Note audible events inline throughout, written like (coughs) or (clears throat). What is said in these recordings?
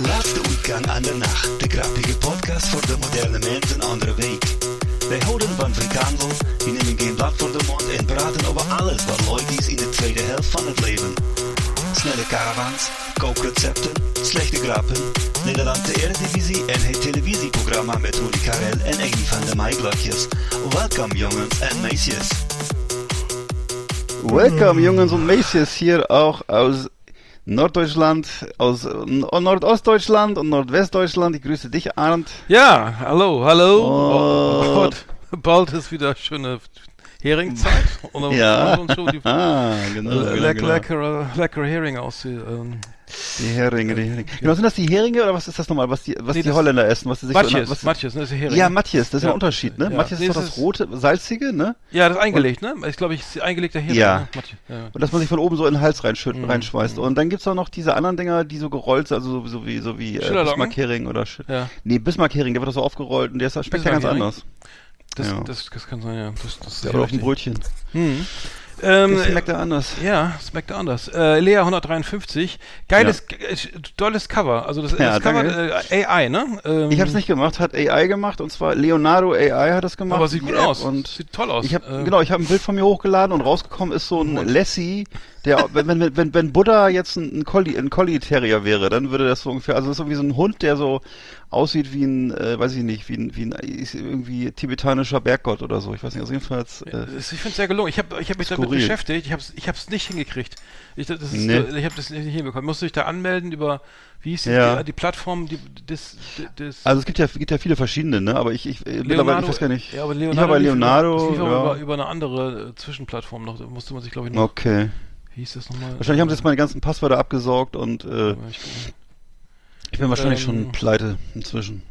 Laatste uitgang aan de nacht. De grappige podcast voor de moderne mens een andere week. Wij houden van frikandel, die nemen geen blad voor de mond en praten over alles wat leuk is in de tweede helft van het leven. Snelle caravans, kookrecepten, slechte grappen, Nederlandse Eredivisie en het televisieprogramma met Rudi Karel en Eggy van de Maiglöckjes. Welkom jongens en meisjes. Welcome, Jungs und Mädchen, hier auch aus Norddeutschland, aus äh, Nordostdeutschland und Nordwestdeutschland. Ich grüße dich, Arndt. Ja, hallo, hallo. Und- Oh, und (laughs) bald ist wieder schöne Heringzeit. Und (laughs) dann Ja. schon die (laughs) Ah, genau. genau, leck, genau. leckere, leckere Hering aus. die, Ähm, Die Heringe, die Heringe. Genau, sind das die Heringe oder was ist das nochmal, was die, was Nee, die Holländer essen? Was die sich so, Matjes, was, Matjes, ne, das ist Hering. Ja, Matjes, das ist ja ein Unterschied, ne? Ja. Matjes Nee, ist doch es das rote, salzige, ne? Ja, das ist eingelegt, ne? Ich glaube, ich ist eingelegter Hering. Ja. Ne? Ja. Und dass man sich von oben so in den Hals reinschütt, Mhm. reinschmeißt. Und dann gibt's auch noch diese anderen Dinger, die so gerollt sind, also so, so wie, so wie äh? Bismarck-Hering oder Sch Ja. Nee, Bismarck-Hering, der wird doch so aufgerollt und der ist, schmeckt ja ganz anders. Das, Ja. das, das kann sein, ja. Das, das ist ja auch ein richtig. Brötchen. Hm. Ähm, Das schmeckt ja anders. Ja, schmeckt anders. Äh, Lea 153. Geiles, äh, tolles Cover. Also das, Ja, das Cover äh, AI, ne? Ähm, Ich habe es nicht gemacht, hat AI gemacht und zwar Leonardo AI hat das gemacht. Aber sieht gut App aus. Und sieht toll aus. ich habe Äh, genau, ich habe ein Bild von mir hochgeladen und rausgekommen ist so ein Hund. Lassie, der (laughs) wenn wenn wenn wenn Buddha jetzt ein, ein Collie ein Collie Terrier wäre, dann würde das so ungefähr, also das ist irgendwie so ein Hund, der so aussieht wie ein, äh, weiß ich nicht, wie ein wie ein irgendwie tibetanischer Berggott oder so. Ich weiß nicht, also jedenfalls. Äh, Ich finde es sehr gelungen. Ich habe ich hab mich damit Skurril. beschäftigt. Ich habe es ich hab's nicht hingekriegt. Ich, das ist, Nee. ich habe das nicht hinbekommen. Musste ich da anmelden über, wie hieß die, Ja. die, die Plattform, die, das, das also es gibt ja gibt ja viele verschiedene, ne? Aber ich ich äh, mittlerweile ich weiß gar nicht. Ja, aber ich Leonardo, war bei lief Leonardo. Lief aber ja. über, über eine andere äh, Zwischenplattform noch. Da musste man sich, glaube ich, noch. Okay. Wie hieß das nochmal? Wahrscheinlich haben sie jetzt meine ganzen Passwörter abgesaugt und äh, ich, bin wahrscheinlich Ähm, schon pleite inzwischen.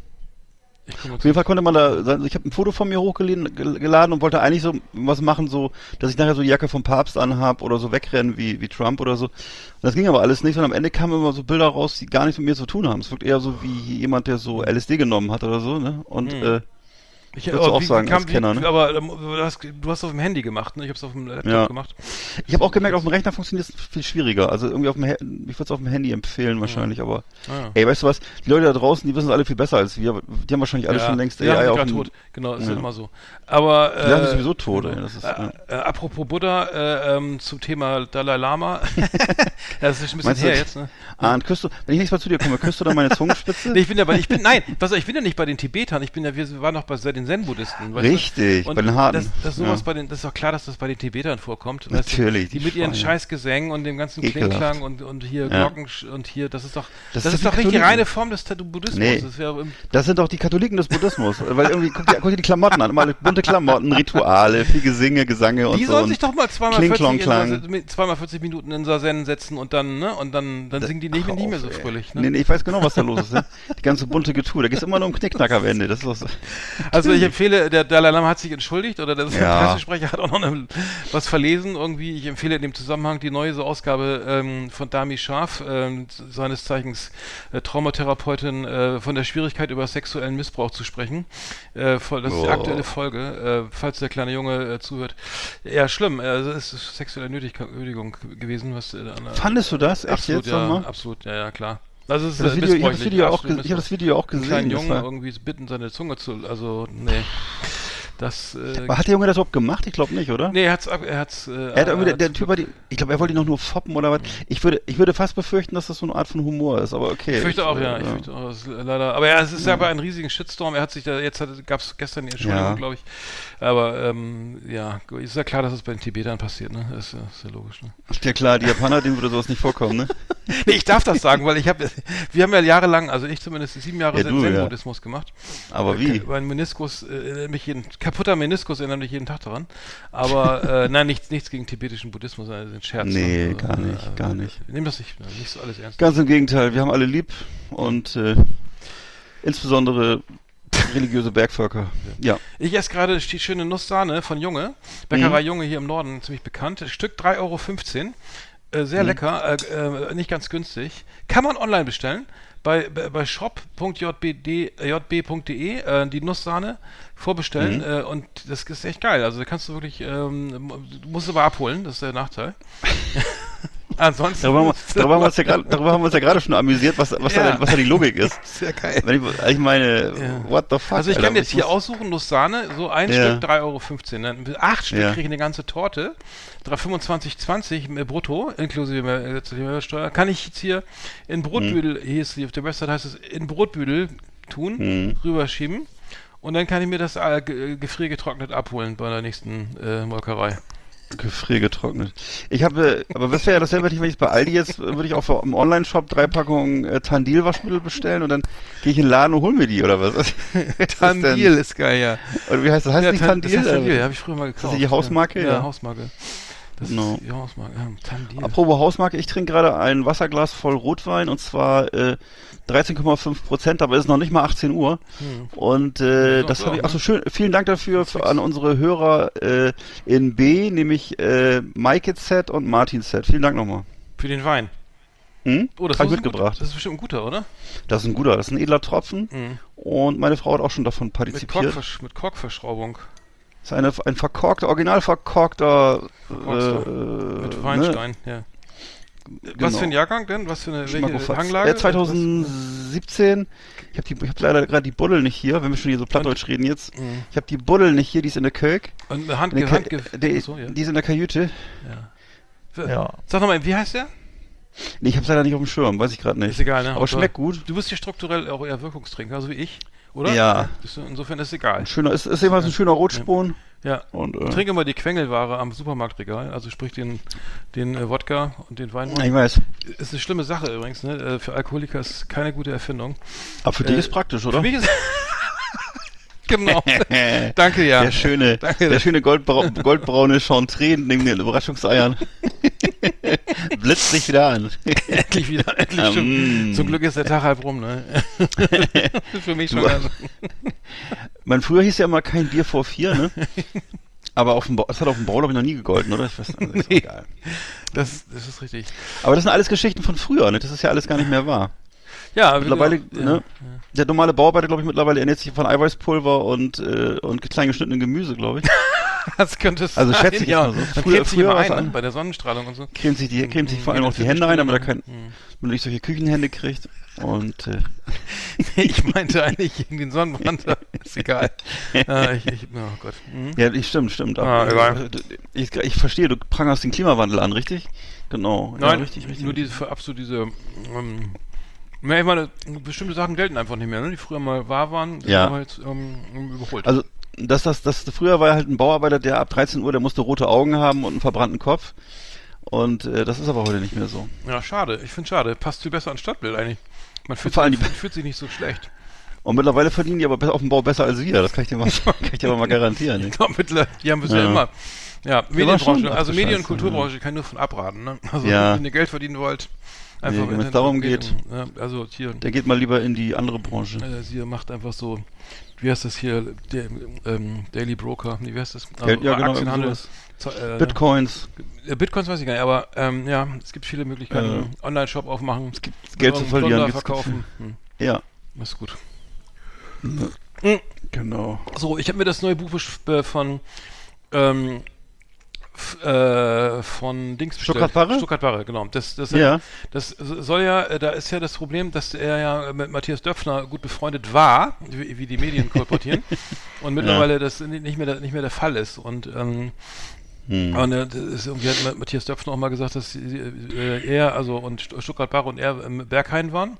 Auf jeden Fall konnte man da, ich habe ein Foto von mir hochgeladen gel- geladen und wollte eigentlich so was machen, so, dass ich nachher so die Jacke vom Papst anhab oder so wegrennen wie, wie Trump oder so. Und das ging aber alles nicht und am Ende kamen immer so Bilder raus, die gar nichts mit mir zu tun haben. Es wirkt eher so wie jemand, der so LSD genommen hat oder so, ne? Und Hm. äh, Ich Würdest du auch sagen, als Kenner, ne? Aber ähm, du hast, du hast auf dem Handy gemacht, ne? Ich habe es auf dem Laptop Ja. gemacht. ich habe auch gemerkt, auf dem Rechner funktioniert es viel schwieriger. Also irgendwie auf dem, ich würde es auf dem Handy empfehlen wahrscheinlich, aber Ah, ja. ey, weißt du was? Die Leute da draußen, die wissen es alle viel besser als wir. Die haben wahrscheinlich alle Ja, schon längst AI auf dem, tot. Genau, ist Ja. ja immer so. Aber Die äh, sich sowieso tot, ey, ist, äh, ja. äh, apropos Buddha, äh, ähm, zum Thema Dalai Lama. (laughs) (laughs) das ist ein bisschen Meinst du- her jetzt, ne? Ah, und küsst du, wenn ich nächstes Mal zu dir komme, küsst du dann meine (laughs) Zungenspitze? Nee, ich bin ja bei, ich bin, nein, was, ich bin ja nicht bei den Tibetern, ich bin ja, wir waren noch bei den Zen-Buddhisten. weißt du? Richtig, bei den Harten. Das, das, sowas Ja. bei den, das ist doch klar, dass das bei den Tibetern vorkommt. du? Natürlich, Die, die mit ihren Schweine. Scheißgesängen und dem ganzen Ekelhaft. Klingklang und, und hier Ja. Glocken und hier, das ist doch, Das das, ist doch nicht die reine Form des Buddhismus. Nee. Das im- Das sind doch die Katholiken des Buddhismus. Weil irgendwie, guck dir, guck dir die Klamotten an. Immer bunte Klamotten, Rituale, viel Gesinge, Gesange und Die so. sollen und sich doch mal zweimal Kling, 40, Klong, in zweimal 40 Minuten in Sazen setzen und dann, ne, und dann, dann singen die nicht, nicht mehr so fröhlich, ne? Nee, nee, ich weiß genau, was da los ist. Ne? Die ganze bunte Getue. Da geht's immer nur um Knickknack am Ende. Das ist so. Also ich empfehle, der Dalai Lama hat sich entschuldigt oder der Ja. Pressesprecher hat auch noch eine, was verlesen irgendwie. Ich empfehle in dem Zusammenhang die neue Ausgabe ähm, von Dami Scharf, ähm, seines Zeichens äh, Traumatherapeutin, äh, von der Schwierigkeit über sexuellen Missbrauch zu sprechen. Äh, voll, das ist die Oh. aktuelle Folge, äh, falls der kleine Junge äh, zuhört. Ja, schlimm. Äh, es ist sexuelle Nötig Nötigung gewesen, was äh, Fandest du das? Echt absolut, jetzt ja, absolut, ja, ja, klar. Also habe ist das, Video, ich hab das, Video auch ich hab das. Video auch gesehen. kleinen Das Jungen irgendwie bitten, seine Zunge zu, also, nee. Das, äh, aber hat der Junge das überhaupt gemacht? Ich glaube nicht, oder? nee, er hat's, ab, er hat's, äh, Er hat irgendwie, der, der Typ war die, ich glaube, er wollte ihn noch nur foppen oder was. Ich würde, ich würde fast befürchten, dass das so eine Art von Humor ist, aber okay. Ich fürchte auch, äh, ja, ich fürchte auch, das leider, aber ja, es ist ja bei einem riesigen Shitstorm, er hat sich da, jetzt hat, gab's gestern die Entschuldigung, Ja. glaube ich, aber, ähm, ja, ist ja klar, dass es bei den Tibetern passiert, ne, das ist ja, ist ja logisch, ne. Ist ja klar, die Japaner, denen würde sowas nicht vorkommen, ne? (laughs) nee, ich darf das sagen, weil ich habe, wir haben ja jahrelang, also ich zumindest sieben Jahre Ja, du, ja. Zen-Buddhismus gemacht. Aber wie? Mein Meniskus, äh, mich jeden, kaputter Meniskus erinnert mich jeden Tag daran. Aber (laughs) äh, nein, nichts, nichts gegen tibetischen Buddhismus, das sind Scherz. Nee, Also, gar nicht, gar nicht. Nimm das nicht, nicht so alles ernst. Ganz im Gegenteil, wir haben alle lieb und äh, insbesondere religiöse Bergvölker. Ja. Ich esse gerade die schöne Nusssahne von Junge, Bäckerei Junge hier im Norden, ziemlich bekannt. Stück 3,15 Euro. Äh, sehr lecker, äh, äh, nicht ganz günstig. Kann man online bestellen. Bei, bei, shop.jb.de äh, die Nusssahne vorbestellen äh, und das ist echt geil. Also da kannst du wirklich, ähm, du musst aber abholen, das ist der Nachteil. (laughs) Ansonsten. Darüber haben, wir, darüber, haben wir uns ja grad, darüber haben wir uns ja gerade schon amüsiert, was, was, Ja. da, was da die Logik ist. (laughs) Sehr geil. Wenn ich, ich meine, Ja. what the fuck? Also ich Alter, kann jetzt hier aussuchen, Nuss-Sahne, so ein Ja. Stück 3,15 Euro. Dann acht Stück Ja. kriege ich eine ganze Torte. 25,20 mit brutto, inklusive äh, Mehrwertsteuer. Kann ich jetzt hier in Brotbüdel, hier ist die, auf der Website heißt es, in Brotbüdel tun, Mhm. rüberschieben. Und dann kann ich mir das äh, ge- gefriergetrocknet abholen bei der nächsten äh, Molkerei. Gefriergetrocknet. Ich habe, aber was wäre ja dasselbe, wenn ich bei Aldi jetzt, würde ich auch im Online-Shop drei Packungen äh, Tandil-Waschmittel bestellen und dann gehe ich in den Laden und hol mir die, oder was? Ist? Tandil ist geil, ja. Oder wie heißt das? Heißt ja, nicht Tan- Tandil? Das heißt? Tandil, habe ich früher mal gekauft. das die Hausmarke? Ja, Ja. Hausmarke. Das Genau. ist die Hausmarke. Ja. Apropos Hausmarke, ich trinke gerade ein Wasserglas voll Rotwein und zwar äh, 13,5 Prozent, aber es ist noch nicht mal 18 Uhr. Und äh, das so, habe ich, ne? achso schön, vielen Dank dafür für, an unsere Hörer äh, in B, nämlich äh, Mike Z und Martin Z. Vielen Dank nochmal. Für den Wein. Hm? Oh, das ist ich mitgebracht. Guter. Das ist bestimmt ein guter, oder? Das ist ein guter, das ist ein edler Tropfen. Mhm. Und meine Frau hat auch schon davon Mit, partizipiert. Korkversch mit Korkverschraubung. Das ist eine, ein verkorkter, original verkorkter Verkorkster. äh, Mit ne, Weinstein, ja. Was genau. für ein Jahrgang denn? Was für eine welche. Hanglage? Äh, 2017. Ich habe hab leider gerade die Buddel nicht hier, wenn wir schon hier so Plattdeutsch reden jetzt. Mhm. Ich habe die Buddel nicht hier, die ist in der Kölk. Und eine Hand, In der Hand, die, so, ja. die ist in der Kajüte. ja. Sag nochmal, wie heißt der? Nee, ich habe leider nicht auf dem Schirm, weiß ich gerade nicht. Ist egal, ne? Aber schmeckt gut. Du bist ja strukturell auch eher Wirkungstrinker, so wie ich, oder? Ja. Ist- Insofern ist es egal. Ein schöner, ist, ist jedenfalls ein schöner Rotspon. Ja. Und, äh, Trink immer die Quengelware am Supermarktregal, also sprich den, den äh, Wodka und den Wein. ich weiß. Ist eine schlimme Sache übrigens, ne? Äh, Für Alkoholiker ist keine gute Erfindung. Aber für dich Äh, ist praktisch, Für oder? mich ist. (laughs) genau. (laughs) Danke, ja. Der schöne, Danke. der schöne goldbrau goldbraune Chantre neben den Überraschungseiern. (laughs) Blitzt sich wieder an. (laughs) endlich wieder, endlich Ähm. stimmt. Zum Glück ist der Tag halb rum, ne? (laughs) Für mich schon Du- ganz. Mein früher hieß ja immer kein Bier vor vier, ne? (laughs) Aber auf dem Bau, das hat auf dem Bau, glaube ich, noch nie gegolten, oder? Ich weiß ist Nee. egal. Das, das ist richtig. Aber das sind alles Geschichten von früher, ne? Das ist ja alles gar nicht mehr wahr. Ja, Mittlerweile, ja, ne? Der normale Bauarbeiter, glaube ich, mittlerweile ernährt sich von Eiweißpulver und, äh, und klein geschnittenem Gemüse, glaube ich. (laughs) Das könnte es Also sein, schätze ich ja. mal so. Man Früher- cremt sich immer ein, ne? bei der Sonnenstrahlung und so. Cremt sich, die, cremt sich vor allem auch die Hände ein, damit er kein, damit er nicht solche Küchenhände kriegt. Und, äh, (laughs) ich meinte eigentlich gegen den Sonnenbrand. (laughs) ist egal. äh, ich, ich, oh Gott. Mhm. ja, ich, stimmt, stimmt. Ah, egal. Ich, ich verstehe, du prangerst den Klimawandel an, richtig? Genau. ja, Nein, richtig, richtig. nur diese, für absolut diese, ähm, ja, ich meine, bestimmte Sachen gelten einfach nicht mehr, ne? die früher mal wahr waren, Ja. aber jetzt ähm, überholt. Also, das, das, das, früher war halt ein Bauarbeiter, der ab 13 Uhr, der musste rote Augen haben und einen verbrannten Kopf. Und äh, das ist aber heute nicht mehr so. ja, schade. Ich finde schade. Passt viel besser an Stadtbild eigentlich. Man fühlt, Vor allem sich, fühlt sich nicht so schlecht. Und mittlerweile verdienen die aber be- auf dem Bau besser als wir. Das kann ich dir mal, (laughs) kann ich dir aber mal garantieren. Ich glaube, die haben bisher Ja. immer. Ja, Medienbranche, also Medien- und Scheiße, Kulturbranche kann ich nur von abraten. Ne? Also, Ja. wenn ihr Geld verdienen wollt, einfach Nee, wenn es darum geht. um, ja, also hier, Der geht mal lieber in die andere Branche. äh, sie macht einfach so, wie heißt das hier, der, ähm, Daily Broker, nee, wie heißt das? Also, ja, genau, Aktienhandel. äh, Bitcoins, Bitcoins weiß ich gar nicht, aber ähm, ja, es gibt viele Möglichkeiten. Äh, Online-Shop aufmachen. Es gibt Geld zu verlieren, verkaufen. Hm, ja, ist gut. genau. So, ich habe mir das neue Buch von ähm, äh, von Dings bestellt. Stuttgart Barre? Stuttgart Barre, genau. Das, das, Ja. das soll ja, äh, da ist ja das Problem, dass er ja mit Matthias Döpfner gut befreundet war, wie, wie die Medien kolportieren, (laughs) und mittlerweile das nicht mehr, der- nicht mehr der Fall ist. Und ähm, Hm. Und äh, das ist irgendwie hat Matthias Döpfner auch mal gesagt, dass sie, äh, er, also und St- Stuttgart Barre und er im Berghain waren.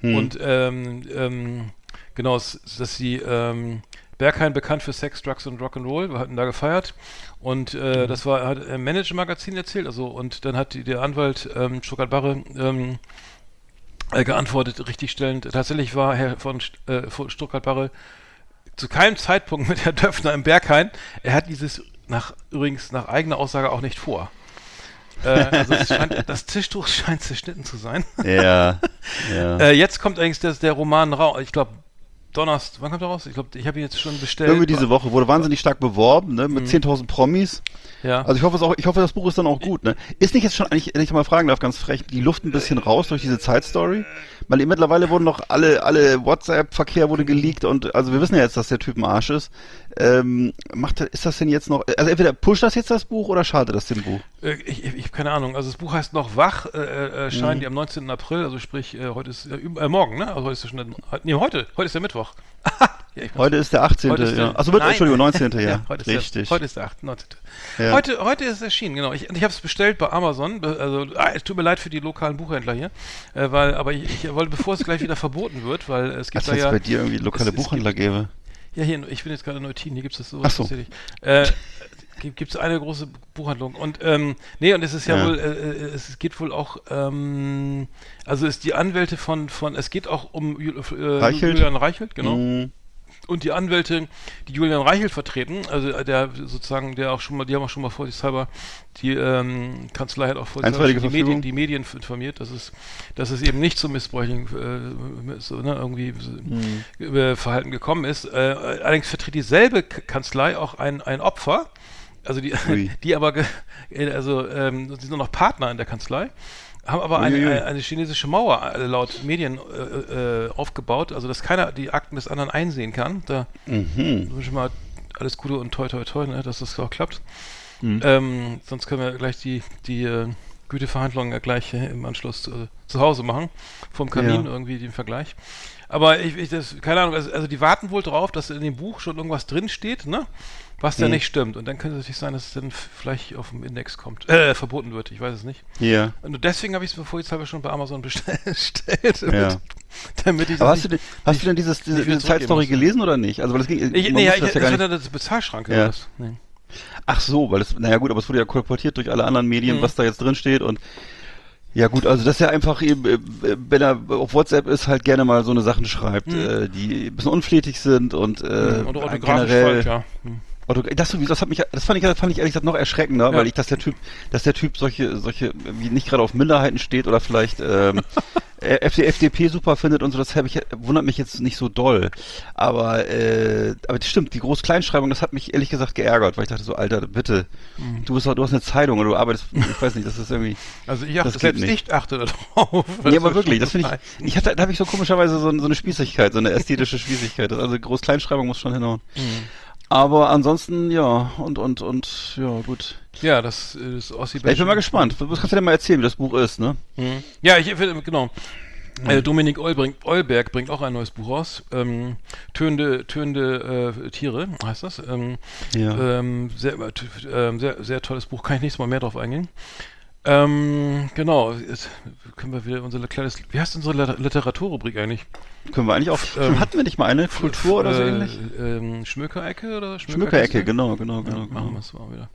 Hm. Und ähm, ähm, genau, dass sie ähm, Berghain bekannt für Sex, Drugs und Rock'n'Roll. Wir hatten da gefeiert. Und äh, Mhm. das war, hat ein Manager-Magazin erzählt. Also, und dann hat die, der Anwalt ähm, Stuttgart Barre ähm, äh, geantwortet, richtigstellend. Tatsächlich war Herr von, äh, Stuttgart Barre zu keinem Zeitpunkt mit Herrn Döpfner im Berghain. Er hat dieses nach übrigens nach eigener Aussage auch nicht vor. äh, also es scheint, (laughs) das Tischtuch scheint zerschnitten zu sein. Ja, (laughs) ja. Äh, jetzt kommt eigentlich das, der Roman raus. Ich glaube, Donnerstag. Wann kommt er raus? Ich glaube, ich habe ihn jetzt schon bestellt. Irgendwie diese Woche wurde wahnsinnig stark beworben, ne, mit 10.000 Promis. ja. Also ich hoffe es auch, ich hoffe das Buch ist dann auch gut, ne. Ist nicht jetzt schon eigentlich, wenn ich mal fragen darf, ganz frech, die Luft ein bisschen raus durch diese Zeitstory? Weil mittlerweile wurden noch alle, alle WhatsApp-Verkehr wurde geleakt und also wir wissen ja jetzt, dass der Typ ein Arsch ist. Ähm, macht, ist das denn jetzt noch, also entweder pusht das jetzt das Buch oder schadet das dem Buch? Äh, ich ich, ich habe keine Ahnung. Also das Buch heißt noch Wach, äh, äh, erscheint Mhm. die am 19. April, also sprich, äh, heute ist, äh, äh, morgen, ne? Also heute ist ja schon, nee, heute, heute ist der Mittwoch. (laughs) ja, Heute ist der 18. Heute ist der- ja. Achso, Nein. Entschuldigung, 19. ja. heute ist Richtig. Der, heute ist der 8. 19. Ja. Heute, heute ist es erschienen, genau. Ich, ich habe es bestellt bei Amazon. Also, ah, es tut mir leid für die lokalen Buchhändler hier, äh, weil, aber ich, ich wollte, bevor es gleich wieder (laughs) verboten wird, weil es gibt Als da ja, bei dir irgendwie lokale es- es Buchhändler gäbe. ja hier, ich bin jetzt gerade in Neutin, hier gibt es das so. Ach so. tatsächlich. Äh, gibt es eine große Buchhandlung und ähm, nee und es ist ja, Ja. wohl äh, äh, es geht wohl auch ähm, also ist die Anwälte von von es geht auch um äh, Reichelt? Julian Reichelt genau Mhm. Und die Anwälte, die Julian Reichelt vertreten, also äh, der sozusagen, der auch schon mal, die haben auch schon mal vorsichtshalber, die ähm, Kanzlei hat auch vorsichtshalber die Medien, die Medien informiert, dass es, dass es eben nicht zu missbräuchlichen äh, so, ne, irgendwie so, äh, Verhalten gekommen ist. Äh, allerdings vertritt dieselbe Kanzlei auch ein, ein Opfer, also die, Ui. (laughs) die aber, äh, also ähm, sie sind nur noch Partner in der Kanzlei. Haben aber eine, eine, eine chinesische Mauer äh, laut Medien äh, äh, aufgebaut, also dass keiner die Akten des anderen einsehen kann. Da Mhm. wünsche ich mal alles Gute und toi toi toi, ne, dass das auch klappt. Mhm. Ähm, sonst können wir gleich die, die äh, Güteverhandlungen ja gleich äh, im Anschluss äh, zu Hause machen. Vom Kamin Ja. irgendwie den Vergleich. Aber ich, ich das, keine Ahnung, also, also die warten wohl drauf, dass in dem Buch schon irgendwas drinsteht, ne? Was da Mhm. nicht stimmt. Und dann könnte es natürlich sein, dass es dann vielleicht auf dem Index kommt. Äh, verboten wird, ich weiß es nicht. Ja. Und deswegen habe ich es bevor jetzt halber schon bei Amazon (laughs) bestellt, Ja. damit, ich das Aber hast du nicht- denn, hast du denn dieses, diese, diese Zeitstory gelesen oder nicht? Also weil es ging, Ich, nee, ja, das ja das war das Bezahlschranke. Ja. Das. Nee. Ach so, weil es, naja gut, aber es wurde ja kolportiert durch alle anderen Medien, Mhm. was da jetzt drin steht und ja gut, also dass er einfach eben, äh, wenn er auf WhatsApp ist, halt gerne mal so eine Sachen schreibt, Mhm. äh, die ein bisschen unflätig sind und, äh, Und orthografisch generell, falsch, ja. Hm. Auto, das sowieso, das hat mich, das fand ich, das fand ich ehrlich gesagt noch erschreckender, Ja. weil ich, dass der Typ, dass der Typ solche, solche, wie nicht gerade auf Minderheiten steht oder vielleicht ähm, (laughs) äh, FD, FDP super findet und so, das ich, wundert mich jetzt nicht so doll. Aber, äh, aber das stimmt, die Groß-Kleinschreibung, das hat mich ehrlich gesagt geärgert, weil ich dachte so, Alter, bitte, Mhm. du bist du hast eine Zeitung oder du arbeitest, ich weiß nicht, das ist irgendwie. Also ich achte, selbst nicht. ich achte darauf. (laughs) Nee, aber wirklich, das finde ich, ich hatte, da habe ich so komischerweise so, so eine Spießigkeit, so eine ästhetische Spießigkeit. Das, also Groß-Kleinschreibung muss schon hinhauen. Mhm. Aber ansonsten, ja, und, und, und, ja, gut. Ja, das ist Ossi ich bin mal gespannt. Was kannst du denn mal erzählen, wie das Buch ist, ne? Mhm. Ja, ich finde, genau. Äh, Dominik Eul bringt, Eulberg bringt auch ein neues Buch raus. Ähm, tönende tönende äh, Tiere heißt das. Ähm, Ja. ähm, sehr, äh, ähm, sehr, sehr tolles Buch. Kann ich nächstes Mal mehr drauf eingehen. Ähm, genau. Jetzt können wir wieder unser kleines. Wie heißt unsere Lit- Literaturrubrik eigentlich? Können wir eigentlich auch, Ähm, (laughs) hatten wir nicht mal eine Kultur oder so Äh, ähnlich? Ähm, Schmökerecke oder Schmückerecke, genau, genau, Ja, genau. machen genau. wir es mal wieder.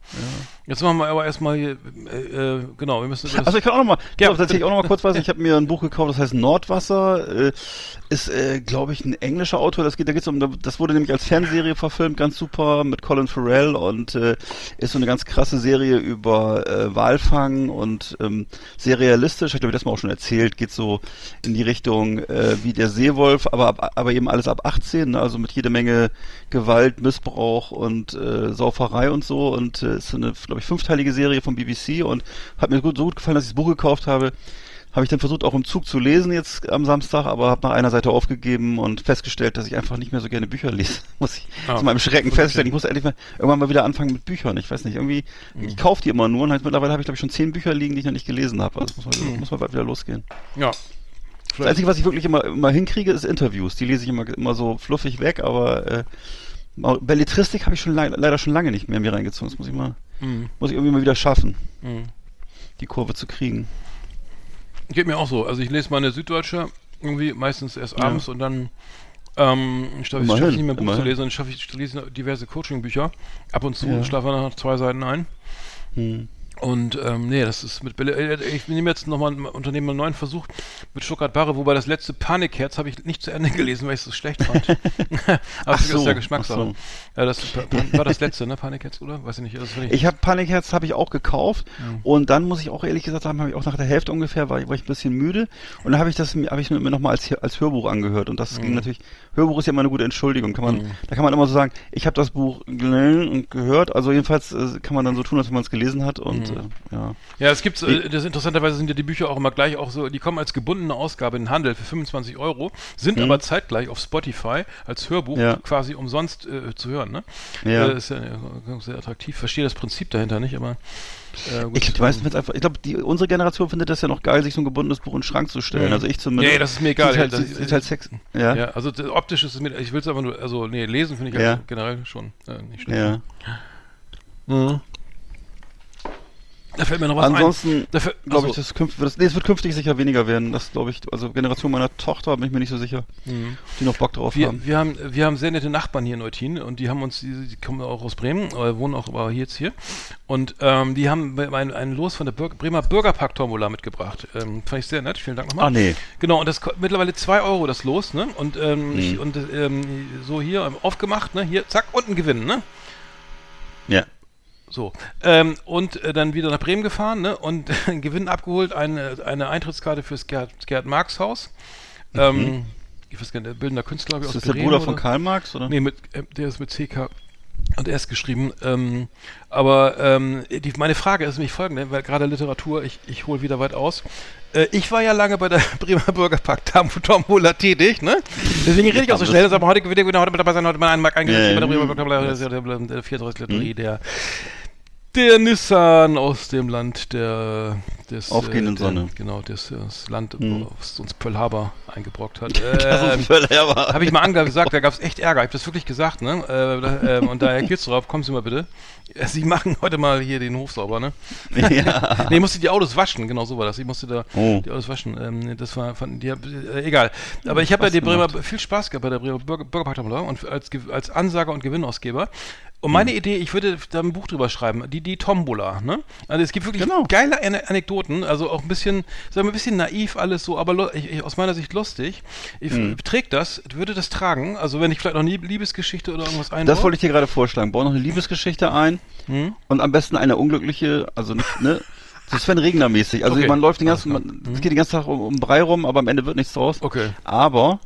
Jetzt machen wir aber erstmal hier, äh, äh, genau, wir müssen Also ich kann auch noch mal, Ja, ja, tatsächlich auch noch mal kurz was. Ich habe mir ein Buch gekauft, das heißt Nordwasser. Äh, ist, äh, glaube ich, ein englischer Autor. Das geht, da geht's um, das wurde nämlich als Fernsehserie verfilmt, ganz super mit Colin Farrell und äh, ist so eine ganz krasse Serie über Walfang und ähm, sehr realistisch. Ich glaube, das mal auch schon erzählt. Geht so in die Richtung äh, wie der Seewolf, aber ab, aber eben alles ab 18, ne? also mit jede Menge Gewalt, Missbrauch und äh, Sauferei und so. Und äh, ist eine, glaube ich, fünfteilige Serie vom BBC und hat mir gut, so gut gefallen, dass ich das Buch gekauft habe. Habe ich dann versucht, auch im Zug zu lesen jetzt am Samstag, aber habe nach einer Seite aufgegeben und festgestellt, dass ich einfach nicht mehr so gerne Bücher lese. (laughs) Muss ich Ah, zu meinem Schrecken feststellen. Ich muss endlich mal irgendwann mal wieder anfangen mit Büchern. Ich weiß nicht, irgendwie, Mhm. ich kaufe die immer nur und halt mittlerweile habe ich, glaube ich, schon zehn Bücher liegen, die ich noch nicht gelesen habe. Also muss mal, Mhm. muss mal bald wieder losgehen. ja. Das Einzige, was ich wirklich immer, immer hinkriege, ist Interviews. Die lese ich immer, immer so fluffig weg, aber äh, Belletristik habe ich schon le leider schon lange nicht mehr mir reingezogen. Das muss ich mal, Mhm. muss ich irgendwie mal wieder schaffen, Mhm. die Kurve zu kriegen. Geht mir auch so. Also ich lese meine Süddeutsche irgendwie meistens erst Ja. abends und dann Ähm, ich schaffe Immerhin, ich nicht mehr Buch zu immerhin. lesen, dann schaffe ich lese diverse Coaching-Bücher. Ab und zu Ja. schlafe ich nach zwei Seiten ein. Hm. Und ähm, nee, das ist mit äh, ich nehme jetzt nochmal einen Unternehmen einen neuen Versuch mit Stuttgart Barre, wobei das letzte Panikherz habe ich nicht zu Ende (laughs) gelesen, weil ich es so schlecht fand. Aber das ist so, ja Geschmackssache. ach Ja, das war das letzte, ne? Panikherz, oder? Weiß ich nicht. Finde ich, Ich habe Panikherz habe ich auch gekauft und dann muss ich auch ehrlich gesagt sagen, habe ich auch nach der Hälfte ungefähr war, ich- war ich ein bisschen müde und dann habe ich das mir- habe ich mir noch mal als als Hörbuch angehört und das ging Mhm. natürlich Hörbuch ist ja immer eine gute Entschuldigung, kann man da kann man immer so sagen, ich habe das Buch gelesen und gehört, also jedenfalls äh, kann man dann so tun, als wenn man es gelesen hat und Mhm. Äh, ja. Ja, es gibt, äh, das interessanterweise sind ja die Bücher auch immer gleich auch so, die kommen als gebundene Ausgabe in den Handel für 25 Euro, sind aber zeitgleich auf Spotify als Hörbuch Mhm. Ja. quasi umsonst äh, zu hören, ne? Ja. Äh, ist ja äh, sehr attraktiv. Verstehe das Prinzip dahinter nicht, aber äh, gut. Ich, die meisten find's einfach, ich glaube, unsere Generation findet das ja noch geil, sich so ein gebundenes Buch in den Schrank zu stellen. Mhm. Also ich zumindest. Nee, das ist mir egal. Sieht halt, Das- sieht, halt Sex. Ja. ja, also optisch ist es mir, ich will es einfach nur, also nee, lesen finde ich Ja. also generell schon äh, nicht schlecht. ja. Mhm. Da fällt mir noch was Ansonsten glaube ich, das, künft, das, nee, es wird künftig sicher weniger werden. Das glaube ich, also Generation meiner Tochter bin ich mir nicht so sicher, Mhm. die noch Bock drauf Wir, haben. wir, haben, wir haben sehr nette Nachbarn hier in Eutin und die haben uns, die, die kommen auch aus Bremen, äh, wohnen auch aber hier jetzt hier. Und ähm, die haben ein, ein Los von der Bürger, Bremer Bürgerpark-Tombola mitgebracht. Ähm, fand ich sehr nett, vielen Dank nochmal. Ah, nee. Genau, und das mittlerweile 2 Euro das Los, ne? Und, ähm, Mhm. ich, und ähm, so hier ähm, aufgemacht, ne? Hier, zack, unten gewinnen, ne? Ja. So. Ähm, und äh, dann wieder nach Bremen gefahren, ne? Und (laughs) Gewinn abgeholt, eine, eine Eintrittskarte fürs Gerd, Gerd Marx Haus. Ähm, ich weiß gar nicht, der bildender Künstler glaub ich, Ist das der Bremen Bruder von oder? Karl Marx, oder? Nee, mit, äh, der ist mit CK und S geschrieben. Ähm, aber ähm, die, meine Frage ist nämlich folgende, weil gerade Literatur, ich, ich hole wieder weit aus. Äh, ich war ja lange bei der Bremer Bürgerpark Tombola tätig, ne? Deswegen rede ich auch so schnell. Aber heute wieder heute mit dabei sein, heute mal einen Mark eingesetzt bei der. Bremer Bürgerpark Tombola. Das ist ja der, der 34 Lotterie, der der Nissan aus dem Land der des Aufgehenden äh, der, Sonne. Genau, des, das Land, Mhm. was uns Pearl Harbor eingebrockt hat. (laughs) Aber. habe ich mal angesagt, da gab es echt Ärger. Ich habe das wirklich gesagt, ne? Äh, ähm, und daher geht's drauf, kommen Sie mal bitte. Äh, (laughs) Sie machen heute mal hier den Hof sauber, ne? ja. (laughs) nee, ich musste die Autos waschen, genau so war das. Ich musste da Oh. die Autos waschen. Ähm, das war, fanden die, äh, egal. Aber ich habe bei Spaß der Bremer viel Spaß gehabt bei der Bremer Bürger, Bürgerpark und als, als Ansager und Gewinnausgeber. Und meine Hm. Idee, ich würde da ein Buch drüber schreiben, die, die Tombola, ne? Also es gibt wirklich Genau. geile Ane- Anekdoten, also auch ein bisschen, sagen wir, ein bisschen naiv alles so, aber ich, ich, aus meiner Sicht lustig. Ich Hm. trägt das, würde das tragen, also wenn ich vielleicht noch nie Liebesgeschichte oder irgendwas einbaue. Das wollte ich dir gerade vorschlagen. Bau noch eine Liebesgeschichte ein Hm? und am besten eine unglückliche, also nicht, ne? So Sven Regner mäßig. Also Okay. man läuft den ganzen, man, es geht den ganzen Tag um, um Brei rum, aber am Ende wird nichts draus. Okay. Aber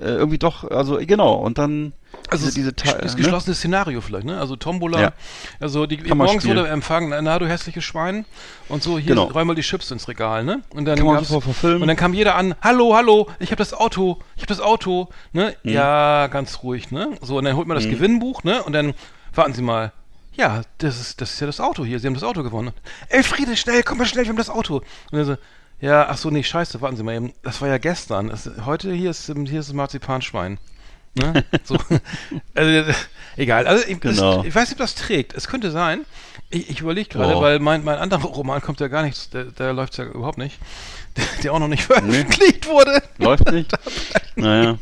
äh, irgendwie doch, also genau. Und dann Also diese, diese es Teil- ist ne? geschlossenes Szenario vielleicht, ne? Also Tombola, Ja. also die morgens wurde empfangen, na du hässliches Schwein und so hier Genau. räum mal die Chips ins Regal, ne? Und dann und dann kam jeder an, hallo, hallo, ich habe das Auto, ich habe das Auto, ne? Mhm. Ja, ganz ruhig, ne? So und dann holt man das Gewinnbuch, ne? Und dann warten Sie mal. Ja, das ist das ist ja das Auto hier, Sie haben das Auto gewonnen. Elfriede, schnell, komm mal schnell, wir haben das Auto. Und dann so ja, ach so, nee, scheiße, warten Sie mal eben. Das war ja gestern. Das, heute hier ist, hier ist das Marzipanschwein. Ne? (laughs) So. also, egal. Also, ich, Genau. das, ich weiß nicht, ob das trägt. Es könnte sein. Ich, ich überlege gerade, Oh. weil mein, mein anderer (laughs) Roman kommt ja gar nicht, der, der läuft ja überhaupt nicht. (laughs) Der, der auch noch nicht veröffentlicht wurde. Läuft nicht? naja.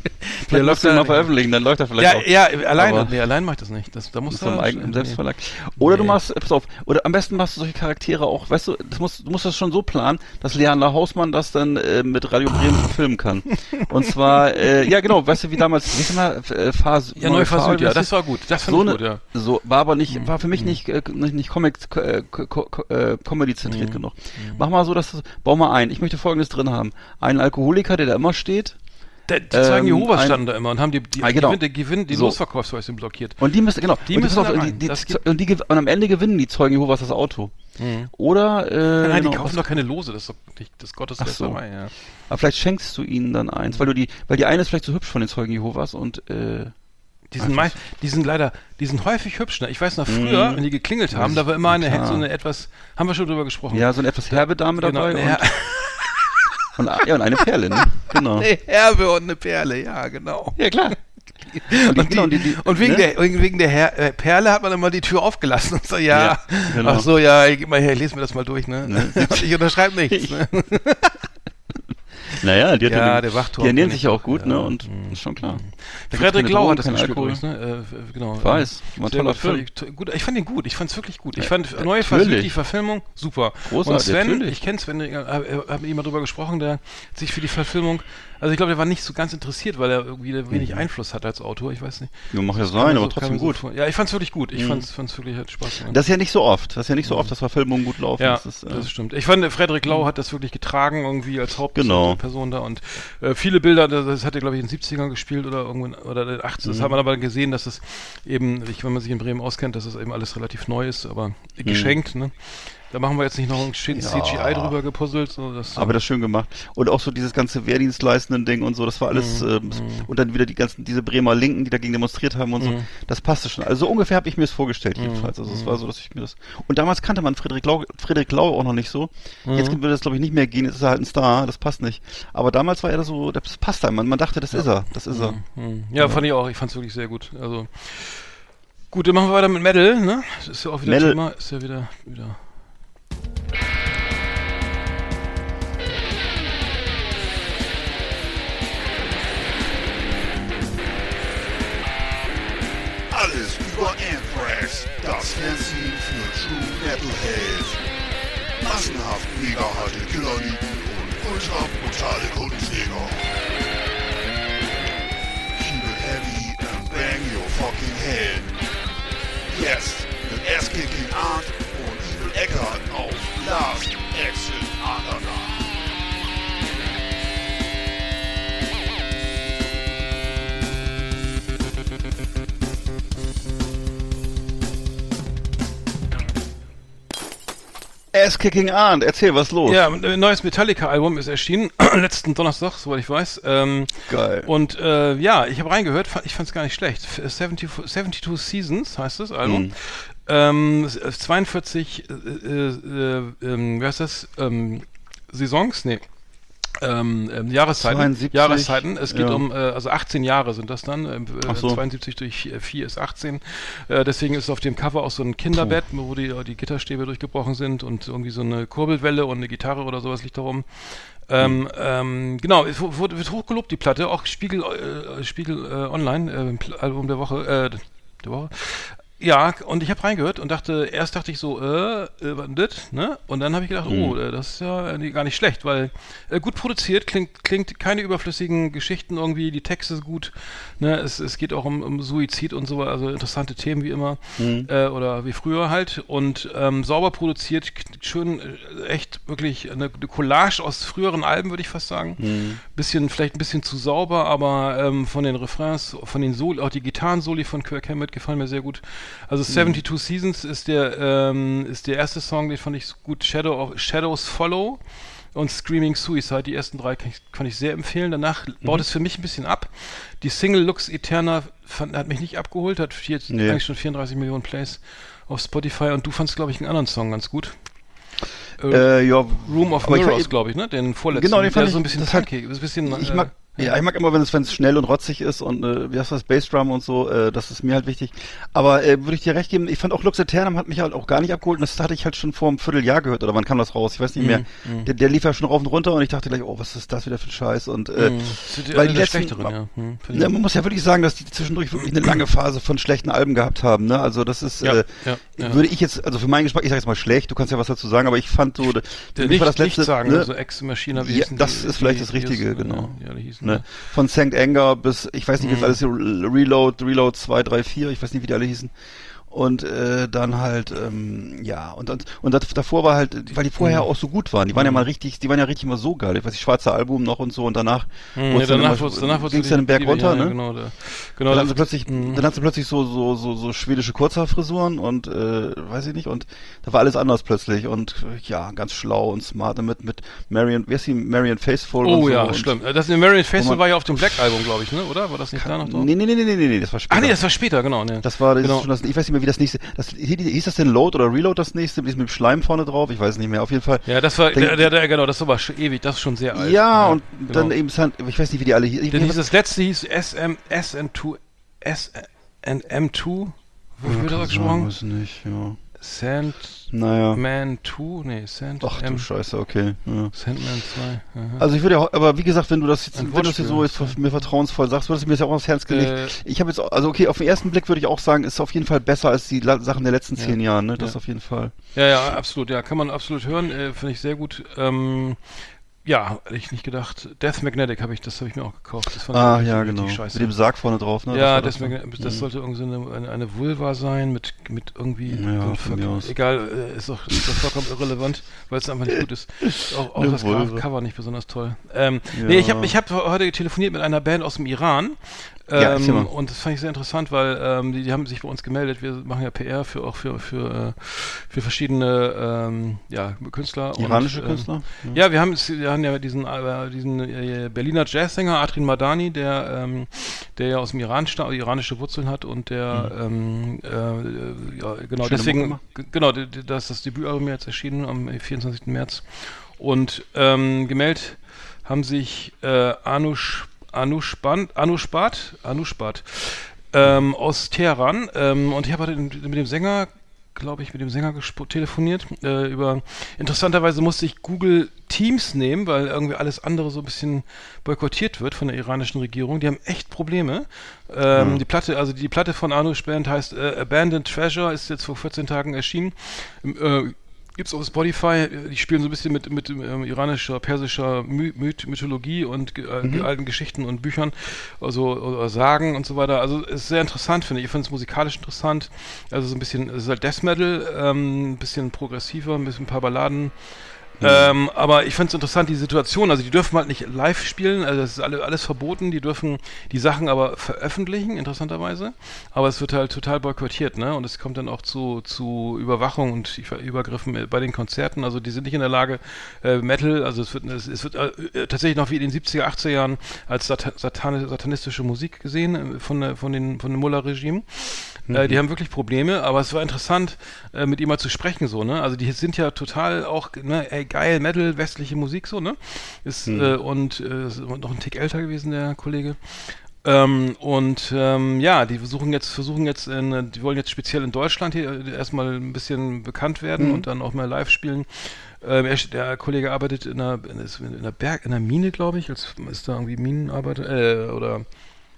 Vielleicht läuft ja mal veröffentlichen, dann läuft er vielleicht Ja, auch. ja, alleine. Nee, allein mache ich das nicht. Das, da muss Mit so einem er- eigenen nee. Selbstverlag. Oder du Nee. machst, pass auf, oder am besten machst du solche Charaktere auch, weißt du, das musst, du musst das schon so planen, dass Leander Hausmann das dann äh, mit Radio Bremen (laughs) filmen kann. Und zwar, äh, ja genau, weißt du, wie damals, wie ist mal, äh, Phase, Ja, neu versucht, ja, das war gut. Das fand so ich eine, gut, ja. Mhm. so war aber nicht, war für mich nicht, äh, nicht, nicht Comic, äh, äh, Comedy Mhm. zentriert genug. Mach mal so, dass du, bau mal ein. Ich möchte Folgendes drin haben: Einen Alkoholiker, der da immer steht. Die Zeugen Ähm, Jehovas standen da immer und haben die, die, Ah, genau. Die, Gewinn, die So. Losverkaufsweise blockiert. Und die müssen, genau, Die und müssen rein. die, die, die, und, die, und am Ende gewinnen die Zeugen Jehovas das Auto. Oder, äh, Nein, genau, die kaufen was- doch keine Lose, das ist doch nicht das Ach Gotteslästerei, so. ja. aber vielleicht schenkst du ihnen dann eins, weil du die, weil die eine ist vielleicht so hübsch von den Zeugen Jehovas und, äh, Die sind, mei- die sind leider, die sind häufig hübsch. Ne? Ich weiß noch früher, wenn die geklingelt haben, da war immer eine, klar. so eine etwas, haben wir schon drüber gesprochen. ja, so eine etwas herbe Dame genau, dabei ja, und, ja, und eine Perle, ne? (laughs) Genau. eine Herbe und eine Perle, ja, genau. Ja, klar. Und, die- die, die- die- und wegen, ne? der, wegen der Her äh, Perle hat man immer die Tür aufgelassen und so, ja, Ja, genau. ach so, ja, gib mal her, lesen wir das mal durch, ne? (laughs) Und ich unterschreibe nichts, (laughs) ne? Naja, die hat Ja, ja, der Wachturm Die ernähren sich ich ja auch gut, ja. ne? Und Mhm. ist schon klar. Frederik Lau hat das gespielt Alkohol. übrigens, ne? Äh, genau. Ich weiß, äh, war ein toller gut, Film. to- gut. Ich fand ihn gut, ich fand es wirklich gut. Ich Ja, fand neue natürlich. Versuch, die Verfilmung super. Großartig, Und Sven, natürlich. ich kenne Sven, ich habe hab mit ihm mal drüber gesprochen, der sich für die Verfilmung, also ich glaube, der war nicht so ganz interessiert, weil er irgendwie wenig Einfluss hat als Autor, ich weiß nicht. Ja, mag ja sein, aber so- trotzdem so gut. vor. Ja, ich fand's wirklich gut. Ich fand's, fand's wirklich, hat Spaß gemacht. Das ist ja nicht so oft. Das ist ja nicht so oft, dass Verfilmungen gut laufen. Ja, das ist, äh, das stimmt. Ich fand, Frederik Lau hat das wirklich getragen, irgendwie als Genau. Hauptperson da und äh, viele Bilder, das, hat er, glaube ich, in den 70ern gespielt oder irgendwann, oder in den 80ern. Mhm. Das hat man aber gesehen, dass es eben, wenn man sich in Bremen auskennt, dass es eben alles relativ neu ist, aber geschenkt, ne? Da machen wir jetzt nicht noch ein Mhm. Ja. CGI drüber gepuzzelt, so das, aber das schön gemacht. Und auch so dieses ganze Wehrdienstleistenden Ding und so, das war alles, Mhm. ähm, und dann wieder die ganzen, diese Bremer Linken, die dagegen demonstriert haben und so, Mhm. das passte schon. Also so ungefähr habe ich mir es vorgestellt jedenfalls. Also es war so, dass ich mir das, und damals kannte man Friedrich Lau, Friedrich Lau auch noch nicht so. Mhm. Jetzt würde das glaube ich nicht mehr gehen, jetzt ist er halt ein Star, das passt nicht. Aber damals war er so, das passt einem, man, man dachte, das ist er, das ist er. Hm. Ja, fand ich auch. Ich fand's wirklich sehr gut. Also gut, dann machen wir weiter mit Metal, ne? Das ist ja auch wieder Metal. Thema. Ist ja wieder wieder. Alles über Anthrax, das Fernsehen für True Metalhead. Massenhaft mega harte Killerlieben und ultra brutale Kundenjäger. Keep it heavy and bang your fucking head. Jetzt mit Ass-Kicking Art Eckart auf Last Exit Underground. Ass-Kicking Arndt, erzähl, was ist los? Ja, ein neues Metallica-Album ist erschienen, (clears throat) letzten Donnerstag, soweit ich weiß. Ähm, Geil. Und äh, ja, ich habe reingehört, fand, ich fand es gar nicht schlecht. F- 70, 72 Seasons heißt das Album. Mhm. Ähm, s- äh, 42, äh, äh, äh, ähm, wie heißt das? Ähm, Saisons? Nee. Ähm, ähm, Jahreszeiten. 72, Jahreszeiten. Es geht ja. um, äh, also 18 Jahre sind das dann. Ähm, äh, so. 72 durch 4 ist 18. Äh, deswegen ist auf dem Cover auch so ein Kinderbett, wo die, die Gitterstäbe durchgebrochen sind und irgendwie so eine Kurbelwelle und eine Gitarre oder sowas liegt darum. Ähm, ähm, genau, wurde, wird hochgelobt, die Platte, auch Spiegel, äh, Spiegel äh, Online, äh, Album der Woche, äh, der Woche. Ja, und ich habe reingehört und dachte, erst dachte ich so, äh, äh was denn das, ne? Und dann habe ich gedacht, oh, äh, das ist ja äh, gar nicht schlecht, weil äh, gut produziert, klingt, klingt keine überflüssigen Geschichten irgendwie, die Texte sind gut, ne? Es, es geht auch um, um Suizid und so, also interessante Themen wie immer, äh, oder wie früher halt und ähm, sauber produziert, schön, äh, echt wirklich eine, eine Collage aus früheren Alben, würde ich fast sagen. Bisschen, vielleicht ein bisschen zu sauber, aber ähm, von den Refrains, von den Soli, auch die Gitarrensoli von Kirk Hammett gefallen mir sehr gut. Also 72 Seasons ist der, ähm, ist der erste Song, den fand ich so gut. Shadow of, Shadows Follow und Screaming Suicide. Die ersten drei kann ich, kann ich sehr empfehlen. Danach baut es für mich ein bisschen ab. Die Single Lux Eterna fand, hat mich nicht abgeholt, hat jetzt Nee. eigentlich schon 34 Millionen Plays auf Spotify und du fandst, glaube ich, einen anderen Song ganz gut. Äh, ja, Room of Mirrors, glaube ich, ne? Den vorletzten. Genau, den fand ich- so ein bisschen das hat- ein bisschen, ich äh, mag, ja, ich mag immer, wenn es wenn es schnell und rotzig ist und äh, wie heißt das, Bassdrum und so, äh, das ist mir halt wichtig. Aber äh, würde ich dir recht geben, ich fand auch Lux Eternam hat mich halt auch gar nicht abgeholt und das hatte ich halt schon vor einem Vierteljahr gehört oder wann kam das raus? Ich weiß nicht mehr. Mhm, Der, der lief ja schon rauf und runter und ich dachte gleich, oh, was ist das wieder für ein Scheiß und äh, mh, sind weil die der letzten, schlechteren, ja. Hm, Ja, man muss ja wirklich sagen, dass die zwischendurch wirklich eine lange Phase von schlechten Alben gehabt haben. Ne? Also das ist, Ja, äh, ja, würde ich jetzt, also für meinen Geschmack, ich sag jetzt mal schlecht, du kannst ja was dazu sagen, aber ich fand so, Der mich nicht, war das letzte, nicht sagen, ne? also Ex-Maschine, wie Ja, hießen das die, ist vielleicht die- das Richtige, die, genau. Ja, die hießen, Ne? Von Sankt Anger bis, ich weiß nicht, Mhm. jetzt alles hier, Reload, Reload 2, 3, 4, ich weiß nicht, wie die alle hießen. Und äh, dann halt, ähm, ja, und, und, und das, davor war halt, weil die vorher Mhm. auch so gut waren, die waren ja mal richtig, die waren ja richtig mal so geil. Ich weiß nicht, schwarze Album noch und so und danach, Hm, wurd's ja, dann danach immer- danach ging's ja den Berg runter, ja, ne? Genau, da, genau dann da- hast du plötzlich, Mhm. dann hast du plötzlich so, so, so, so schwedische Kurzhaarfrisuren und, äh, weiß ich nicht, und da war alles anders plötzlich und, äh, ja, ganz schlau und smart mit, mit Marion, wie heißt die, Marion Faithful und Oh so ja, und, schlimm. Das Marion Festival man- war ja auf dem Black-Album, glaube ich, ne? Oder? War das nicht da noch drauf? Nee, nee, nee, nee, nee, nee, nee, das war später. Ah nee, das war später, genau. Ne. Das war das Genau. ist schon das, ich weiß nicht mehr, wie das nächste, das, hieß das denn Load oder Reload das nächste, mit diesem Schleim vorne drauf? Ich weiß nicht mehr, auf jeden Fall. ja, das war, Dann- der, der, genau, das war schon ewig, das ist schon sehr alt. Ja, und genau. dann eben, ich weiß nicht, wie die alle hießen. Ich- Denn dieses letzte hieß SM, SN2, SN2, wofür wird das Kann sein, gesprochen? weiß nicht, ja. Sand Naja. Man 2, nee, Sand Ach du M, Scheiße, okay. Ja. Sandman 2. aha. Also ich würde ja, aber wie gesagt, wenn du das jetzt, Ein wenn du das jetzt so jetzt mir vertrauensvoll sagst, würdest du mir das ja auch aufs Herz gelegt. Äh, ich habe jetzt, also okay, auf den ersten Blick würde ich auch sagen, ist auf jeden Fall besser als die La Sachen der letzten Ja. zehn Jahren, ne? Das Ja. auf jeden Fall. Ja, ja, absolut, ja, kann man absolut hören, äh, finde ich sehr gut. Ähm, ja, hätte ich nicht gedacht. Death Magnetic habe ich, das habe ich mir auch gekauft. Ah, ja, genau. Scheiße. Mit dem Sarg vorne drauf, ne? ja, das das, war Magnet- das sollte irgendwie so eine, eine, eine Vulva sein mit, mit irgendwie. Ja, so egal, äh, ist doch, ist doch vollkommen irrelevant, weil es einfach nicht gut ist. Auch, auch das Vulva. Cover nicht besonders toll. Ähm, Ja. Nee, ich habe ich hab heute telefoniert mit einer Band aus dem Iran. Ja. Ähm, und das fand ich sehr interessant, weil ähm, die, die haben sich bei uns gemeldet. Wir machen ja PR für auch für für, äh, für verschiedene ähm, ja, Künstler. Iranische und, Künstler? Ähm, ja, wir haben, wir haben ja diesen, äh, diesen äh, Berliner Jazzsänger Adrin Madani, der, ähm, der ja aus dem Iran stammt, iranische Wurzeln hat und der, ähm, äh, ja, genau, Mhm. Schöne deswegen, genau, das ist das Debütalbum jetzt erschienen am 24. März. Und ähm, gemeldet haben sich äh, Anush, Anushban, Anushbat, Anushbat ähm, aus Teheran. Ähm, und ich habe heute mit dem Sänger, glaube ich, mit dem Sänger telefoniert. Äh, über interessanterweise musste ich Google Teams nehmen, weil irgendwie alles andere so ein bisschen boykottiert wird von der iranischen Regierung. Die haben echt Probleme. Ähm, Die Platte, also die Platte von Anush Band heißt äh, Abandoned Treasure, ist jetzt vor 14 Tagen erschienen. Äh, Gibt's auf Spotify, die spielen so ein bisschen mit, mit ähm, iranischer, persischer My Myth Mythologie und äh, alten Geschichten und Büchern, also oder Sagen und so weiter. Also ist sehr interessant, finde ich. Ich finde es musikalisch interessant. Also so ein bisschen, es ist halt Death Metal, ähm, ein bisschen progressiver, ein bisschen ein paar Balladen. Ähm, aber ich finde es interessant, die Situation, also die dürfen halt nicht live spielen, also das ist alle, alles verboten, die dürfen die Sachen aber veröffentlichen, interessanterweise, aber es wird halt total boykottiert, ne, und es kommt dann auch zu, zu Überwachung und Über- Übergriffen bei den Konzerten, also die sind nicht in der Lage, äh, Metal, also es wird, es, es wird äh, tatsächlich noch wie in den 70er, 80er Jahren als Sata Satan satanistische Musik gesehen äh, von, der- von, den, von dem Mullah-Regime. Äh, die haben wirklich Probleme, aber es war interessant, äh, mit ihm mal zu sprechen, so, ne? Also die sind ja total auch, ne, ey, geil, Metal, westliche Musik, so, ne? Ist, äh, und äh, ist noch ein Tick älter gewesen, der Kollege. Ähm, und ähm, ja, die versuchen jetzt, versuchen jetzt, in, die wollen jetzt speziell in Deutschland hier äh, erstmal ein bisschen bekannt werden und dann auch mal live spielen. Ähm, er, der Kollege arbeitet in einer, in einer Berg, in einer Mine, glaube ich, als ist da irgendwie Minenarbeiter, äh, oder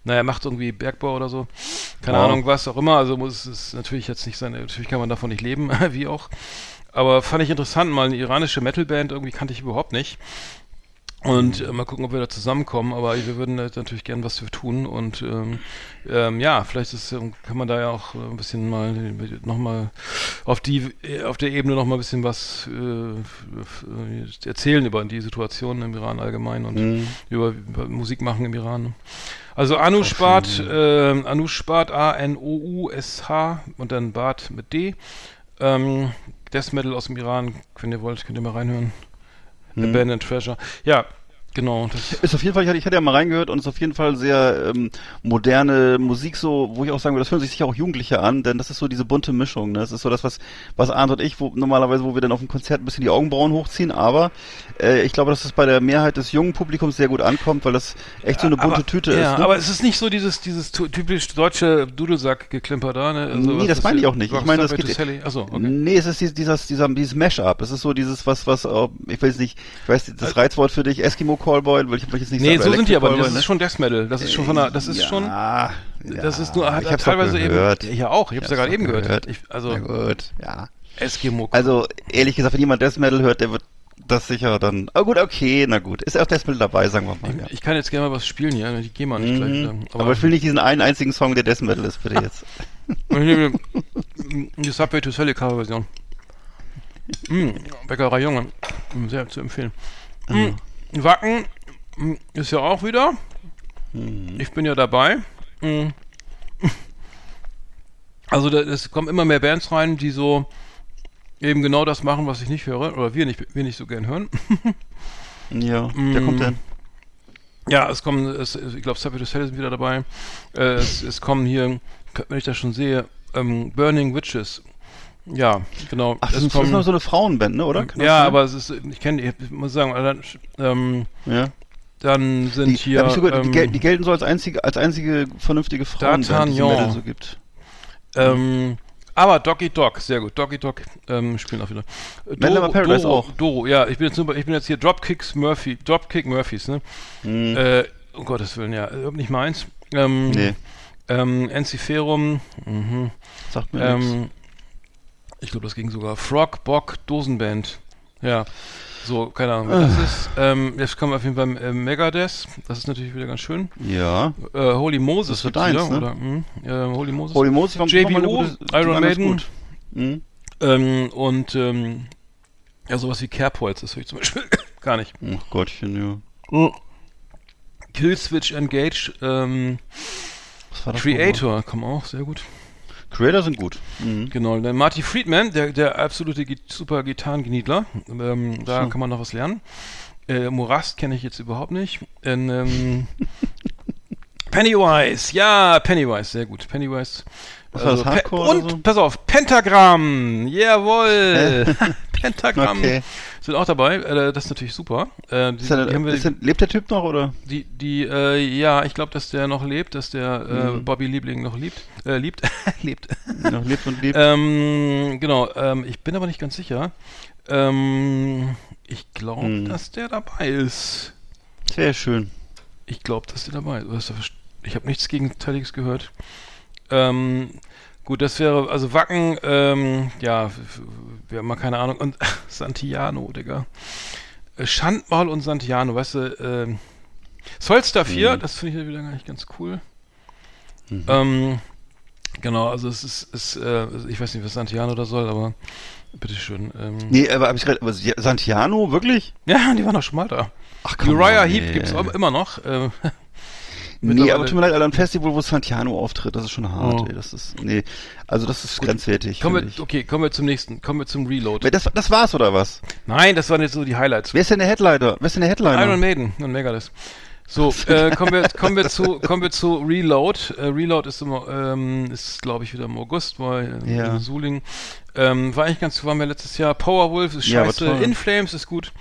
naja, macht irgendwie Bergbau oder so. Keine Wow. Ahnung, was auch immer. Also muss es natürlich jetzt nicht sein, natürlich kann man davon nicht leben, (laughs) wie auch. Aber fand ich interessant, mal eine iranische Metalband, irgendwie kannte ich überhaupt nicht. Und äh, mal gucken, ob wir da zusammenkommen, aber wir würden natürlich gern was für tun und ähm, ähm, ja, vielleicht ist, ähm, kann man da ja auch äh, ein bisschen mal nochmal auf die äh, auf der Ebene nochmal ein bisschen was äh, äh, erzählen über die Situation im Iran allgemein und Mhm. über, über Musik machen im Iran. Also Anushbat, äh, Anushbat, A-N-O-U-S-H und dann Bart mit D. Ähm, Death Metal aus dem Iran, wenn ihr wollt, könnt ihr mal reinhören. Abandoned Treasure. Ja, genau. Ist auf jeden Fall, ich hatte, ich hatte ja mal reingehört und ist auf jeden Fall sehr ähm, moderne Musik so, wo ich auch sagen würde, das hören sich sicher auch Jugendliche an, denn das ist so diese bunte Mischung, ne? Das ist so das, was, was Arndt und ich, wo normalerweise, wo wir dann auf dem Konzert ein bisschen die Augenbrauen hochziehen, aber äh, ich glaube, dass das bei der Mehrheit des jungen Publikums sehr gut ankommt, weil das echt so eine bunte aber, Tüte ja, ist. Ne? aber es ist nicht so dieses, dieses typisch deutsche Dudelsack-Geklimper da, ne? Nee, was das meine ich auch nicht. Ich meine, das geht-. Achso, okay. Nee, es ist dieses, dieser, dieses Mash-up. Es ist so dieses, was, was, äh, ich weiß nicht, ich weiß, das Reizwort für dich, Eskimo Callboy, will ich, ich jetzt nicht Nee, sagen. so sind die aber, Electric das Callboy, ist schon Death Metal. Das ist schon von der, das ist ja, schon, das ist nur, hat ich hab's teilweise gehört. eben, ja auch, ich hab's ja gerade eben gehört. Ich, Na also, gut, ja. Eskimo. Also, ehrlich gesagt, wenn jemand Death Metal hört, der wird das sicher dann, oh gut, okay, na gut. Ist auch Death Metal dabei, sagen wir mal, ja. ich kann jetzt gerne mal was spielen hier, ich gehe mal nicht gleich wieder. Mhm. Aber, ich will nicht diesen einen einzigen Song, der Death Metal ist, bitte jetzt. (laughs) Ich nehme die Subway to Sally Coverversion. Mm, (laughs) Bäckerei Junge. Mm, Sehr zu empfehlen. Mm, Wacken mm, ist ja auch wieder. Ich bin ja dabei. Mm. Also es kommen immer mehr Bands rein, die so eben genau das machen, was ich nicht höre. Oder wir nicht, wir nicht so gern hören. (laughs) ja, der kommt dann. Ja, es kommen, es, ich glaube, to Sally sind wieder dabei. Äh, es, es kommen hier, wenn ich das schon sehe, ähm, Burning Witches. Ja, genau. Ach, das das ist noch so eine Frauenband, ne, oder? Kann ja, aber es ist, ich kenne die, ich muss sagen, dann, ähm, Ja. dann sind Die, hier. hab ich sogar, die, ähm, gel die gelten so als einzige, als einzige vernünftige Frauenband, die es so gibt. ähm, Aber Doggy Dog, sehr gut. Doggy Dog ähm, spielen auch wieder. Äh, Love Paradise Doro, auch. Doro, ja, ich bin jetzt, nur, ich bin jetzt hier Dropkicks Murphy, Dropkick Murphys, ne? Mhm. Äh, um Gottes Willen, ja, überhaupt nicht meins. Ähm, Nee, ähm, Enziferum, mhm. sagt mir nichts. Ich glaube, das ging sogar. Frog, Bock, Dosenband. Ja, so, keine Ahnung, was das ist. Ähm, jetzt kommen wir auf jeden Fall äh, Megadeth. Das ist natürlich wieder ganz schön. Ja. Äh, Holy Moses Das wird wieder, ne? oder? Hm, äh, Holy Moses. Holy Moses war JBO, Iron Maiden. Mhm. Ähm, und ähm, ja, sowas wie Kerbholz, das höre ich zum Beispiel (coughs) gar nicht. Ach Gottchen, ja. Killswitch Engage, ähm, Was war das Creator, kommen auch, sehr gut. Creator sind gut. Mhm. Genau, dann Marty Friedman, der, der absolute super Gitarrengeniedler. Ähm, da So. kann man noch was lernen. Äh, Morast kenne ich jetzt überhaupt nicht. In, ähm, (laughs) Pennywise, ja, Pennywise, sehr gut. Pennywise. Was war das, Pe- Hardcore Und, oder so? pass auf, Pentagramm, jawohl. (laughs) Pentagramm Okay. Sind auch dabei. Äh, das ist natürlich super. Äh, die, der, wir, der, lebt der Typ noch oder? die, die, äh, ja, ich glaube, dass der noch lebt, dass der äh, Mhm. Bobby Liebling noch liebt. Äh, liebt. (laughs) lebt. noch lebt und lebt? Ähm, genau, ähm, ich bin aber nicht ganz sicher. Ähm, ich glaube, Hm. dass der dabei ist. Sehr schön. Ich glaube, dass der dabei ist. Ich habe nichts Gegenteiliges gehört. Ähm, gut, das wäre, also Wacken, ähm, ja, wir haben mal keine Ahnung. Und (laughs) Santiano, Digga. Äh, Schandmaul und Santiano, weißt du, ähm, Solstar 4, Mhm. das finde ich ja wieder gar nicht ganz cool. Mhm. Ähm, genau, also es ist, ist äh, ich weiß nicht, was Santiano da soll, aber bitteschön. Ähm, Nee, aber hab ich gerade, aber Santiano, wirklich? Ja, die waren doch schon mal da. Ach Uriah on, Heep gibt's auch immer noch. Äh, (laughs) Nee, aber tut mir leid, Alter, ein Festival, wo Santiano auftritt, das ist schon hart, Oh. ey. Das ist, nee, also das ist grenzwertig. kommen wir, okay, kommen wir zum nächsten. Kommen wir zum Reload. Das, das war's, oder was? Nein, das waren jetzt so die Highlights. Wer ist denn der Headliner? Wer ist denn der Headliner? Iron Maiden und Megadeth. So, (laughs) äh, kommen wir, kommen wir zu, kommen wir zu Reload. Äh, Reload ist immer, ähm, ist glaube ich wieder im August, war äh, Ja. in Suling. Ähm, war eigentlich ganz, waren wir letztes Jahr. Powerwolf ist Ja, scheiße. toll. In Flames ist gut.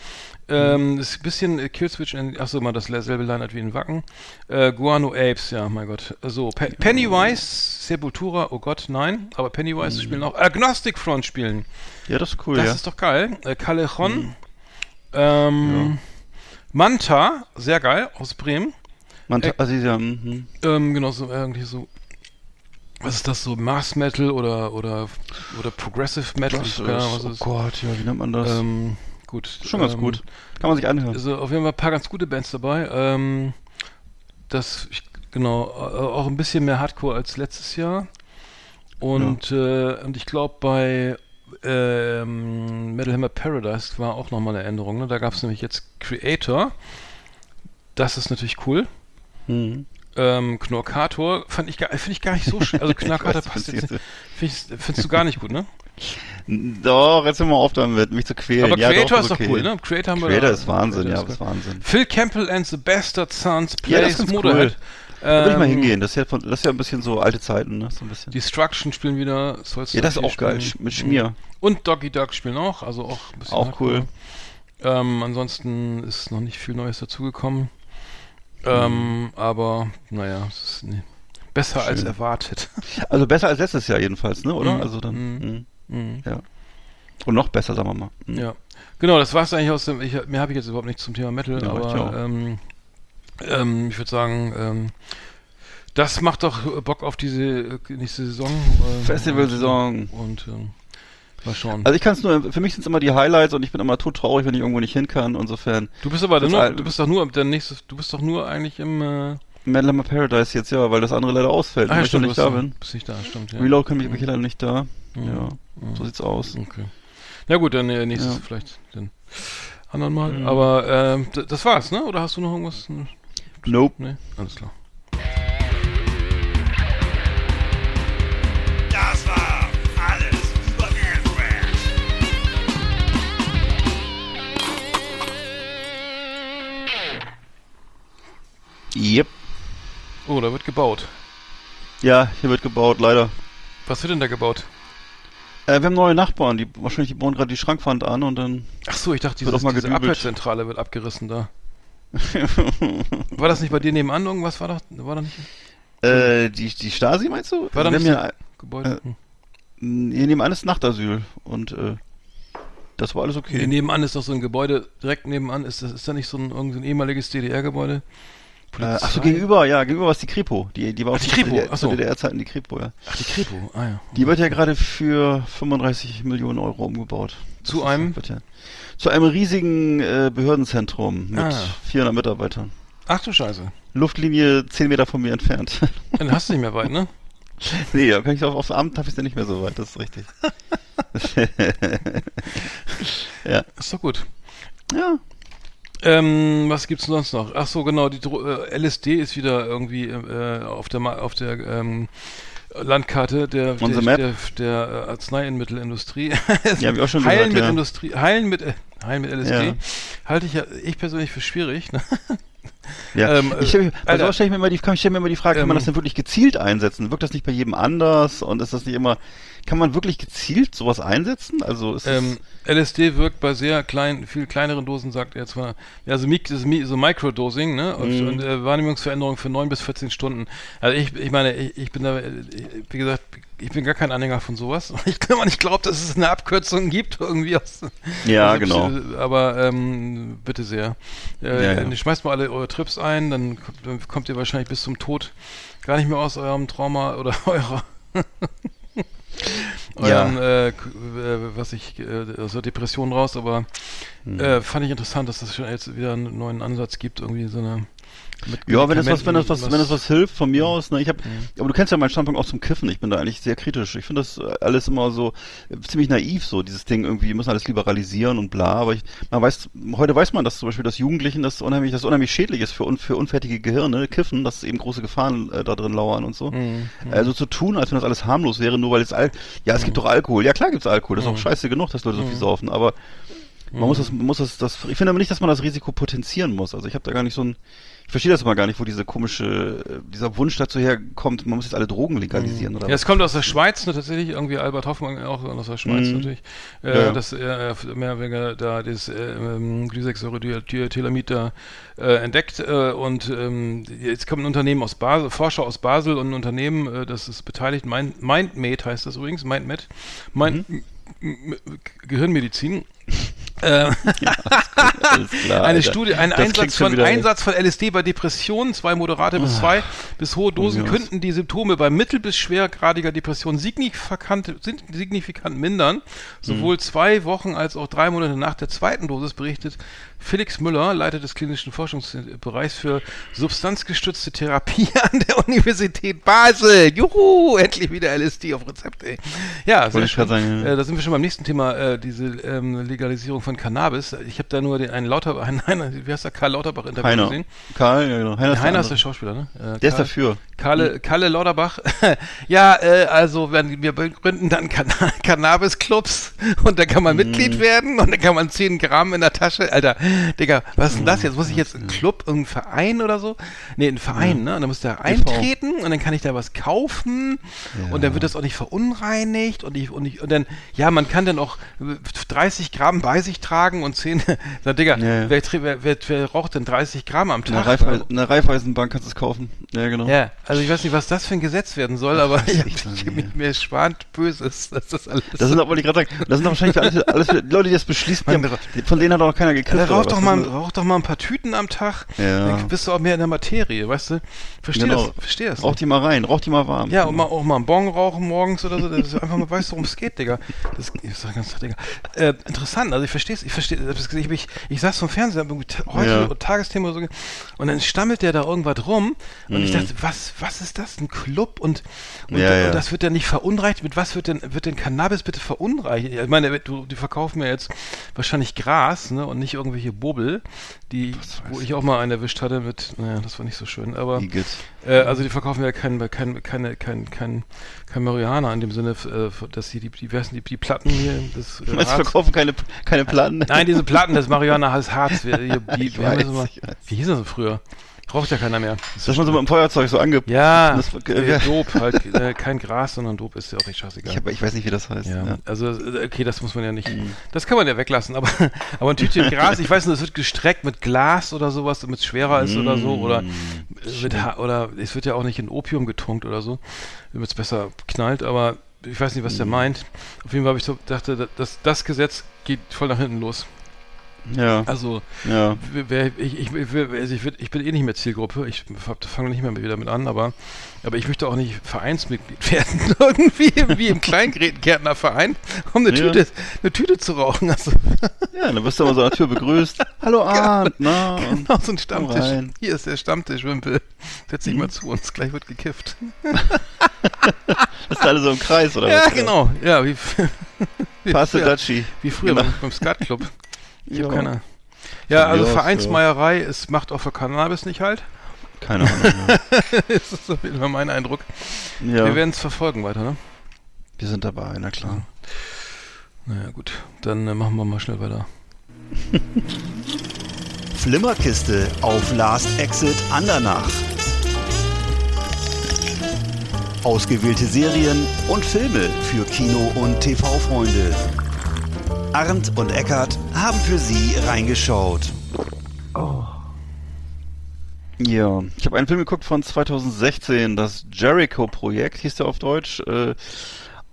Ähm, ist ein bisschen äh, Killswitch, achso, mal dasselbe Line-Up wie in Wacken. Äh, Guano Apes, ja, mein Gott. So, Pe Pennywise, Sepultura, oh Gott, nein, aber Pennywise spielen auch. Agnostic Front spielen. Ja, das ist cool, Das ja. ist doch geil. Äh, Callejon. Ähm, Manta, sehr geil, aus Bremen. Man, Äh, also, ja, mhm. Ähm, genau, so irgendwie so. Was ist das so? Mass Metal oder oder oder Progressive Metal? das ist, Ahnung, was oh ist. Gott, ja, wie nennt man das? Ähm, gut. schon ganz ähm, gut. Kann man sich anhören. Also auf jeden Fall ein paar ganz gute Bands dabei. Ähm, das, ich, genau, äh, auch ein bisschen mehr Hardcore als letztes Jahr. Und, äh, und ich glaube bei ähm, Metal Hammer Paradise war auch nochmal eine Änderung. Ne? Da gab es nämlich jetzt Creator. Das ist natürlich cool. Mhm. Ähm, Knorkator fand ich gar, finde ich gar nicht so schön. Also (laughs) Knorkator passt jetzt nicht. Find ich, findest du gar nicht gut, ne? (laughs) Doch, jetzt mal auf damit, mich zu quälen. Aber ja, Creator doch, ist doch okay. cool, ne? Creator haben wir Creator da- ist Wahnsinn, Creator ja, ist Wahnsinn. Phil Campbell and the Bastard Sons Ja, das plays ganz Motorhead. Da will ich mal Ähm, hingehen. Das ist, ja von, das ist ja ein bisschen so alte Zeiten, ne? So ein bisschen. Destruction spielen wieder. Soulstar ja, das ist 4 auch geil. spielen. Sch- Mit Schmier. Und Doggy Dog spielen auch, also auch ein bisschen. Auch Hardcore. cool. Ähm, ansonsten ist noch nicht viel Neues dazugekommen. Ähm, aber naja, es ist nee, besser als Schön. erwartet. (laughs) Also besser als letztes Jahr jedenfalls, ne? Oder? Mhm. Also dann. Mhm. Mhm. Mhm. Ja. Und noch besser, sagen wir mal. Mhm. Ja, genau, das war's eigentlich aus dem. Ich, mehr habe ich jetzt überhaupt nicht zum Thema Metal, Ja, aber ähm, ähm, ich würde sagen, ähm, das macht doch Bock auf diese äh, nächste Saison. ähm, Festivalsaison. Und, ähm, mal schauen. Also ich kann es nur, für mich sind es immer die Highlights und ich bin immer tot traurig, wenn ich irgendwo nicht hin kann. Insofern du bist aber nur, du bist doch nur der nächste, du bist doch nur eigentlich im. Äh, Hammer Paradise jetzt ja, weil das andere leider ausfällt, ah, weil ja, ich stimmt, noch nicht da bin. bist nicht da, stimmt. Ja. Reload kann mich ich leider nicht da. Mhm. Ja, Mhm. so sieht's aus. Okay. Na gut, dann äh, nächstes Ja. vielleicht den anderen Mal. Mhm. Aber ähm, das war's, ne? Oder hast du noch irgendwas? Nope. Nee, alles klar. Das war alles über Anthrax. Yep. Oh, da wird gebaut. Ja, hier wird gebaut, leider. Was wird denn da gebaut? Äh, wir haben neue Nachbarn, die wahrscheinlich die bauen gerade die Schrankwand an und dann. Ach so, ich dachte, Wird dieses, auch mal diese gedübelt. Abhörzentrale wird abgerissen da. (laughs) War das nicht bei dir nebenan irgendwas? War da, war da nicht äh, die, die Stasi meinst du? War da nicht ja, Gebäude? Äh. Hier nebenan ist Nachtasyl und äh, das war alles okay. Hier nebenan ist doch so ein Gebäude, direkt nebenan ist das, ist da nicht so ein, irgendein ehemaliges DDR-Gebäude? Äh, ach so, gegenüber, ja, gegenüber war es die Kripo. Die, die war Ach, aus die Kripo, DDR ach so. DDR-Zeiten die Kripo, ja. Ach, die Kripo, ah ja. Die wird ja gerade für 35 Millionen Euro umgebaut. Zu Das einem? Wird ja, zu einem riesigen äh, Behördenzentrum mit Ah. 400 Mitarbeitern. Ach du Scheiße. Luftlinie 10 Meter von mir entfernt. (laughs) Dann hast du nicht mehr weit, ne? nee, da kann ich auf, aufs Abend habe ich ja nicht mehr so weit, das ist richtig. (laughs) (laughs) ja. Ist doch gut. Ja. Ähm, was gibt's sonst noch? Ach so, genau, die Dro äh, LSD ist wieder irgendwie äh, auf der Ma auf der ähm, Landkarte der der, der, der äh, Arzneimittelindustrie. (laughs) Ja, hab auch schon Heilen gehört, mit ja. Industrie, Heilen mit äh, Heilen mit LSD Ja. halte ich ja ich persönlich für schwierig. Ne? (laughs) Ja, Ähm, ich stelle also stell ich mir immer die, kann- ich stell mir immer die Frage, kann man Ähm, das denn wirklich gezielt einsetzen? Wirkt das nicht bei jedem anders? Und ist das nicht immer, kann man wirklich gezielt sowas einsetzen? Also Ähm, LSD wirkt bei sehr kleinen, viel kleineren Dosen, sagt er zwar, ja, also so Microdosing, ne? Und, Mhm. und äh, Wahrnehmungsveränderung für 9 bis 14 Stunden. Also ich, ich meine, ich, ich bin da, äh, wie gesagt, ich bin gar kein Anhänger von sowas. (laughs) Ich kann nicht glauben, dass es eine Abkürzung gibt, irgendwie aus. Ja, aus genau. Aber ähm, bitte sehr. Äh, Ja, ja. dann Schmeißt mal alle eure Trips ein, dann kommt, dann kommt ihr wahrscheinlich bis zum Tod gar nicht mehr aus eurem Trauma oder (laughs) eurer. Euren, äh, k- äh, was ich, äh, aus der Depression raus, aber Hm. äh, fand ich interessant, dass das schon jetzt wieder einen neuen Ansatz gibt, irgendwie so eine ja, wenn das was, wenn das was, wenn das was hilft, von mir aus, ne, ich hab, Mhm. aber du kennst ja meinen Standpunkt auch zum Kiffen, ich bin da eigentlich sehr kritisch. Ich finde das äh, alles immer so, äh, ziemlich naiv, so, dieses Ding irgendwie, wir müssen alles liberalisieren und bla, aber ich, man weiß, heute weiß man, dass zum Beispiel das Jugendlichen, das unheimlich, das unheimlich schädlich ist für, un, für unfertige Gehirne, Kiffen, dass eben große Gefahren äh, da drin lauern und so. Mhm. Also zu tun, als wenn das alles harmlos wäre, nur weil es Al ja, es gibt doch Alkohol. Ja, klar gibt's Alkohol. Das ist auch scheiße genug, dass Leute so viel saufen. Aber man muss das, man muss das, das, ich finde aber nicht, dass man das Risiko potenzieren muss. Also ich habe da gar nicht so ein, ich verstehe das immer gar nicht, wo diese komische, äh, dieser Wunsch dazu herkommt, man muss jetzt alle Drogen legalisieren oder Ja, was. es kommt aus der Schweiz ne, tatsächlich, irgendwie Albert Hoffmann auch aus der Schweiz Mhm. natürlich, äh, Ja, ja. dass er äh, mehr oder weniger da das äh, ähm, Glycexoryl-Thelamid da äh, entdeckt äh, und ähm, jetzt kommt ein Unternehmen aus Basel, Forscher aus Basel und ein Unternehmen, äh, das ist beteiligt, Mind, MindMed heißt das übrigens, MindMed, Mind, Mhm. Gehirnmedizin. (laughs) äh, (laughs) Alles klar, eine. Studie, ein Einsatz von, Ah. Einsatz von LSD bei Depressionen, zwei moderate bis zwei bis hohe Dosen Ja. könnten die Symptome bei mittel- bis schwergradiger Depression signifikant, signifikant mindern. Sowohl Hm. zwei Wochen als auch drei Monate nach der zweiten Dosis berichtet Felix Müller, Leiter des klinischen Forschungsbereichs für substanzgestützte Therapie (laughs) an der Universität Basel. Juhu, endlich wieder LSD auf Rezept, ey. Ja, sehr schön. sagen, ja. Äh, da sind wir schon beim nächsten Thema, äh, diese ähm, Legalisierung von Cannabis. Ich habe da nur den einen Lauter, (laughs) einen, einen, wie heißt der, Karl Lauterbach Interview Heiner. gesehen. Karl, ja genau. Heiner, ist Heiner der ist der. Schauspieler, ne? Äh, Der ist Karl- dafür. Kalle, Kalle Lauterbach. (laughs) ja, äh, also wenn wir gründen dann Can (laughs) Cannabis-Clubs und da kann man Mhm. Mitglied werden und dann kann man 10 Gramm in der Tasche. Alter, Digga, was ist denn das jetzt? Muss ich jetzt einen Club, irgendeinen Verein oder so? Nee, einen Verein, ne? Und dann muss da eintreten und dann kann ich da was kaufen und dann wird das auch nicht verunreinigt und ich, und ich, und dann, ja, man kann dann auch äh, 30 Gramm bei sich tragen und 10, na (laughs) Digga, Ja, ja. wer, wer, wer, wer raucht denn 30 Gramm am der, Tag? Raiffeisen, in der Raiffeisenbank kannst du es kaufen. Ja, genau. Ja, also ich weiß nicht, was das für ein Gesetz werden soll, aber (laughs) ich, ich ich, ich, mir spannt Böses, dass das alles. Das sind auch, wollte ich gerade sagen, das sind doch wahrscheinlich alles, alles Leute, die das beschließen, die haben, von denen hat auch keiner gekriegt. ja, rauch, doch mal, rauch doch mal ein paar Tüten am Tag, Ja. dann bist du auch mehr in der Materie, weißt du? Versteh Genau. das, versteh das. Rauch die mal rein, rauch die mal warm. ja, und mal, auch mal einen Bon rauchen morgens oder so, das ist einfach mal, weißt du, worum es geht, Digga. Das ich sag ganz Digga. Äh, interessant, also ich verstehe es, ich verstehe, ich, ich, ich saß vom Fernseher heute Ja. Tagesthema oder so und dann stammelt der da irgendwas rum und ich Mhm. dachte, was, was ist das, ein Club und, und, Ja, ja. und das wird ja nicht verunreinigt, mit was wird denn, wird denn Cannabis bitte verunreinigt? Ich meine, du, die verkaufen mir jetzt wahrscheinlich Gras, ne, und nicht irgendwelche Bubbel, die, wo ich auch mal einen erwischt hatte mit, naja, das war nicht so schön, aber äh, also die verkaufen ja kein, kein, keine, kein, kein, kein Marihuana in dem Sinne, äh, dass sie die, die, heißen die, die Platten hier, das äh, Harz- verkaufen keine, keine Platten? Nein, diese Platten, das Marihuana heißt Harz. Wir, die, die, (laughs) weiß, ich weiß. wie hieß das denn früher? Raucht ja keiner mehr. Dass man so mit dem Feuerzeug so ange... Ja, Das, äh, (laughs) Dope, halt, (laughs) äh, kein Gras, sondern Dope ist ja auch nicht scheißegal. ich, hab, ich weiß nicht, wie das heißt. Ja, Ja. also äh, okay, das muss man ja nicht. Mhm. Das kann man ja weglassen, aber, (laughs) aber ein Tütchen Gras, ich weiß nicht, es wird gestreckt mit Glas oder sowas, damit es schwerer ist oder so, oder Mhm. es wird, ha- oder es wird ja auch nicht in Opium getunkt oder so, damit es besser knallt, aber ich weiß nicht, was der meint. Auf jeden Fall habe ich so dachte, da- das, das Gesetz geht voll nach hinten los. Ja, Also ja. wer, ich, ich, also ich, ich bin eh nicht mehr Zielgruppe. Ich fange nicht mehr wieder mit an, aber, aber ich möchte auch nicht Vereinsmitglied (laughs) werden, irgendwie wie im Kleingärtnerverein, um eine, Ja. Tüte, eine Tüte zu rauchen. Also, Ja, dann wirst du immer so an der Tür begrüßt. (laughs) Hallo Arndt, na? (laughs) Genau, so ein Stammtisch. Hier ist der Stammtisch, Wimpel. Setz dich mal zu uns, gleich wird gekifft. ist alle so im Kreis, oder Ja, was? genau. Ja, wie, wie, Passe früher, Daci. wie früher Genau. beim, beim Skatclub. Ich Ja. habe keine. Ja, also Ja, Vereinsmeierei ist, macht auch für Cannabis nicht halt. Keine Ahnung. (laughs) das ist so immer mein Eindruck. Ja, ja. Wir werden es verfolgen weiter, ne? wir sind dabei, na klar. Naja, gut. Dann äh, machen wir mal schnell weiter. (laughs) Flimmerkiste auf Last Exit Andernach. Ausgewählte Serien und Filme für Kino- und TV-Freunde. Arndt und Eckart haben für Sie reingeschaut. Ja, ich habe einen Film geguckt von 2016, das Jericho-Projekt, hieß der auf Deutsch, äh,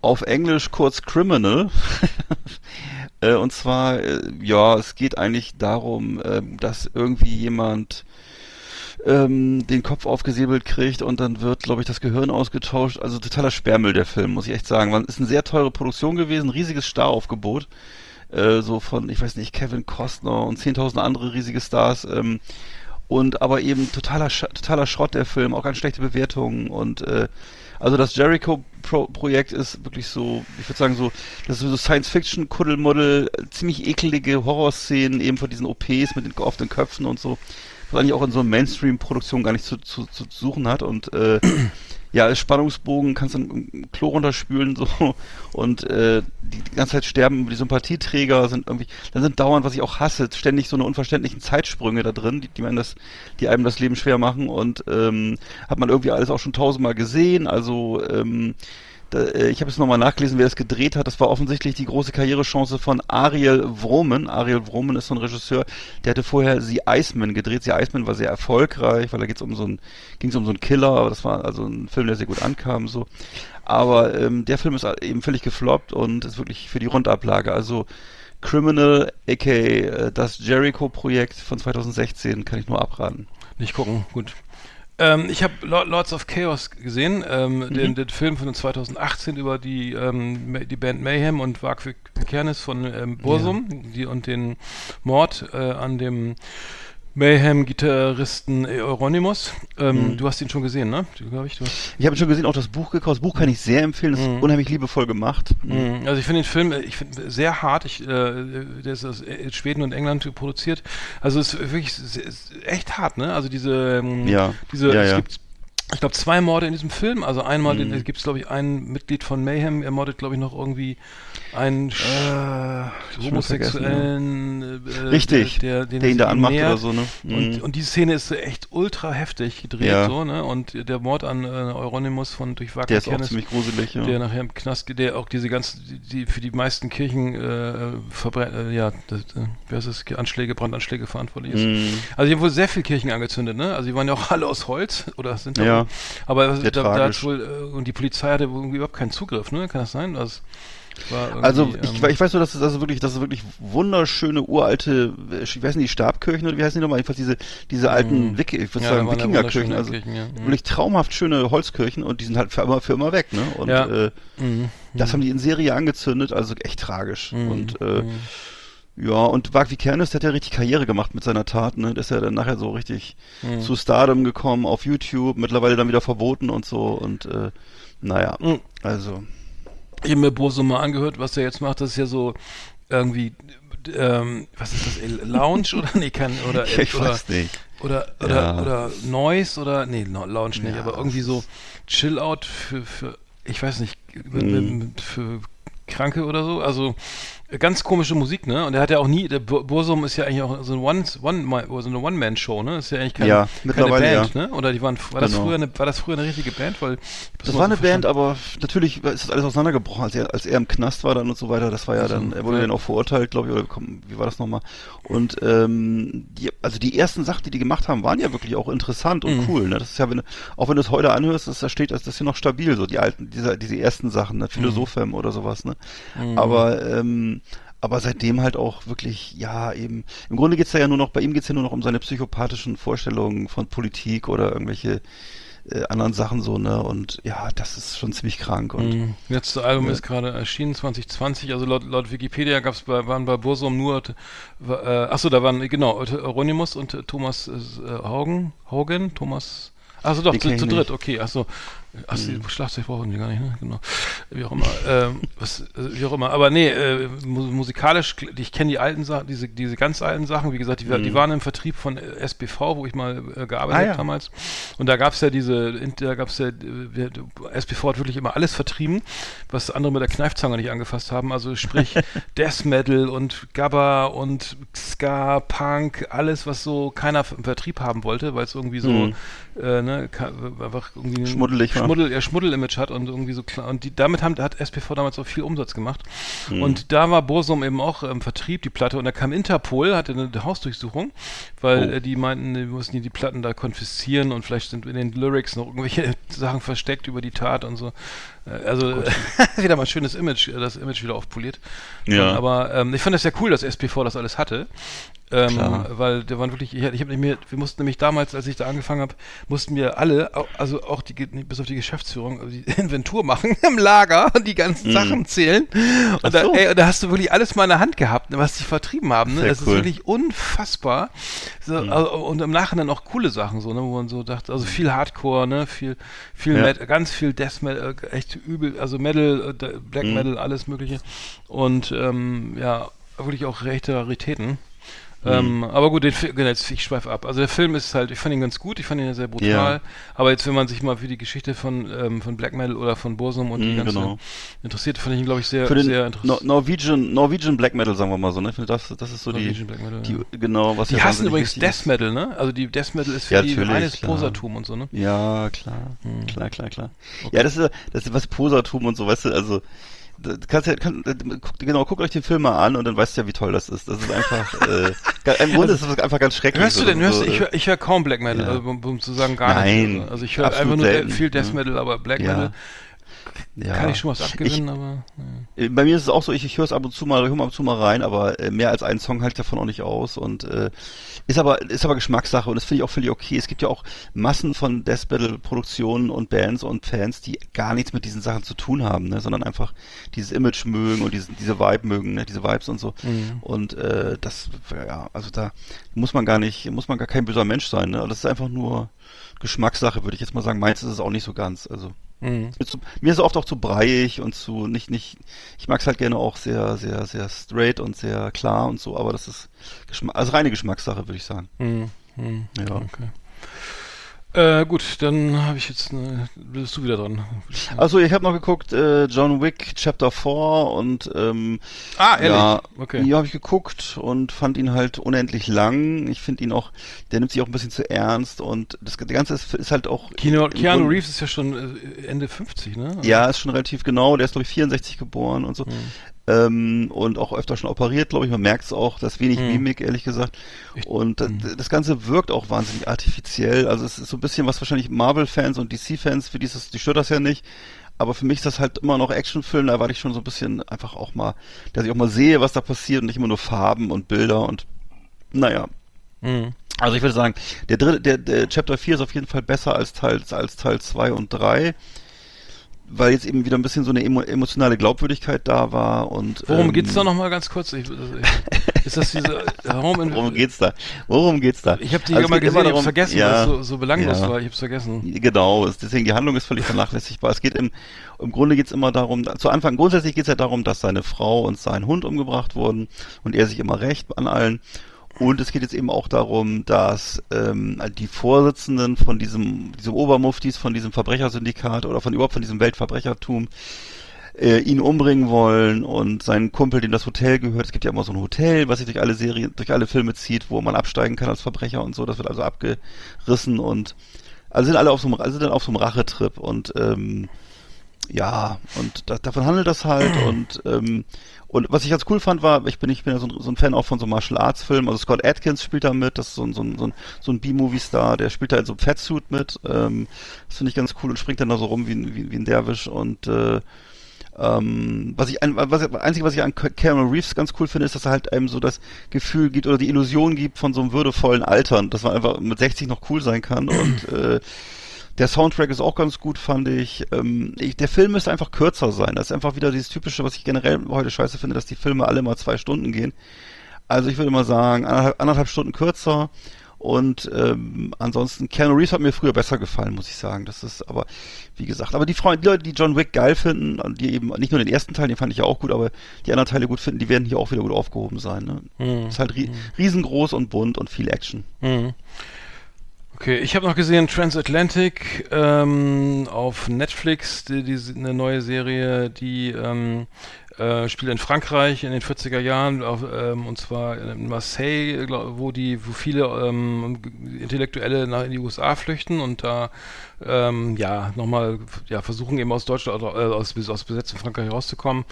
auf Englisch kurz Criminal. (laughs) äh, und zwar, äh, ja, es geht eigentlich darum, äh, dass irgendwie jemand ähm, den Kopf aufgesäbelt kriegt und dann wird, glaube ich, das Gehirn ausgetauscht. Also totaler Sperrmüll der Film, muss ich echt sagen. Ist eine sehr teure Produktion gewesen, riesiges Staraufgebot. Äh, so von, ich weiß nicht, Kevin Costner und 10.000 andere riesige Stars. Ähm, und aber eben totaler Sch totaler Schrott der Film, auch ganz schlechte Bewertungen und äh, also das Jericho Pro ist wirklich so, ich würde sagen so, das ist so Science Fiction Kuddelmuddel, äh, ziemlich ekelige Horrorszenen eben von diesen OPs mit den offenen Köpfen und so, was eigentlich auch in so einer Mainstream Produktion gar nicht zu, zu, zu suchen hat und äh, ja, als Spannungsbogen kannst du ein Klo runterspülen so. Und äh, die, ganze Zeit sterben die Sympathieträger sind irgendwie, dann sind dauernd, was ich auch hasse, ständig so eine unverständlichen Zeitsprünge da drin, die, die man das, die einem das Leben schwer machen. Und ähm, hat man irgendwie alles auch schon tausendmal gesehen, also ähm, äh, ich habe jetzt nochmal nachgelesen, wer das gedreht hat. Das war offensichtlich die große Karrierechance von Ariel Vromen. Ariel Vromen ist so ein Regisseur, der hatte vorher The Iceman gedreht. The Iceman war sehr erfolgreich, weil da geht's um so ein, ging es um so einen Killer, aber das war also ein Film, der sehr gut ankam. so. Aber ähm, der Film ist eben völlig gefloppt und ist wirklich für die Rundablage. Also Criminal, aka äh, das Jericho-Projekt von 2016, kann ich nur abraten. Nicht gucken, gut. Ähm, ich habe Lords of Chaos gesehen, ähm, den, den Film von 2018 über die, ähm, die Band Mayhem und Wag Kernes von ähm, Bursum die, und den Mord äh, an dem Mayhem-Gitarristen Euronymous. Ähm, Du hast ihn schon gesehen, ne? Glaube ich. Du hast, Ich habe schon gesehen, auch das Buch gekauft. Das Buch kann ich sehr empfehlen. Das ist unheimlich liebevoll gemacht. Mhm. Also ich finde den Film, äh, ich finde sehr hart. Ich, äh, der ist aus äh, Schweden und England produziert. Also es ist wirklich sehr- ist echt hart, ne? Also diese, ähm, Ja. diese, Ja, es ja. gibt, ich glaube, zwei Morde in diesem Film. Also einmal Mhm. gibt es, glaube ich, ein Mitglied von Mayhem. Er mordet, glaube ich, noch irgendwie einen Sch- homosexuellen, äh, Richtig, der, den der ihn da anmacht oder so, ne? Und, Mhm. und die Szene ist echt ultra heftig gedreht, Ja. so, ne? Und der Mord an äh, Euronymous von durch Wagner Der ist auch Kernes- ziemlich gruselig, ja. der nachher im Knast, der auch diese ganzen, die, die für die meisten Kirchen äh, verbrennt, äh, ja, das, äh, wer ist es, Anschläge, Brandanschläge verantwortlich ist. Mhm. Also hier wurden sehr viele Kirchen angezündet, ne? Also die waren ja auch (laughs) alle aus Holz oder sind Ja. aber Sehr da, da wohl, äh, und die Polizei hatte wohl irgendwie überhaupt keinen Zugriff, ne? Kann das sein? Das irgendwie, Also ich, ähm, ich weiß nur, dass es also wirklich, das ist wirklich wunderschöne uralte, äh, ich weiß nicht, die Stabkirchen oder wie heißen die nochmal? Jedenfalls diese, diese alten Mhm. Wiki, ich würde Ja, sagen Wikingerkirchen, also Kirchen, ja. Mhm. wirklich traumhaft schöne Holzkirchen und die sind halt für immer, für immer weg, ne? Und Ja. äh, mhm. das haben die in Serie angezündet, also echt tragisch. Und äh, ja, und Wagvi Kernes, der hat ja richtig Karriere gemacht mit seiner Tat, ne? Der ist ja dann nachher so richtig zu Stardom gekommen auf YouTube, mittlerweile dann wieder verboten und so und äh, naja, also Ich habe mir Boso mal angehört, was er jetzt macht. Das ist ja so irgendwie, ähm, was ist das, Lounge oder nee, kann, oder, (laughs) ich oder, weiß nicht. oder, oder, Ja. oder Noise oder, nee, Lounge nicht, Ja, aber irgendwie so Chill-Out für, für, ich weiß nicht, Mhm. für Kranke oder so. Also ganz komische Musik, ne? Und er hat ja auch nie, der Bu- Bursum ist ja eigentlich auch so, ein One, One, so eine One-Man-Show, ne? Ist ja eigentlich keine, Ja, keine Band, ja. ne? Oder die waren, war das Genau. früher eine, war das früher eine richtige Band? Weil Das war eine so Band, verstanden. aber natürlich ist das alles auseinandergebrochen, als er, als er im Knast war dann und so weiter. Das war ja Also, dann, er wurde ja. dann auch verurteilt, glaube ich, oder komm, wie war das nochmal? Und ähm, die, also die ersten Sachen, die die gemacht haben, waren ja wirklich auch interessant und Mhm. cool. Ne? Das ist ja, wenn, du- auch wenn du es heute anhörst, das, da steht, das, ist ja noch stabil, so die alten, diese, diese ersten Sachen, ne? Philosophem oder sowas. Ne? Mhm. Aber ähm, aber seitdem halt auch wirklich, ja, eben, im Grunde geht's da ja nur noch, bei ihm geht's ja nur noch um seine psychopathischen Vorstellungen von Politik oder irgendwelche äh, anderen Sachen so, ne? Und ja, das ist schon ziemlich krank. Und Mhm. Letzte Album Ja. ist gerade erschienen, 2020. Also laut, laut Wikipedia gab's bei, waren bei Bursum nur, äh, achso, da waren, genau, Euronymous und äh, Thomas äh, Haugen, Haugen, Thomas, achso doch, Den zu, zu dritt, okay, achso. Ach, die Schlagzeug brauchen die gar nicht, ne? Genau. Wie auch immer. ähm, was, äh, wie auch immer. Aber nee, äh, mu musikalisch, ich kenne die alten Sachen, diese, diese ganz alten Sachen, wie gesagt, die, die waren im Vertrieb von SBV, wo ich mal äh, gearbeitet Mhm. Ah, habe ja. damals. Und da gab's ja diese, da gab's ja, äh, wir- SBV hat wirklich immer alles vertrieben, was andere mit der Kneifzange nicht angefasst haben. Also sprich (laughs) Death Metal und Gabba und Ska, Punk, alles, was so keiner im Vertrieb haben wollte, weil es irgendwie so, Mhm. Äh, ne, einfach irgendwie ein Schmuddelig. Schmuddel, ja, Schmuddel-Image hat und irgendwie so klar. Und die, damit haben, hat SPV damals auch viel Umsatz gemacht. Mhm. Und da war Bursum eben auch im Vertrieb, die Platte. Und da kam Interpol, hatte eine Hausdurchsuchung, weil Oh. äh, die meinten, die mussten die, die Platten da konfiszieren und vielleicht sind in den Lyrics noch irgendwelche (laughs) Sachen versteckt über die Tat und so. Äh, Also (laughs) wieder mal ein schönes Image, das Image wieder aufpoliert. Ja. Und, aber ähm, ich fand das ja cool, dass SPV das alles hatte. Ähm, Klar. weil der waren wirklich, ich, ich habe nicht mehr, wir mussten nämlich damals, als ich da angefangen habe, mussten wir alle, also auch die, bis auf die Geschäftsführung, also die (laughs) Inventur machen (laughs) im Lager und die ganzen Sachen zählen. Und Ach da, so. ey, und da hast du wirklich alles mal in der Hand gehabt, was die vertrieben haben. Ne? Sehr Das ist cool. wirklich unfassbar. So, also, und im Nachhinein auch coole Sachen, so, ne, wo man so dachte, also viel Hardcore, ne, viel, viel Ja. Met, ganz viel Death Metal, äh, echt übel, also Metal, äh, Black Mhm. Metal, alles mögliche. Und ähm, ja, wirklich auch rechte Raritäten. Ähm, aber gut, den genau, jetzt, ich schweife ab. Also der Film ist halt, ich fand ihn ganz gut, ich fand ihn ja sehr brutal. Ja. Aber jetzt, wenn man sich mal für die Geschichte von, ähm, von Black Metal oder von Bursum und die Mhm, ganze genau. interessiert, fand ich ihn, glaube ich, sehr, für den sehr no interessant. Norwegian, Norwegian Black Metal, sagen wir mal so, ne? Ich finde, Das, das ist so die, Norwegian Black Metal, die, ja. genau, was Die hassen übrigens Death. Metal, ne? Also die Death Metal ist für Ja, die reines. Posertum und so, ne? Ja, klar, klar, klar, klar. Ja, das ist, das ist was Posertum und so, weißt du, also, kannst ja, kann, guck, genau, guckt euch den Film mal an und dann weißt du ja, wie toll das ist. Das ist einfach, äh, (laughs) im Grunde ist das einfach ganz schrecklich. Hörst du denn, hörst so, ich höre hör kaum Black Metal, Ja. also, um, um zu sagen gar Nein, nicht. Also ich höre einfach nur selten, viel Death. Metal, aber Black Ja. Metal ja. kann ich schon was abgewinnen, aber ja. Äh, Bei mir ist es auch so, ich, ich höre es ab und zu mal, höre mal ab und zu mal rein, aber äh, mehr als einen Song halte ich davon auch nicht aus und äh, ist aber ist aber Geschmackssache und das finde ich auch völlig okay. Es gibt ja auch Massen von Death Battle Produktionen und Bands und Fans, die gar nichts mit diesen Sachen zu tun haben, ne, sondern einfach dieses Image mögen und diesen, diese Vibe mögen, ne, diese Vibes und so. Mhm. Und äh, das ja, also da muss man gar nicht, muss man gar kein böser Mensch sein, ne? Das ist einfach nur Geschmackssache, würde ich jetzt mal sagen. Meins ist es auch nicht so ganz, also Mhm. mir ist es oft auch zu breiig und zu nicht nicht ich mag es halt gerne auch sehr sehr sehr straight und sehr klar und so aber das ist Geschma also reine Geschmackssache würde ich sagen Mhm. Mhm. Ja. Okay. Äh, gut, dann habe ich jetzt eine, bist du wieder dran. also ich habe noch geguckt äh, John Wick Chapter 4 und ähm, Ah, ehrlich? ja Okay. ja habe ich geguckt und fand ihn halt unendlich lang ich finde ihn auch der nimmt sich auch ein bisschen zu ernst und das der ganze ist, ist halt auch Kino, Keanu Grunde- Reeves ist ja schon äh, Ende 50, ne? Ja, ist schon relativ genau. Der ist, glaube ich, 64 geboren und so. Mhm. Ähm, und auch öfter schon operiert, glaube ich. Man merkt es auch, das wenig Mhm. Mimik, ehrlich gesagt. Und das, das Ganze wirkt auch wahnsinnig artifiziell. Also es ist so ein bisschen was wahrscheinlich Marvel-Fans und DC-Fans, für die, ist das, die stört das ja nicht. Aber für mich ist das halt immer noch Actionfilm. Da erwarte ich schon so ein bisschen einfach auch mal, dass ich auch mal sehe, was da passiert und nicht immer nur Farben und Bilder und naja, Mhm. also ich würde sagen, der dritte, der, der Chapter 4 ist auf jeden Fall besser als Teil, als Teil 2 und 3. Weil jetzt eben wieder ein bisschen so eine emo, emotionale Glaubwürdigkeit da war und. Worum ähm, geht's da nochmal ganz kurz? Ich, ich, ist das diese äh, Home in, Worum geht's da? Worum geht's da? Ich habe die Also mal gesehen, ich hab's darum- vergessen, ja, weil es so, so belanglos ja. war. Ich hab's vergessen. Genau, es- deswegen die Handlung ist völlig vernachlässigbar. Es geht im, im Grunde geht's immer darum, zu Anfang, grundsätzlich geht's ja darum, dass seine Frau und sein Hund umgebracht wurden und er sich immer recht an allen. Und es geht jetzt eben auch darum, dass ähm, die Vorsitzenden von diesem, diesem Obermuftis, von diesem Verbrechersyndikat oder von überhaupt von diesem Weltverbrechertum äh, ihn umbringen wollen und seinen Kumpel, dem das Hotel gehört. Es gibt ja immer so ein Hotel, was sich durch alle Serien, durch alle Filme zieht, wo man absteigen kann als Verbrecher und so. Das wird also abgerissen und also sind alle auf so einem, also sind auf so einem Rachetrip und ähm, ja, und da, davon handelt das halt (clears throat) und ähm, und was ich ganz cool fand war, ich bin ich bin ja so ein, so ein Fan auch von so Martial Arts Filmen, also Scott Atkins spielt da mit, das ist so ein so ein, so ein, so ein B-Movie Star, der spielt da in so einem Fatsuit mit, ähm, das finde ich ganz cool und springt dann da so rum wie, ein- wie, wie ein Derwisch. Und äh, ähm, was ich was, das einzige, was ich an Cameron Reeves ganz cool finde, ist, dass er halt einem so das Gefühl gibt oder die Illusion gibt von so einem würdevollen Altern, dass man einfach mit 60 noch cool sein kann. Und äh, der Soundtrack ist auch ganz gut, fand ich. Ähm, ich. Der Film müsste einfach kürzer sein. Das ist einfach wieder dieses typische, was ich generell heute scheiße finde, dass die Filme alle mal zwei Stunden gehen. Also ich würde mal sagen, anderthalb, anderthalb Stunden kürzer. Und ähm, ansonsten, Keanu Reeves hat mir früher besser gefallen, muss ich sagen. Das ist aber, wie gesagt, aber die Freunde, die Leute, die John Wick geil finden, die eben nicht nur den ersten Teil, den fand ich ja auch gut, aber die anderen Teile gut finden, die werden hier auch wieder gut aufgehoben sein. Ne? Mhm. Ist halt ri riesengroß und bunt und viel Action. Mhm. Okay, ich habe noch gesehen Transatlantic ähm, auf Netflix, die, die, eine neue Serie, die ähm, äh, spielt in Frankreich in den 40er Jahren, auf, ähm, und zwar in Marseille, glaub, wo die, wo viele ähm, Intellektuelle nach in die USA flüchten und da ähm, ja nochmal ja, versuchen eben aus Deutschland oder äh, aus, aus besetztem Frankreich rauszukommen.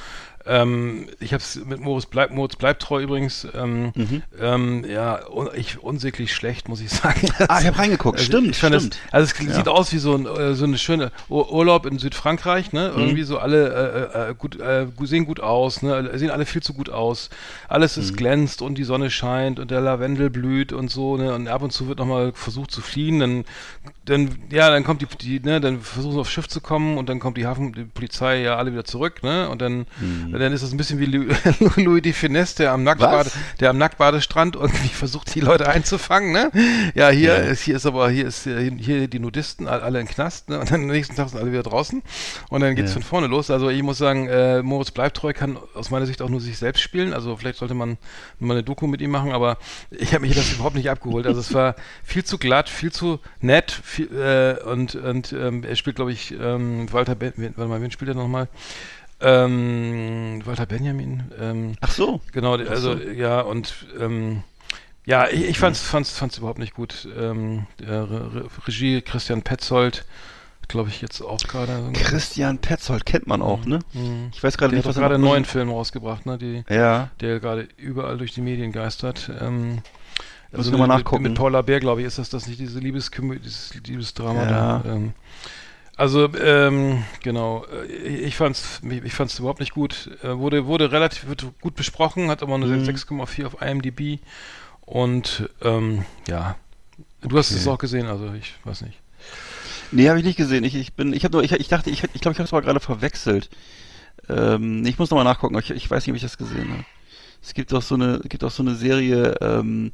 Ähm, ich habe es mit Moritz Bleib, Moritz Bleibtreu übrigens, ähm, Mhm. ähm, ja, un, ich, unsäglich schlecht, muss ich sagen. (laughs) Ah, ich habe reingeguckt. Also stimmt, stimmt. Das, also es Ja. sieht aus wie so, ein, äh, so eine schöne Ur Urlaub in Südfrankreich, ne? Mhm. Irgendwie so alle äh, äh, gut, äh, sehen gut aus, ne? Sehen alle viel zu gut aus. Alles Mhm. ist glänzt und die Sonne scheint und der Lavendel blüht und so, ne? Und ab und zu wird nochmal versucht zu fliehen, dann, dann, ja, dann kommt die, die, ne, dann versuchen sie aufs Schiff zu kommen und dann kommt die Hafen, die Polizei ja alle wieder zurück, ne? Und dann, Mhm. dann ist das ein bisschen wie (laughs) Louis de Finesse, der am Nacktbade, der am Nacktbadestrand irgendwie (laughs) versucht, die Leute einzufangen, ne? Ja, hier Ja. ist, hier ist aber, hier ist äh, hier die Nudisten, all- alle im Knast, ne? Und dann am nächsten Tag sind alle wieder draußen. Und dann geht's Ja. von vorne los. Also ich muss sagen, äh, Moritz Bleibtreu kann aus meiner Sicht auch nur sich selbst spielen. Also vielleicht sollte man mal eine Doku mit ihm machen, aber ich habe mich das überhaupt nicht abgeholt. Also es war viel zu glatt, viel zu nett, viel, äh, und, und ähm, er spielt, glaube ich, ähm, Walter ben wen- warte mal, wen spielt er nochmal? Ähm, Walter Benjamin, ähm, Ach so. Genau, Ach also so. ja und ähm, ja, ich, ich fand's, fand's, fand's überhaupt nicht gut. Ähm, Re Re Regie Christian Petzold, glaube ich jetzt auch gerade. Christian Petzold kennt man auch, ne? Mhm. Ich weiß gerade Der nicht, hat was er gerade einen neuen Film rausgebracht, ne? Die, Ja. der gerade überall durch die Medien geistert. Ähm, Müssen wir mal mit, nachgucken. Mit Paula Bär, glaube ich, ist das das nicht diese Liebeskomödie, dieses Liebesdrama Ja. da. Ähm, also ähm, genau, äh, ich fand's, ich fand's überhaupt nicht gut. Äh, wurde wurde relativ wird gut besprochen, hat aber nur Mhm. 6,4 auf IMDb und ähm, ja, du hast Okay. es auch gesehen, also ich weiß nicht. Nee, habe ich nicht gesehen. Ich, ich bin, ich habe nur, ich, ich dachte, ich, ich glaube, ich habe es mal gerade verwechselt. Ähm, ich muss nochmal nachgucken. Ich, ich weiß nicht, ob ich das gesehen habe. Es gibt auch so eine, gibt auch so eine Serie, ähm,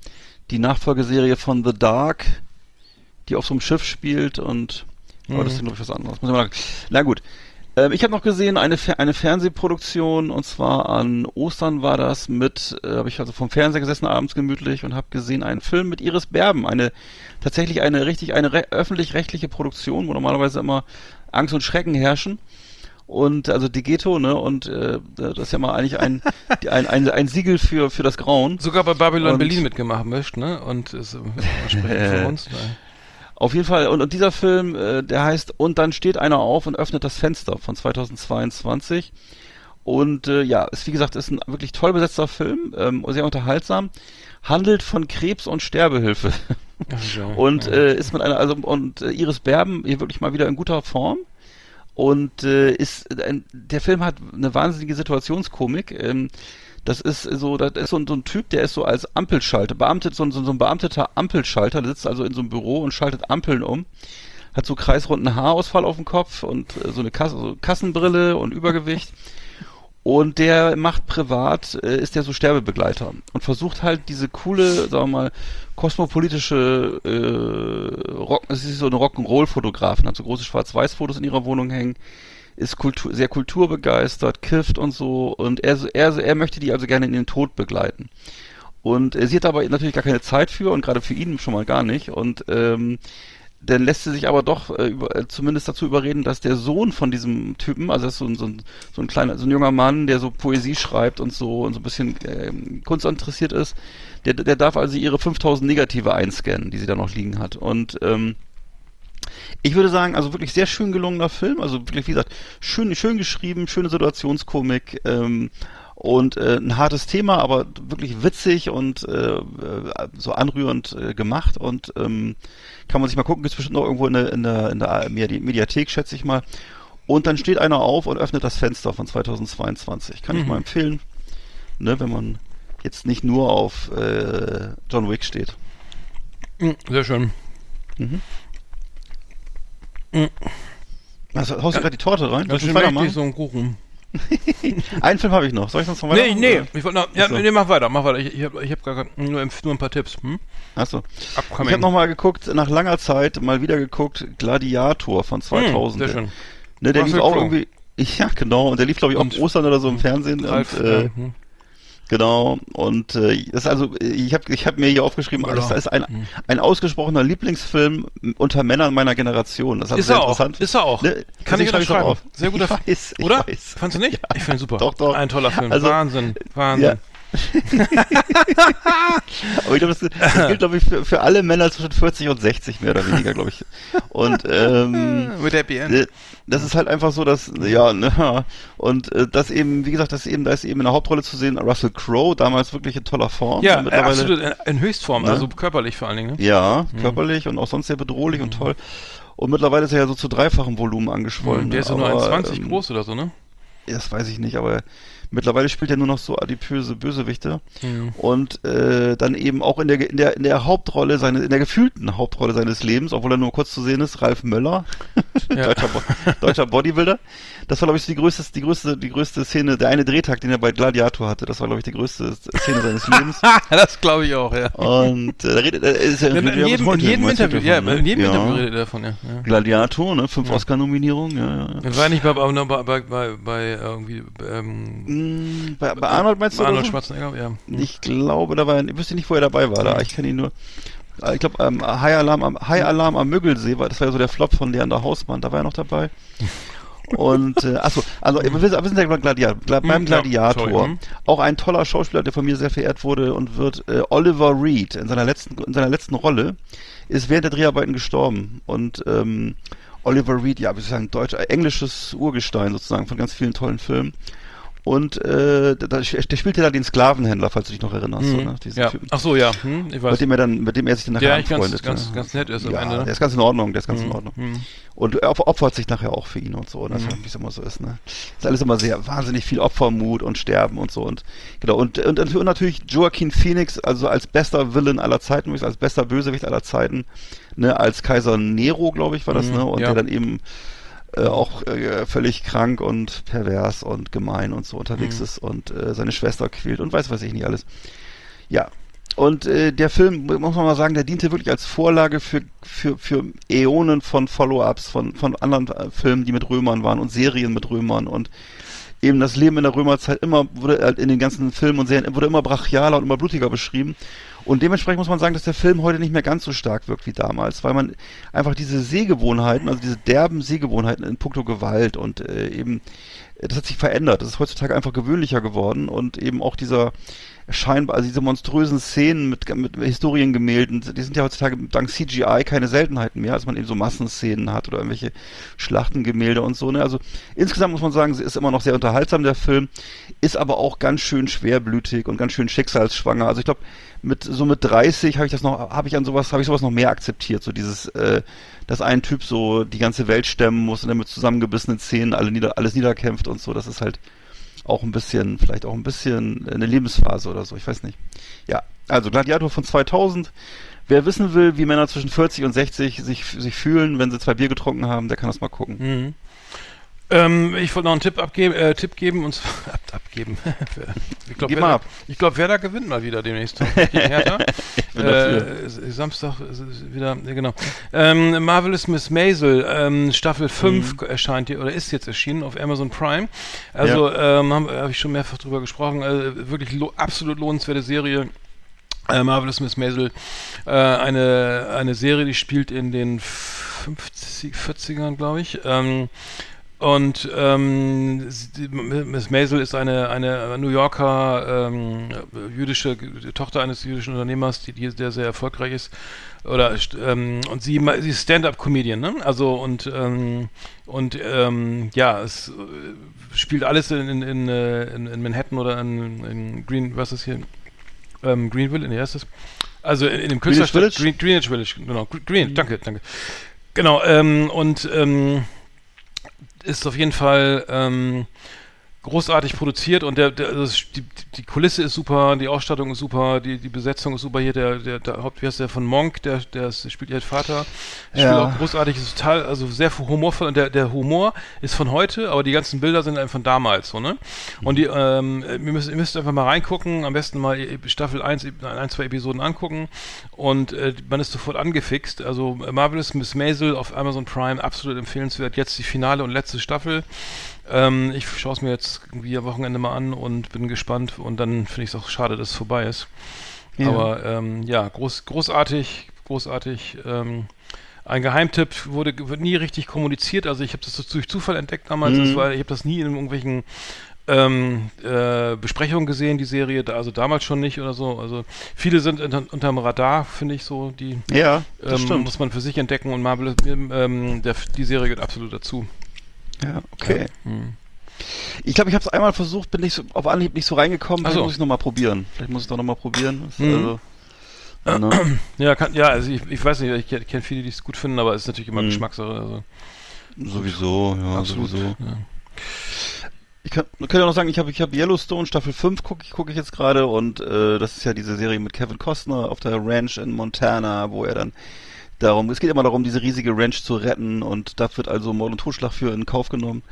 die Nachfolgeserie von The Dark, die auf so einem Schiff spielt und, aber das ist Mhm. glaube ich was anderes. Muss ich mal nach- Na gut. Ähm, ich habe noch gesehen eine, Fer eine Fernsehproduktion und zwar an Ostern war das mit, äh, habe ich also vom Fernseher gesessen abends gemütlich und habe gesehen einen Film mit Iris Berben, eine tatsächlich eine richtig eine re- öffentlich-rechtliche Produktion, wo normalerweise immer Angst und Schrecken herrschen. Und also die Ghetto, ne? Und äh, das ist ja mal eigentlich ein, ein, ein, ein Siegel für, für das Grauen. Sogar bei Babylon Und- Berlin mitgemacht, mischt, ne? Und ist entsprechend von (laughs) uns. Ne? Auf jeden Fall, und, und dieser Film, äh, der heißt Und dann steht einer auf und öffnet das Fenster von 2022. Und äh, ja, ist wie gesagt, ist ein wirklich toll besetzter Film, ähm, sehr unterhaltsam, handelt von Krebs und Sterbehilfe. Ja. (laughs) Und ja. äh, ist mit einer, also und äh, Iris Berben hier wirklich mal wieder in guter Form. Und äh, ist ein, der Film hat eine wahnsinnige Situationskomik. Ähm, das ist so, das ist so ein, so ein Typ, der ist so als Ampelschalter, beamtet, so, ein- so, ein beamteter Ampelschalter, der sitzt also in so einem Büro und schaltet Ampeln um. Hat so kreisrunden Haarausfall auf dem Kopf und äh, so eine Kasse, so Kassenbrille und Übergewicht. Und der macht privat, äh, ist der so Sterbebegleiter und versucht halt diese coole, sagen wir mal, kosmopolitische äh, Rock, es ist so eine Rock'n'Roll-Fotografin, hat so große Schwarz-Weiß-Fotos in ihrer Wohnung hängen, ist Kultur, sehr kulturbegeistert, kifft und so und er, er, er möchte die also gerne in den Tod begleiten. Und äh, sie hat aber natürlich gar keine Zeit für und gerade für ihn schon mal gar nicht und ähm, dann lässt sie sich aber doch äh, über, äh, zumindest dazu überreden, dass der Sohn von diesem Typen, also das ist so ein, so ein, so ein kleiner, so ein junger Mann, der so Poesie schreibt und so und so ein bisschen ähm, Kunst interessiert ist, der, der darf also ihre 5000 Negative einscannen, die sie da noch liegen hat. Und ähm, ich würde sagen, also wirklich sehr schön gelungener Film, also wirklich, wie gesagt, schön, schön geschrieben, schöne Situationskomik, ähm, und äh, ein hartes Thema, aber wirklich witzig und äh, so anrührend äh, gemacht und ähm, kann man sich mal gucken, gibt bestimmt noch irgendwo in der, in der, in der Mediathek, schätze ich mal. Und dann steht einer auf und öffnet das Fenster von 2022. Kann mhm. ich mal empfehlen, ne, wenn man jetzt nicht nur auf äh, John Wick steht. Mhm, sehr schön. Mhm. Mhm. Also, haust du gerade die Torte rein? Das ist richtig so ein Kuchen. (laughs) Einen Film habe ich noch. Soll ich sonst noch weiter? Nee, nee. Ich wollt, noch, ja, so. nee, mach weiter, mach weiter. Ich, ich habe ich hab gar, nur, nur ein paar Tipps. Hm? Achso. Ich habe nochmal geguckt, nach langer Zeit mal wieder geguckt, Gladiator von 2000. Hm, sehr schön. Ne, der lief auch irgendwie, (laughs) ja genau, und der lief glaube ich auch und, Ostern oder so im Fernsehen. Ralf, und, äh, hm. Genau, und äh, das ist also, ich habe ich hab mir hier aufgeschrieben, ja. das ist ein, hm. ein ausgesprochener Lieblingsfilm unter Männern meiner Generation. Das ist, ist sehr er interessant. Auch. Ist er auch. Ne? Kann ich unterschreiben. Sehr guter (laughs) Film. Oder? Weiß. Fandst du nicht? Ja. Ich finde super. Doch, doch. Ein toller Film. Also, Wahnsinn. Wahnsinn. Ja. Aber ich glaube, das, das gilt, glaube ich, für, für alle Männer zwischen 40 und 60 mehr oder weniger, glaube ich. Und ähm, (laughs) Mit Happy End. das ist halt einfach so, dass, ja, ne, und äh, das eben, wie gesagt, das eben, da ist eben in der Hauptrolle zu sehen, Russell Crowe, damals wirklich in toller Form. Ja, mittlerweile, absolut, in, in Höchstform, ne? also körperlich vor allen Dingen. Ne? Ja, mhm. körperlich und auch sonst sehr bedrohlich mhm. und toll. Und mittlerweile ist er ja so zu dreifachen Volumen angeschwollen. Mhm, der ist ja nur 1,20 ähm, groß oder so, ne? Das weiß ich nicht, aber Mittlerweile spielt er nur noch so adipöse Bösewichte mhm. und äh, dann eben auch in der in der in der Hauptrolle seine in der gefühlten Hauptrolle seines Lebens, obwohl er nur kurz zu sehen ist, Ralf Möller, ja. (laughs) deutscher, deutscher Bodybuilder. Das war glaube ich die größte die größte die größte Szene, der eine Drehtag, den er bei Gladiator hatte. Das war glaube ich die größte Szene seines Lebens. (laughs) das glaube ich auch, ja. Und äh, da redet er ist ja in, in, jedem, in jedem Interview, davon, ja, ne? in jedem ja. Interview redet er davon, ja. ja. Gladiator, ne, fünf. Oscar-Nominierungen, ja, ja. War nicht bei, bei, bei, bei, bei irgendwie ähm, bei, bei Arnold meinst du? Arnold so? Schwarzenegger, ja. Hm. Ich glaube, da war, ich wüsste nicht, wo er dabei war. Da. Ich kenne ihn nur. Ich glaube, ähm, High Alarm am High Alarm am Müggelsee, war, das war ja so der Flop von Leander Hausmann, da war er noch dabei. (laughs) Und äh, achso, also wir, wir sind ja Gladiator, Gla beim hm, Gladiator. Ja, hm. auch ein toller Schauspieler, der von mir sehr verehrt wurde und wird äh, Oliver Reed in seiner letzten in seiner letzten Rolle ist während der Dreharbeiten gestorben und ähm, Oliver Reed, ja, wie soll ich sagen, deutsch, äh, englisches Urgestein sozusagen von ganz vielen tollen Filmen. Und äh, der spielt ja da den Sklavenhändler, falls du dich noch erinnerst. Mhm. So, ne? ja. Typen. Ach so, ja. Hm, ich weiß. Mit dem er dann, mit dem er sich dann nachher ja, anfreundet. Ganz, ganz, ganz nett ist am ja, Ende. Ne? Der ist ganz in Ordnung, der ist ganz mhm. in Ordnung. Mhm. Und er opfert sich nachher auch für ihn und so, ne? mhm. wie es immer so ist. Ne? Ist alles immer sehr wahnsinnig viel Opfermut und Sterben und so und genau und und, und natürlich Joaquin Phoenix, also als bester Villain aller Zeiten, als bester Bösewicht aller Zeiten, ne, als Kaiser Nero, glaube ich, war das, mhm. ne, und ja. der dann eben äh, auch äh, völlig krank und pervers und gemein und so unterwegs mhm. ist und äh, seine Schwester quält und weiß was ich nicht alles. Ja. Und äh, der Film, muss man mal sagen, der diente wirklich als Vorlage für, für, für Äonen von Follow-ups, von, von anderen äh, Filmen, die mit Römern waren und Serien mit Römern und eben das Leben in der Römerzeit immer, wurde halt in den ganzen Filmen und Serien, wurde immer brachialer und immer blutiger beschrieben. Und dementsprechend muss man sagen, dass der Film heute nicht mehr ganz so stark wirkt wie damals, weil man einfach diese Sehgewohnheiten, also diese derben Sehgewohnheiten in puncto Gewalt und äh, eben, das hat sich verändert. Das ist heutzutage einfach gewöhnlicher geworden und eben auch dieser scheinbar, also diese monströsen Szenen mit, mit Historiengemälden, die sind ja heutzutage dank CGI keine Seltenheiten mehr, als man eben so Massenszenen hat oder irgendwelche Schlachtengemälde und so. Ne? Also insgesamt muss man sagen, sie ist immer noch sehr unterhaltsam, der Film, ist aber auch ganz schön schwerblütig und ganz schön schicksalsschwanger. Also ich glaube, mit so mit 30 habe ich das noch, habe ich an sowas, habe ich sowas noch mehr akzeptiert, so dieses, äh, dass ein Typ so die ganze Welt stemmen muss und dann mit zusammengebissenen Zähnen alle nieder, alles niederkämpft und so, das ist halt auch ein bisschen, vielleicht auch ein bisschen eine Lebensphase oder so, ich weiß nicht. Ja, also Gladiator von 2000. Wer wissen will, wie Männer zwischen 40 und 60 sich, sich fühlen, wenn sie zwei Bier getrunken haben, der kann das mal gucken. Mhm. Ähm, ich wollte noch einen Tipp, abgeben, äh, Tipp geben und zwar (laughs) ab, abgeben. (laughs) ich glaube, Werder, ab. Ich glaub, Werder gewinnt mal wieder demnächst. (laughs) Äh, Samstag ist wieder, ja, genau. Ähm, Marvelous Miss Maisel, ähm, Staffel 5 mhm. erscheint hier oder ist jetzt erschienen auf Amazon Prime. Also ja. ähm, habe hab ich schon mehrfach drüber gesprochen. Also, wirklich lo absolut lohnenswerte Serie äh, Marvelous Miss Maisel, äh, eine, eine Serie, die spielt in den 50, 40ern, glaube ich. Ähm, und ähm, Miss Maisel ist eine, eine New Yorker ähm, jüdische Tochter eines jüdischen Unternehmers, die, die der sehr erfolgreich ist. Oder ähm, und sie, sie ist Stand-up-Comedian, ne? Also und ähm, und ähm, ja, es äh, spielt alles in, in, in, äh, in, in Manhattan oder in, in Green, was ist hier? Ähm, Greenville, nee, heißt das? Also in, in dem Greenwich Künstlerstadt Village? Green, Greenwich Village, genau. Gre- Green, danke, danke. Genau, ähm, und ähm, ist auf jeden Fall ähm, großartig produziert und der, der also die, die Kulisse ist super, die Ausstattung ist super, die, die Besetzung ist super. Hier der, der, der Haupt, wie heißt der von Monk, der, der, ist, der spielt ihr Vater, spielt Ja. auch großartig, ist total, also sehr humorvoll und der, der Humor ist von heute, aber die ganzen Bilder sind einfach von damals, so, ne? Und die, ähm, ihr müsst, ihr müsst einfach mal reingucken, am besten mal e- Staffel 1, e- ein, zwei Episoden angucken und äh, man ist sofort angefixt. Also Marvelous Miss Maisel auf Amazon Prime, absolut empfehlenswert. Jetzt die finale und letzte Staffel. Ähm, ich schaue es mir jetzt irgendwie am Wochenende mal an und bin gespannt und dann finde ich es auch schade, dass es vorbei ist. Ja. Aber ähm, ja, groß, großartig, großartig. Ähm, ein Geheimtipp wurde, wird nie richtig kommuniziert. Also ich habe das durch Zufall entdeckt damals. Mhm. War, ich habe das nie in irgendwelchen ähm, äh, Besprechungen gesehen, die Serie. Da, also damals schon nicht oder so. Also viele sind unter, unterm Radar, finde ich so. Die Ja, das ähm, stimmt. muss man für sich entdecken und Marvel, ähm, der, die Serie gehört absolut dazu. Ja, okay. Hm. Ich glaube, ich habe es einmal versucht, bin nicht so, auf Anhieb nicht so reingekommen. Vielleicht so. muss ich nochmal probieren. Vielleicht muss ich doch nochmal probieren. Mhm. also, ne? (clears throat) Ja, kann, ja, also ich, ich weiß nicht, ich kenne kenn viele, die es gut finden, aber es ist natürlich immer Mhm. Geschmackssache. Also Sowieso, ja, absolut. sowieso. Ja. Ich kann, man kann ja noch sagen, ich habe ich hab Yellowstone Staffel 5 gucke ich, guck ich jetzt gerade und äh, das ist ja diese Serie mit Kevin Costner auf der Ranch in Montana, wo er dann darum, es geht immer darum, diese riesige Ranch zu retten und da wird also Mord und Totschlag für in Kauf genommen.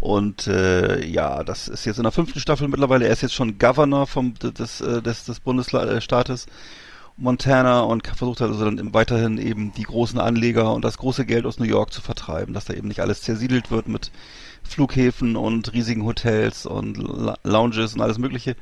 Und äh, ja, das ist jetzt in der fünften Staffel mittlerweile. Er ist jetzt schon Governor vom des äh, des, des Bundesstaates Montana und versucht also dann weiterhin eben die großen Anleger und das große Geld aus New York zu vertreiben, dass da eben nicht alles zersiedelt wird mit Flughäfen und riesigen Hotels und Lounges und alles Mögliche.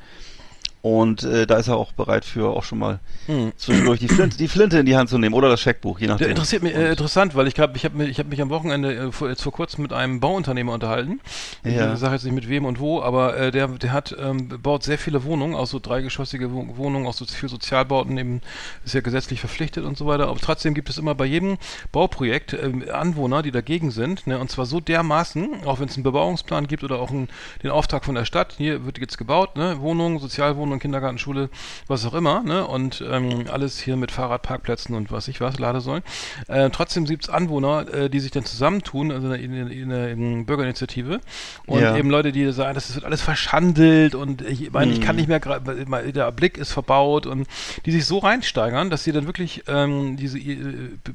Und äh, da ist er auch bereit für auch schon mal Hm. zwischendurch die Flinte, die Flinte in die Hand zu nehmen oder das Scheckbuch, je nachdem. interessiert mich äh, interessant, weil ich glaube, ich habe mich, ich hab mich am Wochenende äh, vor, jetzt vor kurzem mit einem Bauunternehmer unterhalten. Ich Ja. äh, sage jetzt nicht mit wem und wo, aber äh, der, der hat ähm, baut sehr viele Wohnungen, auch so dreigeschossige Wo- Wohnungen, auch so für Sozialbauten eben ist ja gesetzlich verpflichtet und so weiter. Aber trotzdem gibt es immer bei jedem Bauprojekt ähm, Anwohner, die dagegen sind, ne, und zwar so dermaßen, auch wenn es einen Bebauungsplan gibt oder auch einen, den Auftrag von der Stadt, hier wird jetzt gebaut, ne, Wohnungen, Sozialwohnungen, Kindergarten, Schule, was auch immer, ne, und ähm, alles hier mit Fahrradparkplätzen und was ich was, Ladesäulen. Äh, trotzdem gibt es Anwohner, äh, die sich dann zusammentun, also in, in, in, in Bürgerinitiative und Ja. eben Leute, die sagen, das wird alles verschandelt und ich meine, ich kann Mhm. nicht mehr, der Blick ist verbaut und die sich so reinsteigern, dass sie dann wirklich ähm, diese äh,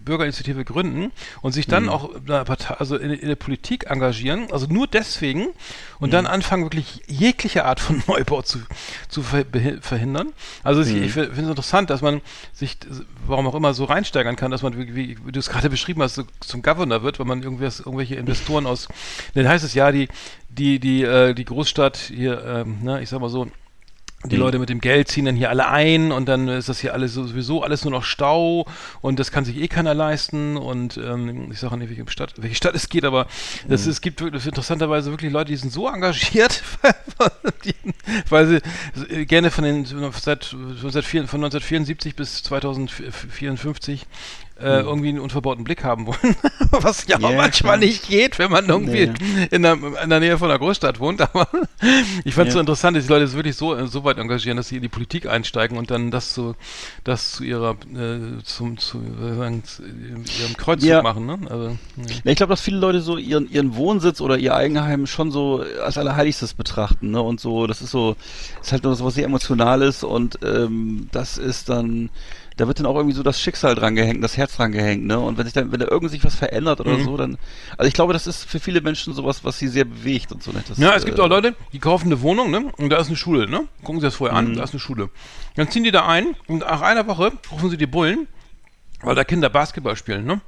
Bürgerinitiative gründen und sich dann auch in der Partei, also in, in der Politik engagieren, also nur deswegen und Mhm. dann anfangen wirklich jegliche Art von (laughs) Neubau zu, zu ver verhindern. Also ich, Mhm. ich finde es interessant, dass man sich, warum auch immer, so reinsteigern kann, dass man, wie, wie, wie du es gerade beschrieben hast, so zum Governor wird, weil man irgendwas, irgendwelche Investoren aus, (laughs) dann heißt es ja, die, die, die, äh, die Großstadt hier, ähm, ne, ich sag mal so, die. Leute mit dem Geld ziehen dann hier alle ein und dann ist das hier alles so- sowieso alles nur noch Stau und das kann sich eh keiner leisten und ähm, ich sage nicht, welche Stadt, welche Stadt es geht, aber das, Mhm. es gibt wirklich, interessanterweise wirklich Leute, die sind so engagiert, die, (laughs) weil sie äh, gerne von den seit, seit vier- von 1974 bis 2054 äh, irgendwie einen unverbauten Blick haben wollen, (laughs) was ja. Ja, manchmal klar. nicht geht, wenn man irgendwie Nee. in, der, in der Nähe von einer Großstadt wohnt, aber ich fand es so Ja. interessant, dass die Leute sich wirklich so, so weit engagieren, dass sie in die Politik einsteigen und dann das zu, das zu ihrer, äh, zum, zu, sagen, zu ihrem Kreuzzug Ja. machen, ne? Also. Ja, ich glaube, dass viele Leute so ihren, ihren Wohnsitz oder ihr Eigenheim schon so als Allerheiligstes betrachten, ne? Und so, das ist so, ist halt nur so was sehr Emotionales und ähm, das ist dann, da wird dann auch irgendwie so das Schicksal dran gehängt, das Herz dran gehängt, ne? Und wenn sich dann, wenn da irgend sich was verändert oder Mhm. so, dann, also ich glaube, das ist für viele Menschen sowas, was sie sehr bewegt und so, ne? Das, Ja, es gibt äh, auch Leute, die kaufen eine Wohnung, ne? Und da ist eine Schule, ne? Gucken Sie das vorher an, Mhm. da ist eine Schule. Dann ziehen die da ein und nach einer Woche rufen sie die Bullen, weil da Kinder Basketball spielen, ne?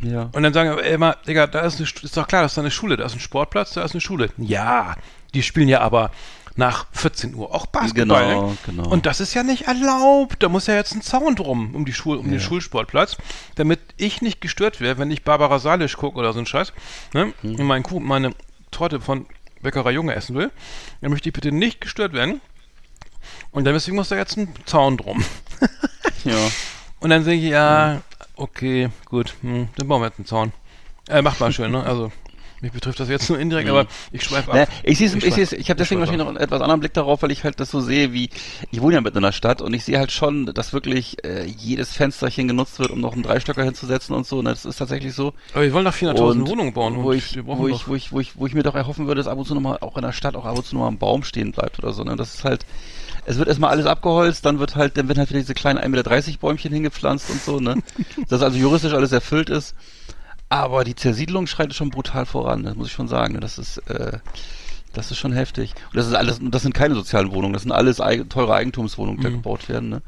Ja. Und dann sagen wir immer, Digga, da ist, eine, ist doch klar, das ist eine Schule, da ist ein Sportplatz, da ist eine Schule. Ja, die spielen ja aber nach 14 Uhr auch Basketball. Genau, genau. Und das ist ja nicht erlaubt. Da muss ja jetzt ein Zaun drum um die Schul um den Schulsportplatz, damit ich nicht gestört werde, wenn ich Barbara Salisch gucke oder so ein Scheiß, ne? Hm. Und mein Kuh, meine Torte von Bäckerei Junge essen will, dann möchte ich bitte nicht gestört werden. Und dann deswegen muss da jetzt ein Zaun drum. (laughs) Ja. Und dann denke ich, ja, okay, gut, hm, dann bauen wir jetzt einen Zaun. Äh, macht mal schön, ne? Also, mich betrifft das jetzt nur indirekt, aber ich schweife ab. Ne, ich sehe ich, seh's- ich habe deswegen wahrscheinlich noch einen etwas anderen Blick darauf, weil ich halt das so sehe, wie ich wohne ja mitten in der Stadt und ich sehe halt schon, dass wirklich äh, jedes Fensterchen genutzt wird, um noch einen Dreistöcker hinzusetzen und so. Und das ist tatsächlich so. Aber wir wollen doch 400.000 Und Wohnungen bauen. wo ich, wo, ich, wo, ich, wo, ich, wo ich mir doch erhoffen würde, dass ab und zu nochmal auch in der Stadt auch ab und zu nochmal ein Baum stehen bleibt oder so. Ne? Das ist halt, es wird erstmal alles abgeholzt, dann wird halt, dann werden halt wieder diese kleinen 1,30 Meter Bäumchen hingepflanzt und so, ne? (laughs) Dass also juristisch alles erfüllt ist. Aber die Zersiedlung schreitet schon brutal voran, das muss ich schon sagen. Das ist, äh, das ist schon heftig. Und das ist alles, das sind keine sozialen Wohnungen, das sind alles eig teure Eigentumswohnungen, die da gebaut werden, ne?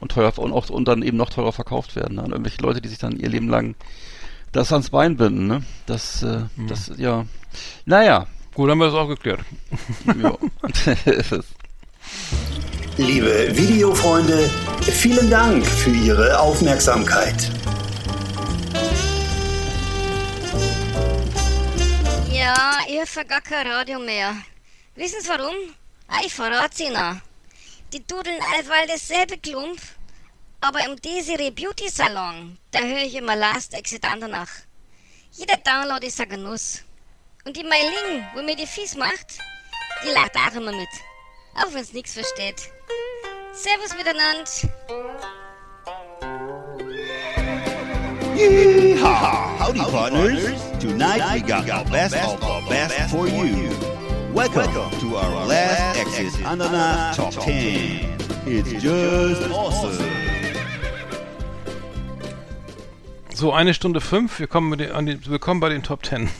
Und teuer und auch und dann eben noch teurer verkauft werden. Ne? Und irgendwelche Leute, die sich dann ihr Leben lang das ans Bein binden, ne? Das, äh, das, ja. Naja. Gut, haben wir das auch geklärt. ja. (laughs) (laughs) Liebe Videofreunde, vielen Dank für Ihre Aufmerksamkeit. Ja, ich hab gar kein Radio mehr. Wissen Sie warum? Ah, ich verrat's Ihnen. Die dudeln allweil dasselbe Klump, aber im Desiree Beauty Salon, da höre ich immer Last Exit Andernach. Jeder Download ist ein Genuss. Und die Meiling, wo mir die Fies macht, die lacht auch immer mit. Auch wenn's nix versteht. Servus miteinander. Yeehaw! Howdy, partners. Tonight we got the best of the best for you. Welcome to our last Exit Ananas Top 10. It's just awesome. So, eine Stunde fünf. Wir kommen, mit den, an den, willkommen bei den Top Ten. (laughs)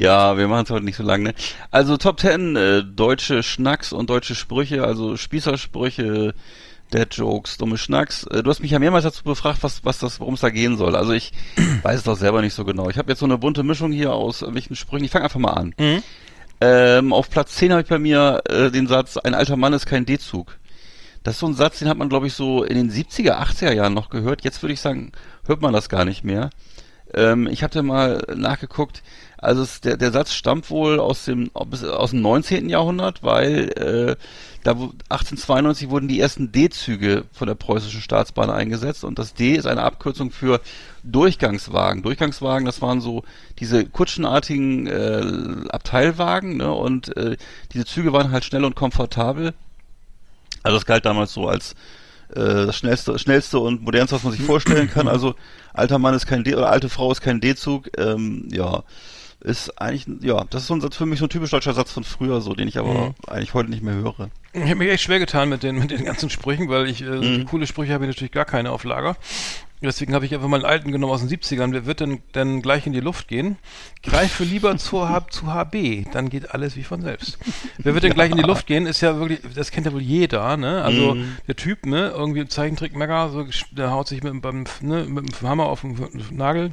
Ja, wir machen es heute nicht so lang, ne? Also Top 10 äh, deutsche Schnacks und deutsche Sprüche, also Spießersprüche, Dead Jokes, dumme Schnacks. Äh, du hast mich ja mehrmals dazu befragt, was, was das, worum es da gehen soll. Also ich (clears throat) weiß es doch selber nicht so genau. Ich habe jetzt so eine bunte Mischung hier aus irgendwelchen Sprüchen. Ich fange einfach mal an. Ähm, auf Platz 10 habe ich bei mir äh, den Satz, ein alter Mann ist kein D-Zug. Das ist so ein Satz, den hat man, glaube ich, so in den 70er, 80er Jahren noch gehört. Jetzt würde ich sagen, hört man das gar nicht mehr. Ähm, ich hatte mal nachgeguckt, also es, der, der Satz stammt wohl aus dem, aus dem 19. Jahrhundert, weil äh, da wo- 1892 wurden die ersten D-Züge von der preußischen Staatsbahn eingesetzt und das D ist eine Abkürzung für Durchgangswagen. Durchgangswagen, das waren so diese kutschenartigen äh, Abteilwagen ne? und äh, diese Züge waren halt schnell und komfortabel. Also das galt damals so als äh, das schnellste, schnellste und modernste, was man sich vorstellen kann. Also alter Mann ist kein D oder alte Frau ist kein D-Zug. Ähm, ja, ist eigentlich, ja, das ist so ein Satz für mich so ein typisch deutscher Satz von früher, so den ich aber eigentlich heute nicht mehr höre. Ich habe mich echt schwer getan mit den, mit den ganzen Sprüchen, weil ich, äh, Mhm. coole Sprüche habe ich natürlich gar keine auf Lager. Deswegen habe ich einfach mal einen alten genommen aus den 70ern. Wer wird denn dann gleich in die Luft gehen? Greife lieber zu, zu HB, dann geht alles wie von selbst. Wer wird denn (laughs) gleich in die Luft gehen, ist ja wirklich, das kennt ja wohl jeder, ne? Also Mhm. der Typ, ne, irgendwie Zeichentrick-Mecker, so, der haut sich mit, beim, ne, mit dem Hammer auf den Nagel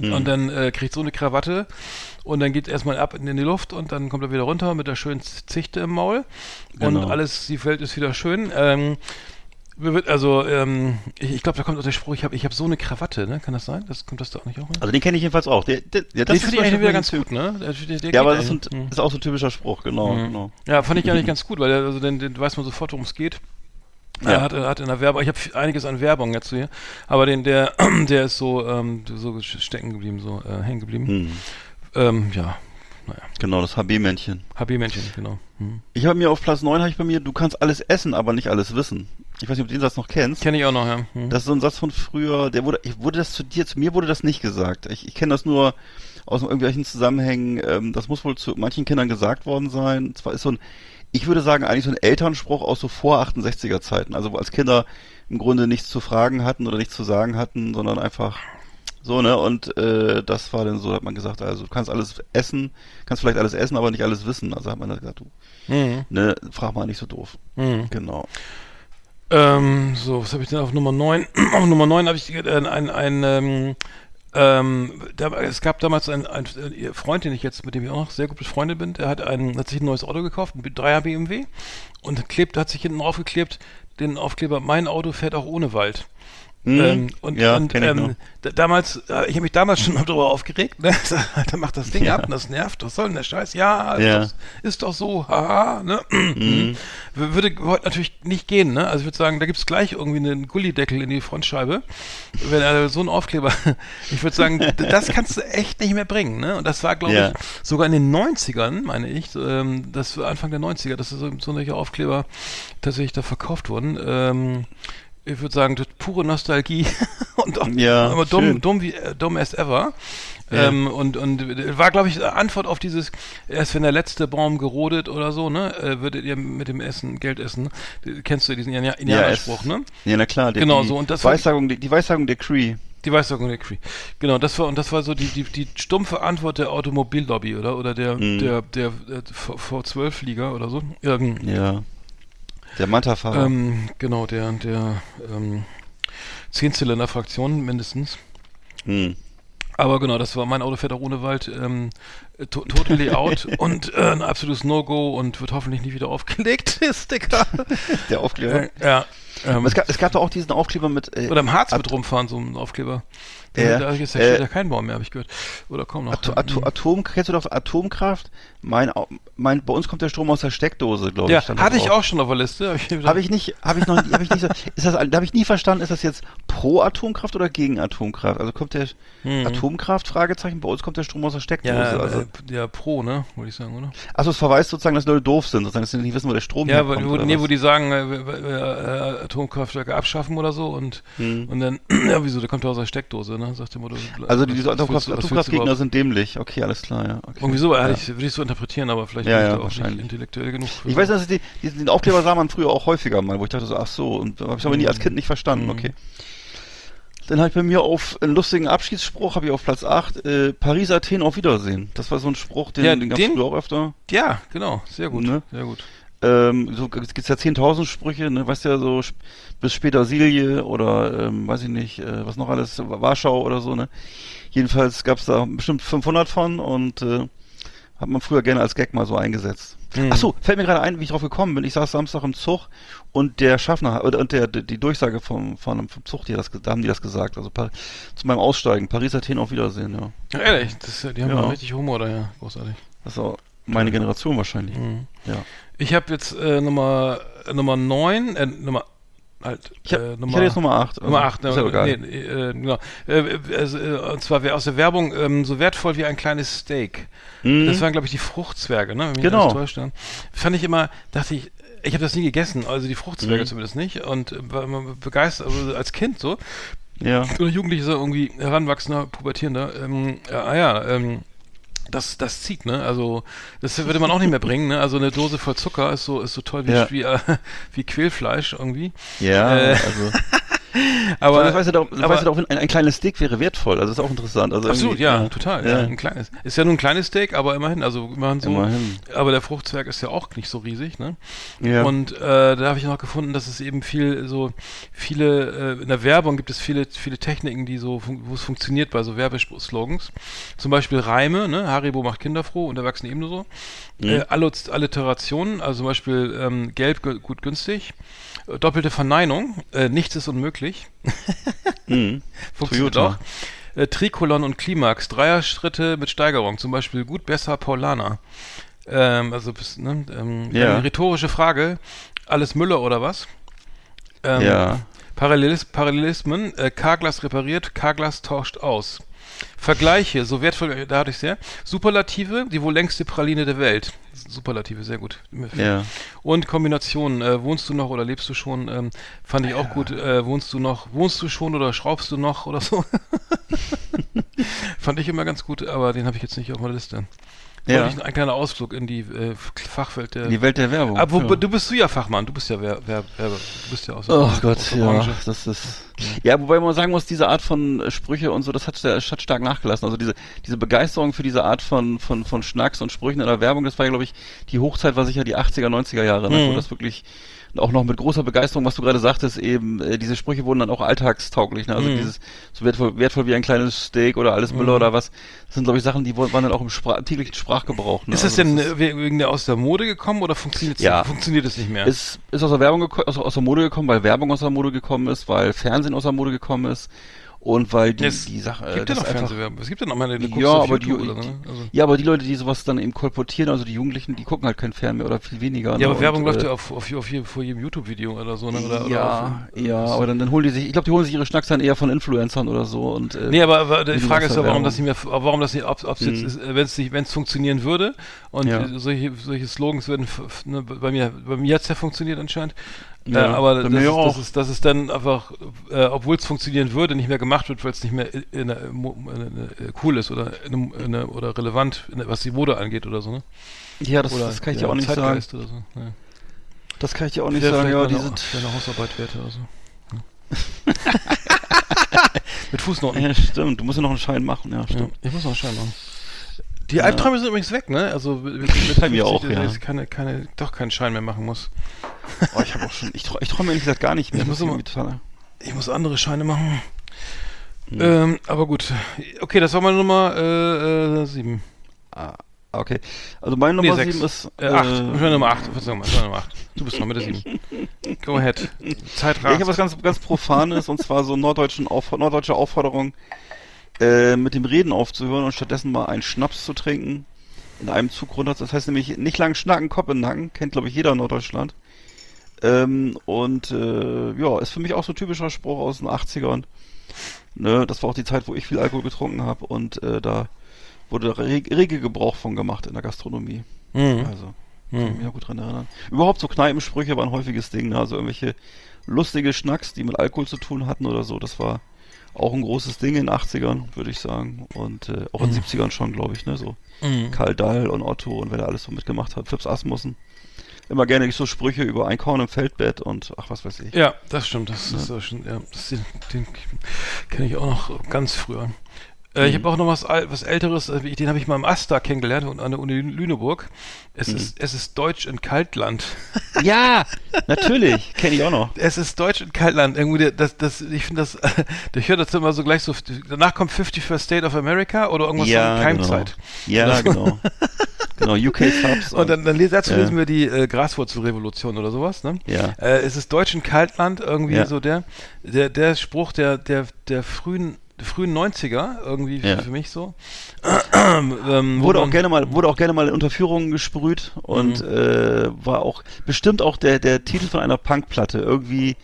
Mhm. und dann äh, kriegt so eine Krawatte und dann geht erstmal ab in, die Luft und dann kommt er wieder runter mit der schönen Zichte im Maul Genau. und alles, die Welt ist wieder schön. Ähm, also, ähm, ich, ich glaube, da kommt auch der Spruch, ich habe ich hab so eine Krawatte, ne? Kann das sein? Das, kommt das da auch nicht auch hin? Also den kenne ich jedenfalls auch. Der, der, ja, Den ist finde ich eigentlich wieder ganz gut, ne? Der, der, der Ja, aber das ist, ein, ist auch so ein typischer Spruch, genau, Mhm. genau. Ja, fand ich eigentlich ganz gut, weil der, also den, den weiß man sofort, worum es geht. Ja. Er hat, hat in der Werbung, ich habe einiges an Werbung jetzt hier, aber den, der, (clears throat) der ist so, ähm, so stecken geblieben, so äh, hängen geblieben. Hm. Ähm, ja, naja. Genau, das HB-Männchen. HB-Männchen, genau. Mhm. Ich habe mir auf Platz 9 habe ich bei mir, du kannst alles essen, aber nicht alles wissen. Ich weiß nicht, ob du den Satz noch kennst. Kenne ich auch noch, ja. Mhm. Das ist so ein Satz von früher, der wurde, ich, wurde das zu dir, zu mir wurde das nicht gesagt. Ich, ich kenne das nur aus irgendwelchen Zusammenhängen, ähm, das muss wohl zu manchen Kindern gesagt worden sein. Zwar ist so ein, ich würde sagen, eigentlich so ein Elternspruch aus so vor 68er Zeiten, also wo als Kinder im Grunde nichts zu fragen hatten oder nichts zu sagen hatten, sondern einfach so, ne? Und äh, das war dann so, hat man gesagt, also du kannst alles essen, kannst vielleicht alles essen, aber nicht alles wissen. Also hat man dann gesagt, du, Mhm. ne, frag mal nicht so doof. Mhm. Genau. Ähm, so, was habe ich denn auf Nummer 9? (clears throat) auf Nummer 9 habe ich äh, ein, ein, ähm, Ähm, da, es gab damals einen, einen Freund, den ich jetzt, mit dem ich auch noch sehr gut befreundet bin, der hat, ein, hat sich ein neues Auto gekauft, ein 3er BMW und klebt, hat sich hinten draufgeklebt, den Aufkleber, mein Auto fährt auch ohne Wald. Mhm. Ähm, und Ja, und ähm, da, damals, äh, ich habe mich damals schon darüber aufgeregt, ne? (laughs) Alter, macht das Ding Ja. ab und das nervt, was soll denn der Scheiß? Ja, Ja. Ist, doch, ist doch so, haha, ne? (clears throat) Mhm. W- Würde heute natürlich nicht gehen, ne? Also ich würde sagen, da gibt's gleich irgendwie einen Gullideckel in die Frontscheibe. Wenn er so ein Aufkleber, (laughs) ich würde sagen, das kannst du echt nicht mehr bringen, ne? Und das war, glaube Ja. ich, sogar in den 90ern, meine ich, ähm, das war Anfang der 90er, dass so, so solche Aufkleber tatsächlich da verkauft wurden. Ähm, ich würde sagen, das pure Nostalgie (laughs) und auch, Ja, aber dumm, dumm wie äh, dumm as ever. Ja. Ähm, und und äh, war, glaube ich, Antwort auf dieses, erst wenn der letzte Baum gerodet oder so, ne, äh, würdet ihr mit dem Essen Geld essen. Äh, Kennst du diesen Indianer- Indianerspruch, es- ne? Ja, na klar. Die, Genau die so, und das Weissagung, die, die Weissagung der Cree. Die Weissagung der Cree. Genau, das war und das war so die, die, die stumpfe Antwort der Automobillobby, oder? Oder der, Mhm. der, der, der V- V12-Flieger oder so. Irgend, Ja. Der Manta-Fahrer. ähm, genau, der, der ähm, Zehnzylinder-Fraktion mindestens. Hm. Aber genau, das war mein Auto fährt auch ohne Wald. Ähm, to totally out (laughs) und äh, ein absolutes No-Go und wird hoffentlich nie wieder aufgelegt, (laughs) der Sticker. Der Aufkleber. äh, ja. Ähm, es, gab, es gab doch auch diesen Aufkleber mit. Äh, oder im Harz At- mit rumfahren, so ein Aufkleber. Da, Ja, da ist ja, äh, steht ja kein Baum mehr, habe ich gehört. Oder kaum noch. Ato Ato Atom, kennst du doch Atomkraft? Mein, mein, bei uns kommt der Strom aus der Steckdose, glaube ja, ich. stand hatte ich auch schon auf der Liste. Hab ich, Habe ich nicht, habe ich noch, habe ich nicht so, (laughs) ist das, da habe ich nie verstanden, ist das jetzt pro Atomkraft oder gegen Atomkraft? Also kommt der Hm. Atomkraft, Fragezeichen, bei uns kommt der Strom aus der Steckdose. ja, also, äh, ja, Pro, ne, würde ich sagen, oder? also es verweist sozusagen, dass Leute doof sind, sozusagen, dass sie nicht wissen, wo der Strom Ja, herkommt. oder nee, was? wo die sagen, äh, äh, äh, Atomkraftwerke abschaffen oder so und, Hm. und dann, (clears throat) ja, wieso, der kommt ja aus der Steckdose, ne? Sagt der Motto, Also diese Atomkraft, Atomkraftgegner sind dämlich. Okay, alles klar, ja. Okay. Irgendwie so, ja. ich, würde ich so interpretieren, aber vielleicht Ja, bin ich ja, da auch nicht wahrscheinlich. intellektuell genug. für Ich weiß, dass die, diesen den Aufkleber sah man früher auch häufiger mal, wo ich dachte so, ach so, und habe ich aber nie als Kind nicht verstanden, Mhm. okay. Dann habe ich bei mir auf einen lustigen Abschiedsspruch, habe ich auf Platz 8, äh, Paris, Athen, auf Wiedersehen. Das war so ein Spruch, den, Ja, den gab es früher auch öfter. Ja, genau, sehr gut, Ne? sehr gut. Ähm, so es gibt ja 10.000 Sprüche, ne, weißt du ja so, bis später Silje oder, ähm, weiß ich nicht, äh, was noch alles, Warschau oder so, ne. Jedenfalls gab es da bestimmt 500 von und äh, hat man früher gerne als Gag mal so eingesetzt. Mhm. Ach so, fällt mir gerade ein, wie ich drauf gekommen bin. Ich saß Samstag im Zug und der Schaffner oder und der die Durchsage vom vom, vom Zug, die das, da haben die das gesagt. Also Pa- zu meinem Aussteigen, Paris Athen auf Wiedersehen. Ja, Ja, ehrlich, das, ja- die haben Ja. ja richtig Humor daher, großartig. das ist auch meine Generation wahrscheinlich. Mhm. Ja. Ich habe jetzt äh, Nummer äh, Nummer 9, äh, Nummer halt, Ich, hab, äh, ich Nummer hatte jetzt Nummer 8. Nummer 8, ist ja egal. nee, äh, genau. Äh, also, äh, und zwar aus der Werbung ähm, so wertvoll wie ein kleines Steak. Mhm. Das waren, glaube ich, die Fruchtzwerge, ne? Wenn mich Genau. täuscht, dann. Fand ich immer, dachte ich, ich habe das nie gegessen, also die Fruchtzwerge Mhm. zumindest nicht. Und äh, war immer begeistert, also als Kind so. ja. Oder Jugendlicher, irgendwie heranwachsender, pubertierender. Ähm, ja, ah ja, ähm, das, das zieht, ne? Also, das würde man auch nicht mehr bringen, ne? Also eine Dose voll Zucker ist so, ist so toll wie, Ja. (laughs) wie, äh, wie Quälfleisch irgendwie. Ja, Äh, also. (laughs) Aber, das weißt du doch, das aber- weißt du doch ein, ein kleines Steak wäre wertvoll. Also ist auch interessant. Also Absolut, ja, total. Ja. Ein kleines. Ist ja nur ein kleines Steak, aber immerhin, also immerhin so. Immerhin. Aber der Fruchtzwerg ist ja auch nicht so riesig, ne? Ja. Und äh, da habe ich noch gefunden, dass es eben viel so viele äh, in der Werbung gibt es viele viele Techniken, die so wo es funktioniert bei so Werbeslogans. Zum Beispiel Reime, ne? Haribo macht Kinder froh und Erwachsene ebenso so. Mhm. Äh, Alliterationen, also zum Beispiel ähm, Gelb gu- gut günstig. Doppelte Verneinung, äh, nichts ist unmöglich. (laughs) Mhm. (laughs) Funktioniert Toyota. auch. Äh, Trikolon und Klimax, Dreier-Schritte mit Steigerung, zum Beispiel gut, besser, Paulaner. Ähm, also, ne, ähm, Ja. eine rhetorische Frage, alles Müller oder was? Ähm, Ja. Parallelis Parallelismen, äh, K-Glas repariert, K-Glas tauscht aus. Vergleiche, so wertvoll, da hatte ich sehr. Superlative, die wohl längste Praline der Welt. Superlative, sehr gut. Ja. Und Kombinationen, äh, wohnst du noch oder lebst du schon, ähm, fand ich auch gut. Äh, wohnst du noch, wohnst du schon oder schraubst du noch oder so? (laughs) fand ich immer ganz gut, aber den habe ich jetzt nicht auf meiner Liste. Ja. Ein kleiner Ausflug in die äh, Fachwelt der. Die Welt der Werbung. Aber wo, ja. du bist du ja Fachmann, du bist ja Wer, Wer, Werbe, du bist ja aus Oh Gott, ja, das ist. Ja, wobei man sagen muss, diese Art von Sprüche und so, das hat, das hat stark nachgelassen. Also diese, diese Begeisterung für diese Art von, von, von Schnacks und Sprüchen in der Werbung, das war ja, glaube ich, die Hochzeit war sicher die 80er, 90er Jahre, ne, wo Mhm. das wirklich auch noch mit großer Begeisterung, was du gerade sagtest, eben, äh, diese Sprüche wurden dann auch alltagstauglich, ne? Also Mhm. dieses, so wertvoll, wertvoll wie ein kleines Steak oder alles Müller oder was. Das sind, glaube ich, Sachen, die waren dann auch im Spra täglichen Sprachgebrauch. Ne? Ist das Also denn äh, we- wegen der aus der Mode gekommen oder funktioniert Ja. funktioniert es nicht mehr? ist, ist aus der Werbung aus, aus der Mode gekommen, weil Werbung aus der Mode gekommen ist, weil Fernsehen aus der Mode gekommen ist und weil die, Es die Sache, gibt ja das noch einfach, Fernsehwerbung. Es gibt ja noch mal eine, ja, auf aber die, oder ne? Also. ja, aber die Leute, die sowas dann eben kolportieren, also die Jugendlichen, die gucken halt kein Fern mehr oder viel weniger. Ja, ne? aber Werbung und, läuft äh, ja auf, auf, auf jedem, vor jedem YouTube-Video oder so, ne? Oder, ja, oder auf, ja, aber dann, dann holen die sich, ich glaube, die holen sich ihre Schnacks dann eher von Influencern oder so und äh, Nee, aber, aber die Frage ist ja, warum das nicht mehr, warum das nicht, ob es jetzt, Mhm. äh, wenn es wenn es funktionieren würde und Ja. äh, solche, solche Slogans würden, ne, bei mir, bei mir hat's ja funktioniert anscheinend, Ja, äh, aber das mir ist, auch. das ist, das ist dann einfach, äh, obwohl es funktionieren würde, nicht mehr gemacht wird, weil es nicht mehr in, in, in, in, cool ist oder oder relevant, was die Mode angeht oder so, ne? ja, das, Oder das kann ich ja, dir auch nicht sagen. Zeitgeist oder so. Ja. Das kann ich dir auch nicht Wäre sagen. vielleicht Ja, die eine, sind, eine Hausarbeit wert oder so. (laughs) Mit Fußnoten. ja, stimmt. Du musst ja noch einen Schein machen. Ja, Ja, stimmt. ich muss noch einen Schein machen. Die Ja. Albträume sind übrigens weg, ne? Also mit, Bei mir 50, auch, dass ja. ich keine, keine, doch keinen Schein mehr machen muss. Oh, ich habe auch schon, ich, trau- ich träume ehrlich gesagt gar nicht mehr. Ich muss ist immer- total- Ich muss andere Scheine machen. Hm. Ähm, aber gut. Okay, das war meine Nummer äh, äh, 7. Ah, okay. Also meine Nummer sechs. 7 ist. Äh, 8. Meine Nummer 8. Verzeihung, meine Nummer 8. Du bist noch mit der 7. Go ahead. Zeit Ja, ich habe was ganz, ganz Profanes und zwar so norddeutschen Auf, norddeutsche Aufforderung, äh, mit dem Reden aufzuhören und stattdessen mal einen Schnaps zu trinken. In einem Zug runter. Das heißt nämlich nicht lang schnacken, Kopf in den Nacken. Kennt, glaube ich, jeder in Norddeutschland. Ähm, und äh, ja, ist für mich auch so ein typischer Spruch aus den 80ern. Ne, das war auch die Zeit, wo ich viel Alkohol getrunken habe und äh, da wurde reg rege Gebrauch von gemacht in der Gastronomie. Mhm. Also, kann ich Mhm. mich auch gut dran erinnern. Überhaupt so Kneipensprüche waren ein häufiges Ding, ne? also irgendwelche lustige Schnacks, die mit Alkohol zu tun hatten oder so, das war auch ein großes Ding in den 80ern, würde ich sagen. Und äh, auch in den 70ern schon, glaube ich, ne? So Mhm. Karl Dahl und Otto und wer da alles so mitgemacht hat, Fips Asmussen. Immer gerne so Sprüche über Einkorn im Feldbett und ach was weiß ich. Ja, das stimmt. Das ist ja schon, ja, das, den, den kenne ich auch noch ganz früher. Äh, Ich Mhm. habe auch noch was, was Älteres, äh, den habe ich mal im Asta kennengelernt und an der Uni Lüneburg. Es, Mhm. ist, es ist Deutsch in Kaltland. (laughs) Ja, natürlich, kenne ich auch noch. Es ist Deutsch in Kaltland. Irgendwie, das, das, ich finde das, (laughs) ich höre das immer so gleich so, danach kommt 51st State of America oder irgendwas ja, von Keimzeit. Genau. Ja, genau. (laughs) genau, UK Subs. Und dann, dann les- dazu Ja. lesen wir die äh, Graswurzelrevolution oder sowas, ne? ja. Äh, es ist Deutsch in Kaltland irgendwie Ja. so der, der, der Spruch der, der, der frühen, frühen 90er irgendwie Ja. für mich so. (clears throat) ähm, wo Wurde auch gerne mal, wurde auch gerne mal in Unterführungen gesprüht und äh, war auch bestimmt auch der, der Titel von einer Punkplatte. Irgendwie,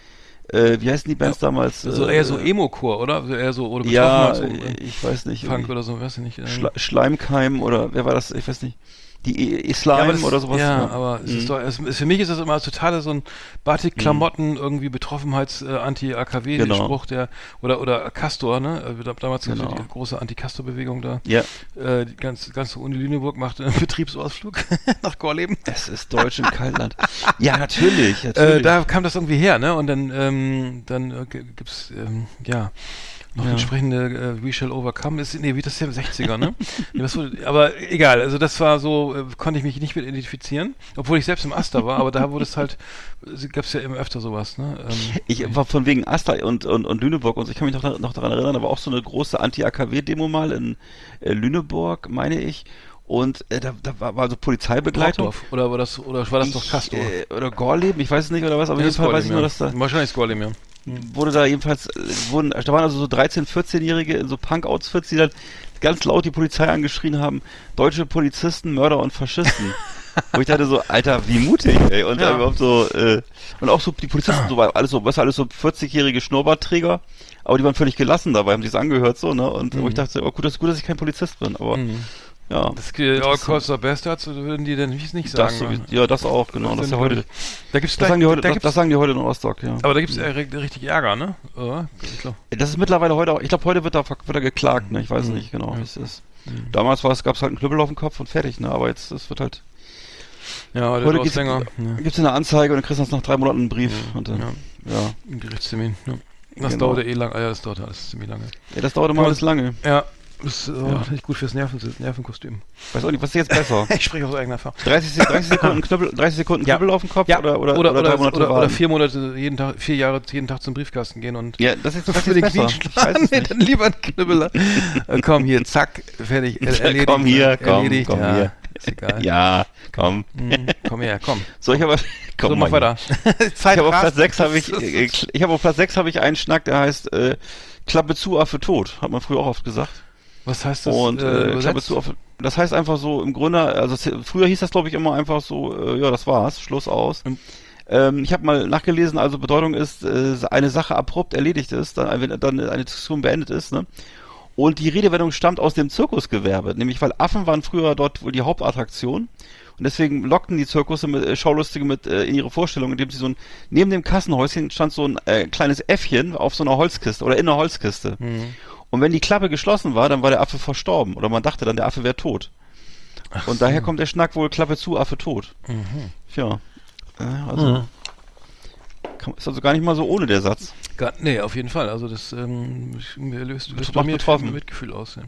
äh, wie heißen die Bands damals? so äh, eher so Emo-Chor, oder? So Eher so, oder Ja, so, äh, ich weiß nicht. Punk oder so, weiß ich nicht. ähm. Schleimkeim oder wer war das? Ich weiß nicht. Die Ja, Islam aber das, oder sowas. Ja, ne? aber es Mhm. ist doch, es, für mich ist das immer totale so ein Batik-Klamotten, irgendwie Betroffenheits-, äh, Anti-AKW-Spruch, der, oder, oder Castor, ne? Äh, da- Damals ja Genau. die große Anti-Castor-Bewegung da. Ja, Äh, die ganze, ganze Uni Lüneburg macht einen (laughs) Betriebsausflug (laughs) nach Gorleben. es ist Deutsch im Kaltland. ja, natürlich. Äh, natürlich. da kam das irgendwie her, ne? Und dann, ähm, dann äh, gibt's, ähm, ja, noch Ja. entsprechende äh, We Shall Overcome. Ist, nee, wie das ist ja im 60er, ne? (laughs) nee, das wurde, aber egal, also das war so, äh, konnte ich mich nicht mit identifizieren, obwohl ich selbst im Aster war, aber da wurde es halt, äh, gab's ja immer öfter sowas, ne? Ähm, (laughs) Ich war von wegen Asta und, und, und Lüneburg und so. Ich kann mich noch, noch daran erinnern, da war auch so eine große Anti-AKW-Demo mal in äh, Lüneburg, meine ich. Und äh, da, da war, war so Polizeibegleitung. Brockdorf. Oder war das, oder war das doch Castor? Äh, oder Gorleben, ich weiß es nicht, oder was, aber Ja, jeden Fall weiß ich Gorleben, nur, dass da Wahrscheinlich Squalim, ja. wurde da jedenfalls, äh, wurden, da waren also so 13-, 14-Jährige in so Punk-Outfits, die dann ganz laut die Polizei angeschrien haben, deutsche Polizisten, Mörder und Faschisten. (laughs) Wo ich dachte so, Alter, wie mutig, ey. Und Ja. da überhaupt so, äh, und auch so die Polizisten, so, war alles so, was alles so 40-jährige Schnurrbartträger, aber die waren völlig gelassen dabei, haben sich's angehört, so, ne? Und wo ich dachte, oh, gut, das ist gut, dass ich kein Polizist bin, aber, Mhm. Ja. Das äh, All Calls are Bastards, würden die denn nicht sagen. Das, ne? so, ja, das auch, genau. Das ist ja heute, Da gibt's das sagen die heute, da das, gibt's, das sagen die heute in Rostock, ja. aber da gibt's äh, richtig Ärger, ne? Oder? Ich glaub. Das ist mittlerweile heute auch, ich glaube, heute wird da, wird da geklagt, ne? Ich weiß Mhm. nicht genau, Ja. wie es ist. Damals war es, gab es halt einen Knüppel auf dem Kopf und fertig, ne? Aber jetzt, es wird halt, Ja, Heute heute gibt's- gibt's länger. Ja. gibt's eine Anzeige und dann kriegst du nach drei Monaten einen Brief und dann, Ja. ja. Ein Gerichtstermin. Ja. Das Genau. dauerte eh lang. Ah, ja, das dauerte alles ziemlich lange. Ja, das dauert immer alles lange. Ja, das ist äh, nicht gut fürs Nerven Nervenkostüm. Weiß auch nicht, was ist jetzt besser? (laughs) Ich spreche aus eigener Erfahrung. 30, Se- 30 Sekunden Knüppel, 30 Sekunden Ja. Knüppel auf dem Kopf Ja, oder, oder, oder, oder, oder, oder, vier Monate, jeden Tag, vier Jahre, jeden Tag zum Briefkasten gehen und Ja, das ist, das für ist den besser. Es (laughs) Nee, nicht. dann lieber ein Knüppel. Äh, komm hier, zack, fertig. er- (laughs) Erledigt. komm hier, komm, erledigt. komm ja, hier. Ist egal. Ja, komm. Hm, komm her, komm. So, ich habe komm so, mach mal weiter. Zeit Ich habe auf. Platz 6 habe ich äh, ich habe auf Platz 6 habe ich einen Schnack, der heißt äh, Klappe zu Affe tot, hat man früher auch oft gesagt. Was heißt das? Und äh, äh, Klappe übersetzt? zu das heißt einfach so im Grunde, also früher hieß das glaube ich immer einfach so, äh, ja, das war's, Schluss aus. Und- Ähm, ich habe mal nachgelesen, also Bedeutung ist, äh, eine Sache abrupt erledigt ist, dann, wenn dann eine Diskussion beendet ist, ne? Und die Redewendung stammt aus dem Zirkusgewerbe, nämlich weil Affen waren früher dort wohl die Hauptattraktion. Und deswegen lockten die Zirkusse mit äh, Schaulustige mit äh, in ihre Vorstellung, indem sie so ein neben dem Kassenhäuschen stand so ein äh, kleines Äffchen auf so einer Holzkiste oder in einer Holzkiste. Mhm. Und wenn die Klappe geschlossen war, dann war der Affe verstorben oder man dachte dann, der Affe wäre tot. Und daher kommt der Schnack wohl Klappe zu, Affe tot. Mhm. Tja, äh, also kann, ist also gar nicht mal so ohne der Satz. Gar, nee, auf jeden Fall. Also das ähm, mir löst, löst bei mir betroffen. Mitgefühl aus. Ja.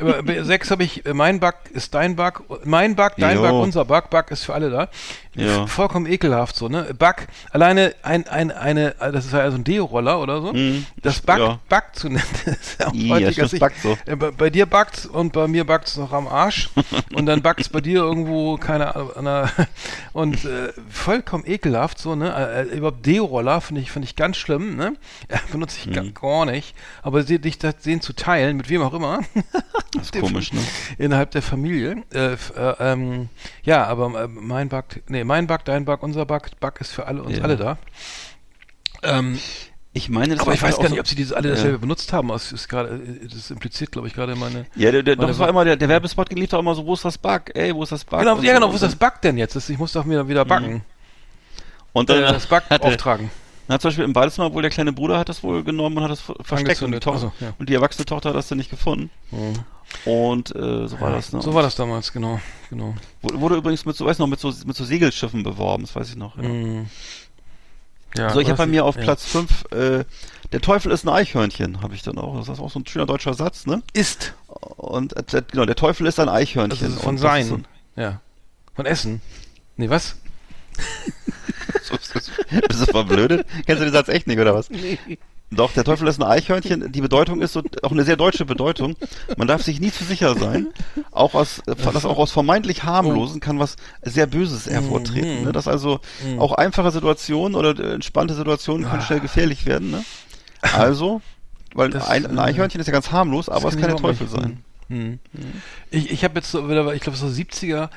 Aber bei sechs habe ich, äh, mein Bug ist dein Bug, mein Bug, dein Jo. Bug, unser Bug, Bug ist für alle da. F- Vollkommen ekelhaft so, ne? Bug, alleine ein, ein, eine, das ist ja also ein Deo-Roller oder so. Mhm. Das Bug, Ja. Bug zu nennen, (laughs) ist ja auch Ja, heutiger Sicht. so. Äh, bei, bei dir buggt und bei mir buggt es noch am Arsch (laughs) und dann buggt es bei dir irgendwo keine Ahnung (laughs) und äh, vollkommen ekelhaft so ne äh, äh, überhaupt Deo-Roller finde ich finde ich ganz schlimm ne ja, benutze ich Mhm. ga- gar nicht aber sie, dich das sehen zu teilen mit wem auch immer (laughs) Das ist komisch, ne? innerhalb der Familie äh, äh, ähm, ja aber äh, mein Bug nee mein Bug dein Bug unser Bug Bug ist für alle uns Ja. alle da ähm, Ich meine, das aber ich weiß auch gar so- nicht, ob sie diese alle Ja. dasselbe benutzt haben. Das ist gerade, äh, das impliziert, glaube ich, gerade meine. Ja, der, der, Oder das war immer, der, der Werbespot lief doch immer so, wo ist das Bug? Ey, wo ist das Bug? Genau, Und ja genau, wo ist das Bug denn jetzt? Ich muss doch wieder, wieder backen. Und Äh, dann das Bug (laughs) auftragen. Hat zum Beispiel im Badezimmer wohl der kleine Bruder hat das wohl genommen und hat das ver- versteckt und die, Tochter, also, ja. und die erwachsene Tochter hat das dann nicht gefunden. Und äh, so war das, ne? So war das damals, genau. genau. Wurde, wurde übrigens mit so, weiß noch, mit so, mit so Segelschiffen beworben, das weiß ich noch. Ja. Mm. Ja, so, ich habe bei mir auf ja. Platz 5, äh, der Teufel ist ein Eichhörnchen, habe ich dann auch. Das ist auch so ein schöner deutscher Satz, ne? Ist. Und äh, der- genau, der Teufel ist ein Eichhörnchen. Von das ist Sein. Ja. Von Essen. Nee, was? (laughs) (laughs) Bist du verblödet? Kennst du den Satz echt nicht, oder was? Doch, der Teufel ist ein Eichhörnchen. Die Bedeutung ist so, auch eine sehr deutsche Bedeutung. Man darf sich nie zu sicher sein. Auch aus, äh, das auch aus vermeintlich harmlosen kann was sehr Böses hervortreten. Ne? Dass also auch einfache Situationen oder äh, entspannte Situationen können schnell gefährlich werden. Ne? Also, weil Das, ein, ein äh, Eichhörnchen ist ja ganz harmlos, aber es kann der Teufel sein. Hm. Ich, ich habe jetzt so wieder, ich glaube so 70er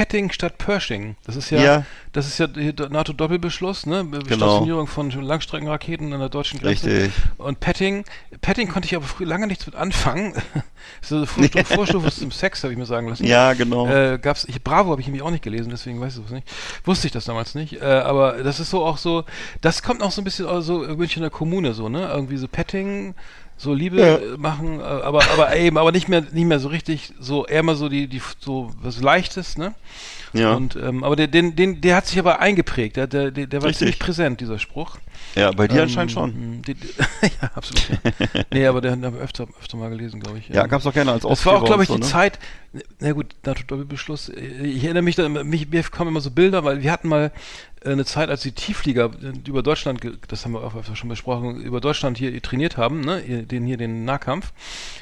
Petting statt Pershing. Das ist ja, Ja. das ist ja NATO-Doppelbeschluss, ne? Genau. Stationierung von Langstreckenraketen an der deutschen Grenze. Richtig. Und Petting, Petting konnte ich aber früher lange nichts mit anfangen. (laughs) so eine Vorstufe, Vorstufe zum Sex, habe ich mir sagen lassen. Ja, genau. Äh, gab's, ich, Bravo habe ich nämlich auch nicht gelesen, deswegen weiß ich das nicht. Wusste ich das damals nicht. Äh, aber das ist so auch so, das kommt auch so ein bisschen aus so Münchner Kommune so, ne? Irgendwie so Petting, so Liebe Ja. äh, machen, äh, aber aber eben, aber nicht mehr nicht mehr so richtig, so eher mal so die die so was Leichtes, ne? ja. Und ähm, aber der den den der hat sich aber eingeprägt, der der der, war Richtig. ziemlich präsent dieser Spruch. ja, bei dir Ähm, anscheinend schon. Die, die, (laughs) ja, absolut. Nee, aber den haben wir öfter öfter mal gelesen, glaube ich. Ja, Ähm, gab's auch gerne als das war auch, glaube ich, und die so, ne? Zeit. Na gut, NATO-Doppelbeschluss. Ich erinnere mich, da, mich, mir kommen immer so Bilder, weil wir hatten mal äh, eine Zeit, als die Tiefflieger äh, über Deutschland, das haben wir auch schon besprochen, über Deutschland hier trainiert haben, ne, den hier den Nahkampf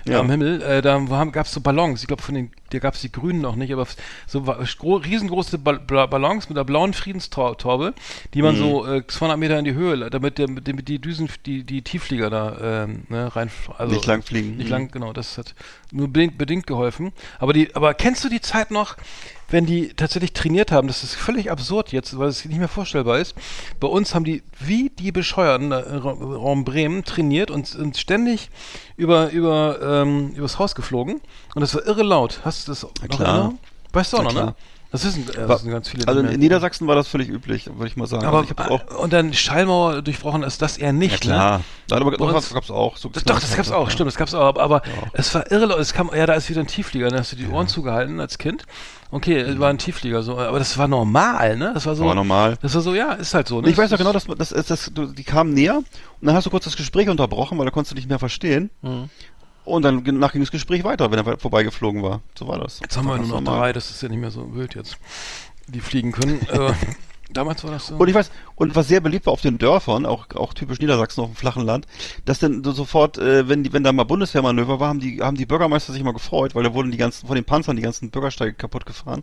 Ja. am Himmel. Äh, da gab es so Ballons. Ich glaube, von den, da gab es die Grünen noch nicht, aber so riesengroße Ballons mit einer blauen Friedenstaube, die man Mhm. so äh, 200 Meter in die Höhe, damit, der, mit dem- die Düsen, die, die Tiefflieger da ähm, ne, rein, also Nicht lang fliegen. nicht Mhm. lang, genau, das hat nur bedingt, bedingt geholfen. Aber die, aber kennst du die Zeit noch, wenn die tatsächlich trainiert haben? Das ist völlig absurd jetzt, weil es nicht mehr vorstellbar ist. Bei uns haben die wie die Bescheuerten äh, Ra- Raum Bremen trainiert und sind ständig über über ähm, übers Haus geflogen und das war irre laut. Hast du das noch klar. Erinnerung? Weißt du auch Na noch, ne? klar. Das ist, ein, äh, das sind ganz viele. Also in. Niedersachsen war das völlig üblich, würde ich mal sagen. aber also ich äh, und dann Schallmauer durchbrochen ist das eher nicht, ne? ja, aber Bei doch, uns- das gab's auch. So Das, doch, das gab's auch, ja. stimmt, das gab's auch, aber, aber es war irre, es kam, ja, da ist wieder ein Tieflieger, da hast du die Ohren zugehalten als Kind. Okay, es war ein Tieflieger, so, aber das war normal, ne? Das war so. War normal. Das war so, ja, ist halt so, ne? Ich weiß noch genau, dass das, das, das, du, die kamen näher und dann hast du kurz das Gespräch unterbrochen, weil da konntest du nicht mehr verstehen. Mhm. Und dann ging- nach ging das Gespräch weiter, wenn er vorbeigeflogen war. So war das. Jetzt haben wir nur noch normal. drei, das ist ja nicht mehr so wild jetzt. Die fliegen können. (laughs) damals war das so. Und ich weiß, und was sehr beliebt war auf den Dörfern, auch, auch typisch Niedersachsen auf dem flachen Land, dass dann so sofort, äh, wenn die, wenn da mal Bundeswehrmanöver war, haben die, haben die Bürgermeister sich mal gefreut, weil da wurden die ganzen, von den Panzern die ganzen Bürgersteige kaputt gefahren.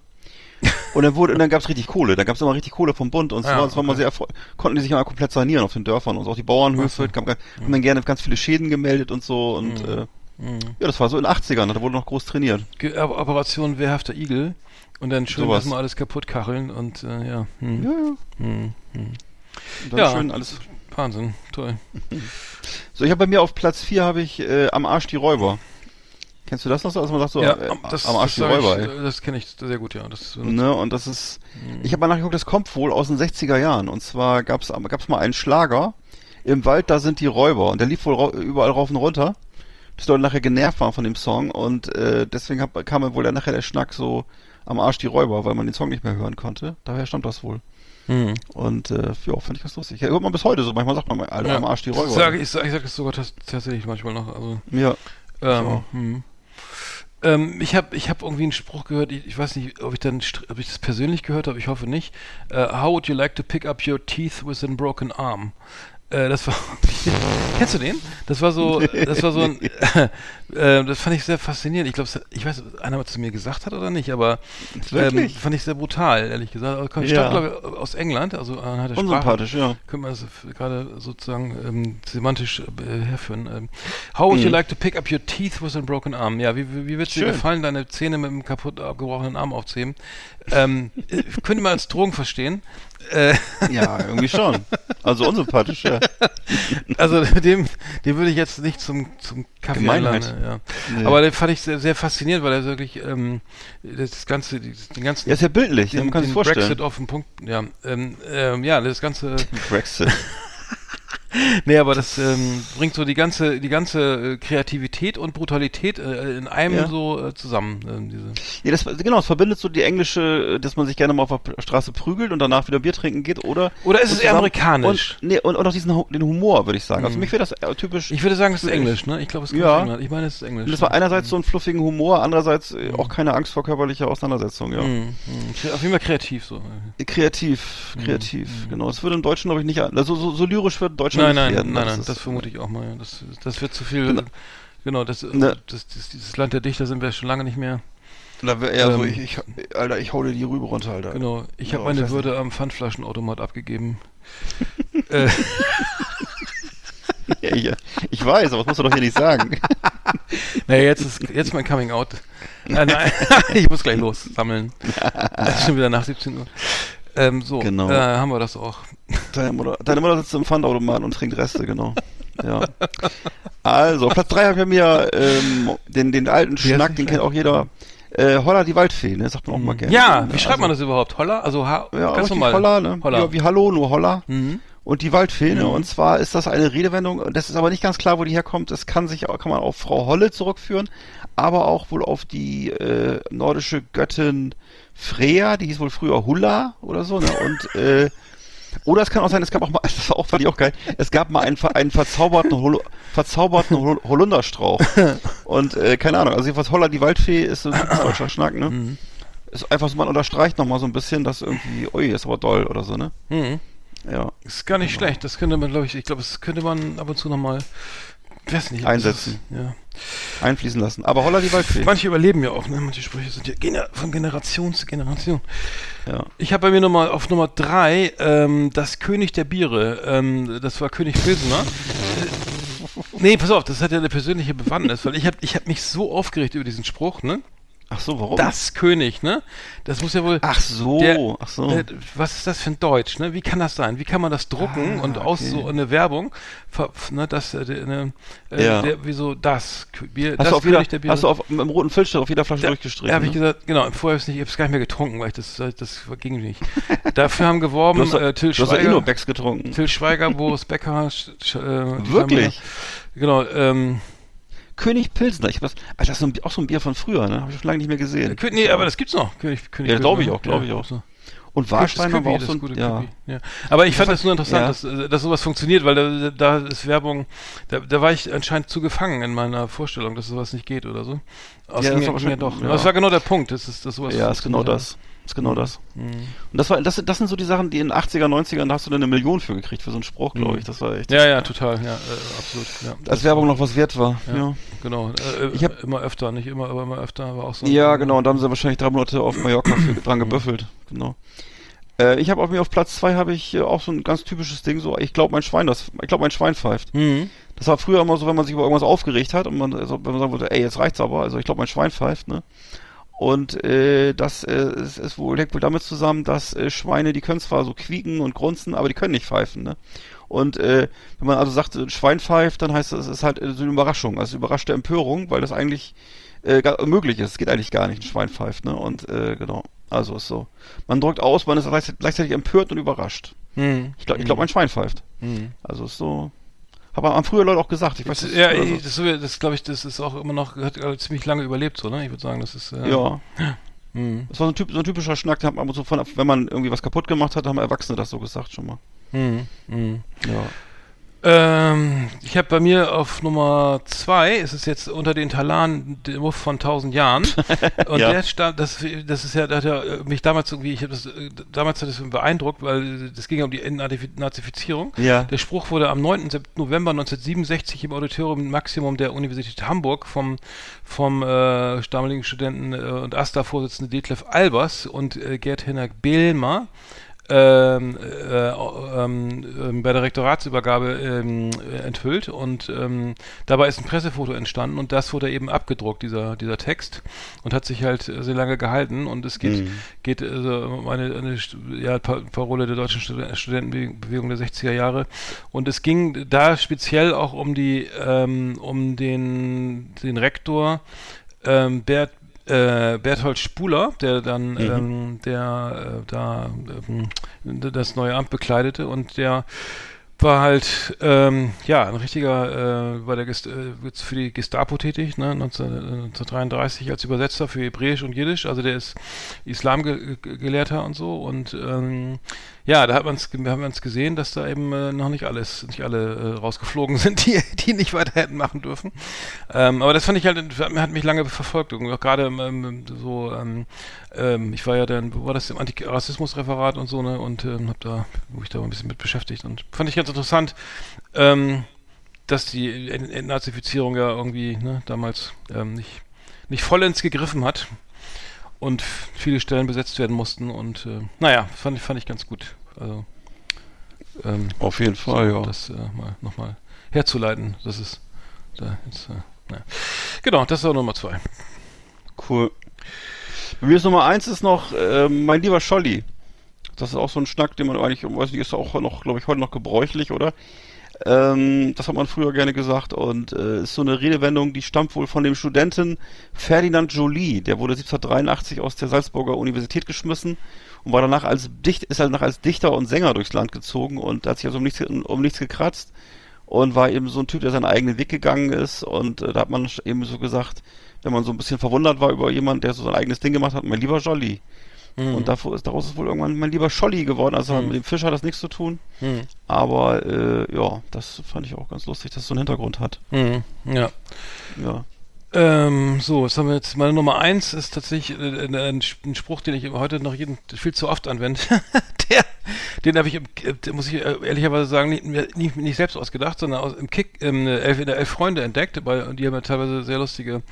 Und dann wurde, und dann gab's richtig Kohle, da gab's immer richtig Kohle vom Bund und es Ja, war, es war mal okay. sehr konnten die sich mal komplett sanieren auf den Dörfern und auch die Bauernhöfe, so. haben, haben dann gerne ganz viele Schäden gemeldet und so und, Mhm. äh, ja, das war so in den 80ern, da wurde noch groß trainiert. Ge- Op- Operation Wehrhafter Igel. Und dann schön Sowas. erstmal alles kaputt kacheln und äh, ja. Hm. Ja, ja. Hm. Hm. Und dann Ja. schön alles. Wahnsinn, toll. (laughs) So, ich habe bei mir auf Platz 4 habe ich äh, am Arsch die Räuber. Kennst du das noch so? Also man sagt so, ja, äh, das, am Arsch das, die Räuber, ich, das kenne ich sehr gut, ja. Das, Ne, und das ist, ich habe mal nachgeguckt, das kommt wohl aus den 60er Jahren. Und zwar gab's gab's mal einen Schlager, im Wald, da sind die Räuber. Und der lief wohl überall rauf und runter, bis Leute nachher genervt waren von dem Song. Und äh, deswegen hab, kam wohl dann nachher der Schnack so am Arsch die Räuber, weil man den Song nicht mehr hören konnte. Daher stammt das wohl. Hm. Und äh, ja, finde ich ganz lustig. Ja, hört man bis heute so. Manchmal sagt man, Alter, Ja. am Arsch die Räuber. Sag, ich sage sag es sogar tats tatsächlich manchmal noch. Also, ja. ähm, hm. ähm, ich habe ich hab irgendwie einen Spruch gehört, ich, ich weiß nicht, ob ich dann ob ich das persönlich gehört habe, ich hoffe nicht. Äh, how would you like to pick up your teeth with a broken arm? Äh, das war. (laughs) Kennst du den? Das war so, das war so ein, (laughs) äh, das fand ich sehr faszinierend. Ich glaube, ich weiß, ob einer mal zu mir gesagt hat oder nicht, aber ähm, fand ich sehr brutal, ehrlich gesagt. Also, Kommt, Ja. stammt, glaube ich, aus England, also anhand der Sprache. Unsympathisch, ja. Können wir das gerade sozusagen ähm, semantisch äh, herführen. Ähm, how would you Mhm. like to pick up your teeth with a broken arm? Ja, wie, wie, wie wird es dir gefallen, deine Zähne mit einem kaputt abgebrochenen Arm aufzuheben? Ähm, äh, könnte man als Drogen verstehen. Äh, Ja, irgendwie schon. Also unsympathisch, ja. (laughs) also dem, dem würde ich jetzt nicht zum, zum Kaffee Gemeinheit. einladen. Ja. Nee. Aber den fand ich sehr, sehr faszinierend, weil er wirklich ähm, das ganze, den ganzen Ja, ist ja bildlich, den, man kann den vorstellen. Brexit auf den Punkt, ja, ähm, ähm, ja, das ganze Brexit. (laughs) (laughs) Nee, aber das ähm, bringt so die ganze, die ganze äh, Kreativität und Brutalität äh, in einem Ja. so äh, zusammen. Ähm, diese. Ja, das, genau, es verbindet so die englische, äh, dass man sich gerne mal auf der Straße prügelt und danach wieder Bier trinken geht, oder? Oder ist es eher amerikanisch? Und, nee, und, und auch diesen den Humor, würde ich sagen. Also Mhm. mich wäre das äh, typisch. Ich würde sagen, es ist Englisch, ne? Ich glaube, es kommt Ja. England. Ich meine, es ist Englisch. und das war einerseits so einen fluffigen Humor, andererseits äh, auch keine Angst vor körperlicher Auseinandersetzung, ja. Mhm, mhm. Auf jeden Fall kreativ so. Kreativ, kreativ, genau. Das würde im Deutschen, glaube ich, nicht, also so, so lyrisch wird Deutschland Nein, nein, werden. nein, nein, ist- das vermute ich auch mal. ja. Das, das wird zu viel. Genau. Genau, das, Ne. das, das, dieses Land der Dichter sind wir schon lange nicht mehr. Da wäre eher so, Ähm, ich, ich, Alter, ich hau dir die Rübe runter, Alter. Genau. Ich Ja, habe meine Würde am Pfandflaschenautomat abgegeben. (laughs) äh, Ja, ich, ich weiß, aber das musst du doch hier nicht sagen. (laughs) naja, jetzt ist jetzt mein Coming Out. Äh, nein, (laughs) ich muss gleich los sammeln. Das ist schon wieder nach 17 Uhr. Ähm, so, Genau. äh, haben wir das auch. Deine Mutter, deine Mutter sitzt im Pfandautomaten und trinkt Reste, genau. Ja. Also, Platz 3 habe ich mir ähm, den, den alten Schnack, den kennt auch jeder. Äh, Holla die Waldfee, ne? Sagt man auch mal gerne. Ja, Ne? wie schreibt man also, das überhaupt? Holla? Also ha Ja, ganz normal. Holla, ne? Holla. Ja, wie Hallo, nur Holla. Mhm. Und die Waldfee, ne? Mhm. Und zwar ist das eine Redewendung, und das ist aber nicht ganz klar, wo die herkommt. Das kann sich auch, kann man auf Frau Holle zurückführen, aber auch wohl auf die äh, nordische Göttin Freya, die hieß wohl früher Hulla oder so, ne? Und äh, oder es kann auch sein, es gab auch mal, (laughs) das war auch, fand ich auch geil, es gab mal einen, einen verzauberten, Hol verzauberten Hol Holunderstrauch. Und äh, keine Ahnung, also jedenfalls Holla die Waldfee ist so ein (coughs) deutscher Schnack, ne? Mhm. Ist einfach so, man unterstreicht nochmal so ein bisschen, dass irgendwie, ui, ist aber doll oder so, ne? Mhm. Ja. Ist gar nicht schlecht. Das könnte man, glaube ich, ich glaube, das könnte man ab und zu nochmal, weiß nicht. Einsetzen. Ist, ja. Einfließen lassen. Aber Holla die Waldfee. Manche überleben ja auch, ne? Manche Sprüche sind ja gener von Generation zu Generation. Ja. Ich habe bei mir Nummer auf Nummer drei ähm, das König der Biere. Ähm, das war König Pilsener. Äh, nee, pass auf, das hat ja eine persönliche Bewandtnis, weil ich habe ich hab mich so aufgeregt über diesen Spruch, ne? Ach so, warum? Das König, ne? Das muss ja wohl. Ach so, der, ach so. äh, was ist das für ein Deutsch, ne? Wie kann das sein? Wie kann man das drucken Ah, und aus okay. so eine Werbung, ne, das, äh, der, ne, äh, Ja. der, wieso das? Bier, Hast das du auf jeder, der Biere. hast du auf, im roten Filzstift auf jeder Flasche Da- durchgestrichen? Ja, habe ich ne? gesagt, genau, vorher habe ich ich es gar nicht mehr getrunken, weil ich das, das ging nicht. (laughs) Dafür haben geworben Du hast, äh, Till du hast doch Schweiger, Innobex getrunken. Till Schweiger, Boris Becker, Sch, Sch, äh, Wirklich? haben Genau, ähm, König Pilsner. Ich hab das, Alter, das ist auch so ein Bier von früher, ne? Habe ich schon lange nicht mehr gesehen. Kö- nee, aber das gibt's noch. König, König Ja, glaube ich Pilsner, auch, glaube ne? ich auch. so. Und Warsteiner Köpi, war auch das so ein, gute ja. Ja. Aber ich fand Das das nur interessant, ja. dass, dass sowas funktioniert, weil da, da ist Werbung, da, da war ich anscheinend zu gefangen in meiner Vorstellung, dass sowas nicht geht oder so. Aus Ja, ging das ja, war ging ja doch. ja. Das war genau der Punkt, dass, es- dass sowas Ja, ist genau das. Ist genau das. Mhm. Und das war, das, das sind so die Sachen, die in den 80er, 90ern, da hast du dann eine Million für gekriegt, für so einen Spruch, glaube Mhm. ich. Das war echt. Ja, ja, total, ja, äh, absolut. Ja. Als Werbung noch was wert war. Ja. Ja. Genau. Äh, Ich hab- immer öfter, nicht immer, aber immer öfter war auch so. Ja, genau. Und da haben sie wahrscheinlich drei Monate auf Mallorca für, (clears throat) dran gebüffelt. Genau. Äh, ich habe auf mir auf Platz zwei habe ich äh, auch so ein ganz typisches Ding, so ich glaube mein Schwein, das ich glaube mein Schwein pfeift. Mhm. Das war früher immer so, wenn man sich über irgendwas aufgeregt hat und man, also, wenn man sagen wollte, ey, jetzt reicht's aber, also ich glaube mein Schwein pfeift, ne? Und äh, das äh, ist, ist wohl, hängt wohl damit zusammen, dass äh, Schweine, die können zwar so quieken und grunzen, aber die können nicht pfeifen, ne? Und äh, wenn man also sagt, ein Schwein pfeift, dann heißt das, es ist halt äh, so eine Überraschung, also überraschte Empörung, weil das eigentlich äh, gar, möglich ist. Es geht eigentlich gar nicht, ein Schwein pfeift, ne? Und äh, genau, also ist so. Man drückt aus, man ist gleichzeitig, empört und überrascht. Mhm. Ich glaube, ich glaub, ein Schwein pfeift. Mhm. Also ist so. Aber haben früher Leute auch gesagt. Ich weiß Das, ja, ich- das, das glaube ich, das ist auch immer noch, hat ziemlich lange überlebt, so, ne? Ich würde sagen, das ist. Äh, Ja, (laughs) Mhm. das war so ein, typ, so ein typischer Schnack, der hat man so von, wenn man irgendwie was kaputt gemacht hat, haben Erwachsene das so gesagt schon mal. Mhm. Mhm. Ja. Ähm, ich habe bei mir auf Nummer zwei, ist es jetzt unter den Talan der Muff von 1000 Jahren. (laughs) Und Ja. der stand, das, das ist ja, da hat er äh, mich damals irgendwie, ich habe das, äh, damals hat das beeindruckt, weil das ging ja um die Entnazifizierung. Ja. Der Spruch wurde am 9. Sep- November 1967 im Auditorium Maximum der Universität Hamburg vom, vom äh, damaligen Studenten äh, und AStA-Vorsitzenden Detlef Albers und äh, Gerd Henrik Behlmer ähm, äh, ähm, ähm, bei der Rektoratsübergabe ähm, äh, enthüllt und ähm, dabei ist ein Pressefoto entstanden und das wurde eben abgedruckt, dieser, dieser Text und hat sich halt äh, sehr lange gehalten und es geht, Mhm. geht also um eine, eine ja, Pa- Parole der deutschen Stud- Studentenbewegung der 60er Jahre und es ging da speziell auch um die ähm, um den, den Rektor Bert äh, Berthold Spuler, der dann Mhm. ähm, der äh, da ähm, das neue Amt bekleidete und der war halt ähm, ja ein richtiger äh, bei der Gest äh, für die Gestapo tätig, ne, 19, äh, 1933 als Übersetzer für Hebräisch und Jiddisch, also der ist Islamgelehrter und so und ähm, ja, da hat haben wir uns gesehen, dass da eben äh, noch nicht alles, nicht alle äh, rausgeflogen (laughs) sind, die, die nicht weiter hätten machen dürfen. Ähm, aber das fand ich halt, hat mich lange verfolgt. Gerade ähm, so, ähm, ähm, ich war ja dann, wo war das im Antirassismusreferat und so, ne, und ähm, hab da, wo ich da ein bisschen mit beschäftigt und fand ich ganz interessant, ähm, dass die Ent- Entnazifizierung ja irgendwie, ne, damals ähm, nicht, nicht vollends gegriffen hat und viele Stellen besetzt werden mussten und äh, naja, fand ich, fand ich ganz gut. Also ähm, Auf jeden Fall, so, ja. das äh, mal nochmal herzuleiten, das ist da jetzt, äh, naja. Genau, das war Nummer zwei. Cool. Bei mir ist Nummer eins ist noch ähm, mein lieber Scholli. Das ist auch so ein Schnack, den man eigentlich, weiß nicht, ist auch noch, glaube ich, heute noch gebräuchlich, oder? Ähm, das hat man früher gerne gesagt und äh, ist so eine Redewendung, die stammt wohl von dem Studenten Ferdinand Joly. Der wurde 1783 aus der Salzburger Universität geschmissen und war danach als Dicht, ist danach als Dichter und Sänger durchs Land gezogen und hat sich also um nichts, um nichts gekratzt und war eben so ein Typ, der seinen eigenen Weg gegangen ist und äh, da hat man eben so gesagt, wenn man so ein bisschen verwundert war über jemanden, der so sein eigenes Ding gemacht hat, mein lieber Jolly. Und davor ist, daraus ist wohl irgendwann mein lieber Scholli geworden. Also mit dem Fisch hat das nichts zu tun. Mhm. Aber äh, ja, das fand ich auch ganz lustig, dass es so einen Hintergrund hat. Mhm. Ja. Ja. Ähm, so, was haben wir jetzt? Meine Nummer eins ist tatsächlich äh, äh, ein, Sp- ein Spruch, den ich heute noch jeden viel zu oft anwende. (laughs) Der, den habe ich, äh, der muss ich äh, ehrlicherweise sagen, nicht, nicht, nicht selbst ausgedacht, sondern aus, im Kick, im, äh, Elf, in der Elf Freunde entdeckt, weil die haben ja teilweise sehr lustige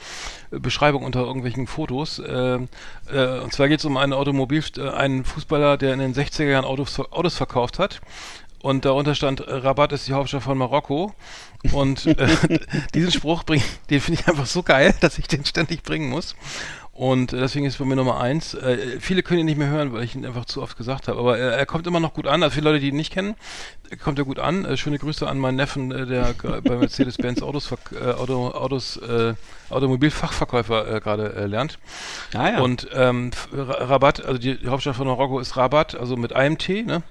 äh, Beschreibungen unter irgendwelchen Fotos. Ähm, äh, und zwar geht es um einen Automobil, äh, einen Fußballer, der in den 60er Jahren Autos, Autos verkauft hat. Und darunter stand, äh, Rabat ist die Hauptstadt von Marokko. Und äh, (laughs) diesen Spruch bring, den finde ich einfach so geil, dass ich den ständig bringen muss. Und äh, deswegen ist es bei mir Nummer eins. Äh, viele können ihn nicht mehr hören, weil ich ihn einfach zu oft gesagt habe. Aber er, er kommt immer noch gut an. Also viele Leute, die ihn nicht kennen, kommt er gut an. Äh, schöne Grüße an meinen Neffen, äh, der (laughs) bei Mercedes-Benz Autos, äh, Auto, Autos, äh, Automobilfachverkäufer äh, gerade äh, lernt. Ah, ja. Und ähm, F- Ra- Rabat, also die, die Hauptstadt von Marokko ist Rabat, also mit einem T, ne?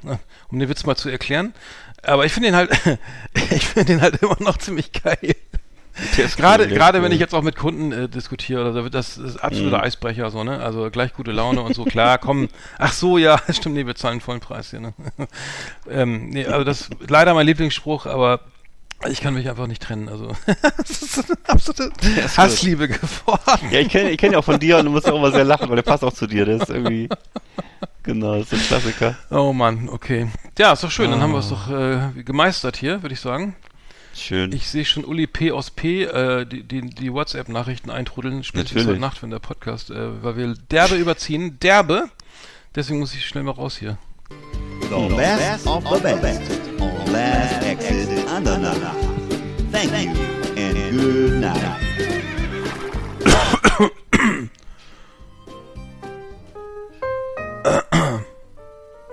um den Witz mal zu erklären. Aber ich finde ihn halt, (laughs) ich finde ihn halt immer noch ziemlich geil. (laughs) Gerade, gerade wenn ich jetzt auch mit Kunden äh, diskutiere oder so, das ist absoluter Mhm. Eisbrecher, so, ne? Also gleich gute Laune und so, klar, komm, ach so, ja, (laughs) stimmt, nee, wir zahlen vollen Preis hier, ne? (laughs) ähm, nee, also das ist leider mein Lieblingsspruch, aber ich kann mich einfach nicht trennen, also das ist eine absolute ist Hassliebe geworden. Ja, ich kenne ich kenn ihn auch von dir und du musst auch immer sehr lachen, weil der passt auch zu dir. Der ist irgendwie. Genau, das ist ein Klassiker. Oh Mann, okay. Ja, ist doch schön, dann haben wir es Ah. doch äh, gemeistert hier, würde ich sagen. Schön. Ich sehe schon Uli P. aus P. Äh, die, die, die WhatsApp-Nachrichten eintrudeln, spätestens Natürlich. heute Nacht, wenn der Podcast, äh, weil wir derbe überziehen. Derbe! Deswegen muss ich schnell mal raus hier. The best of the best on Last Exit Andernach. Thank you and good night.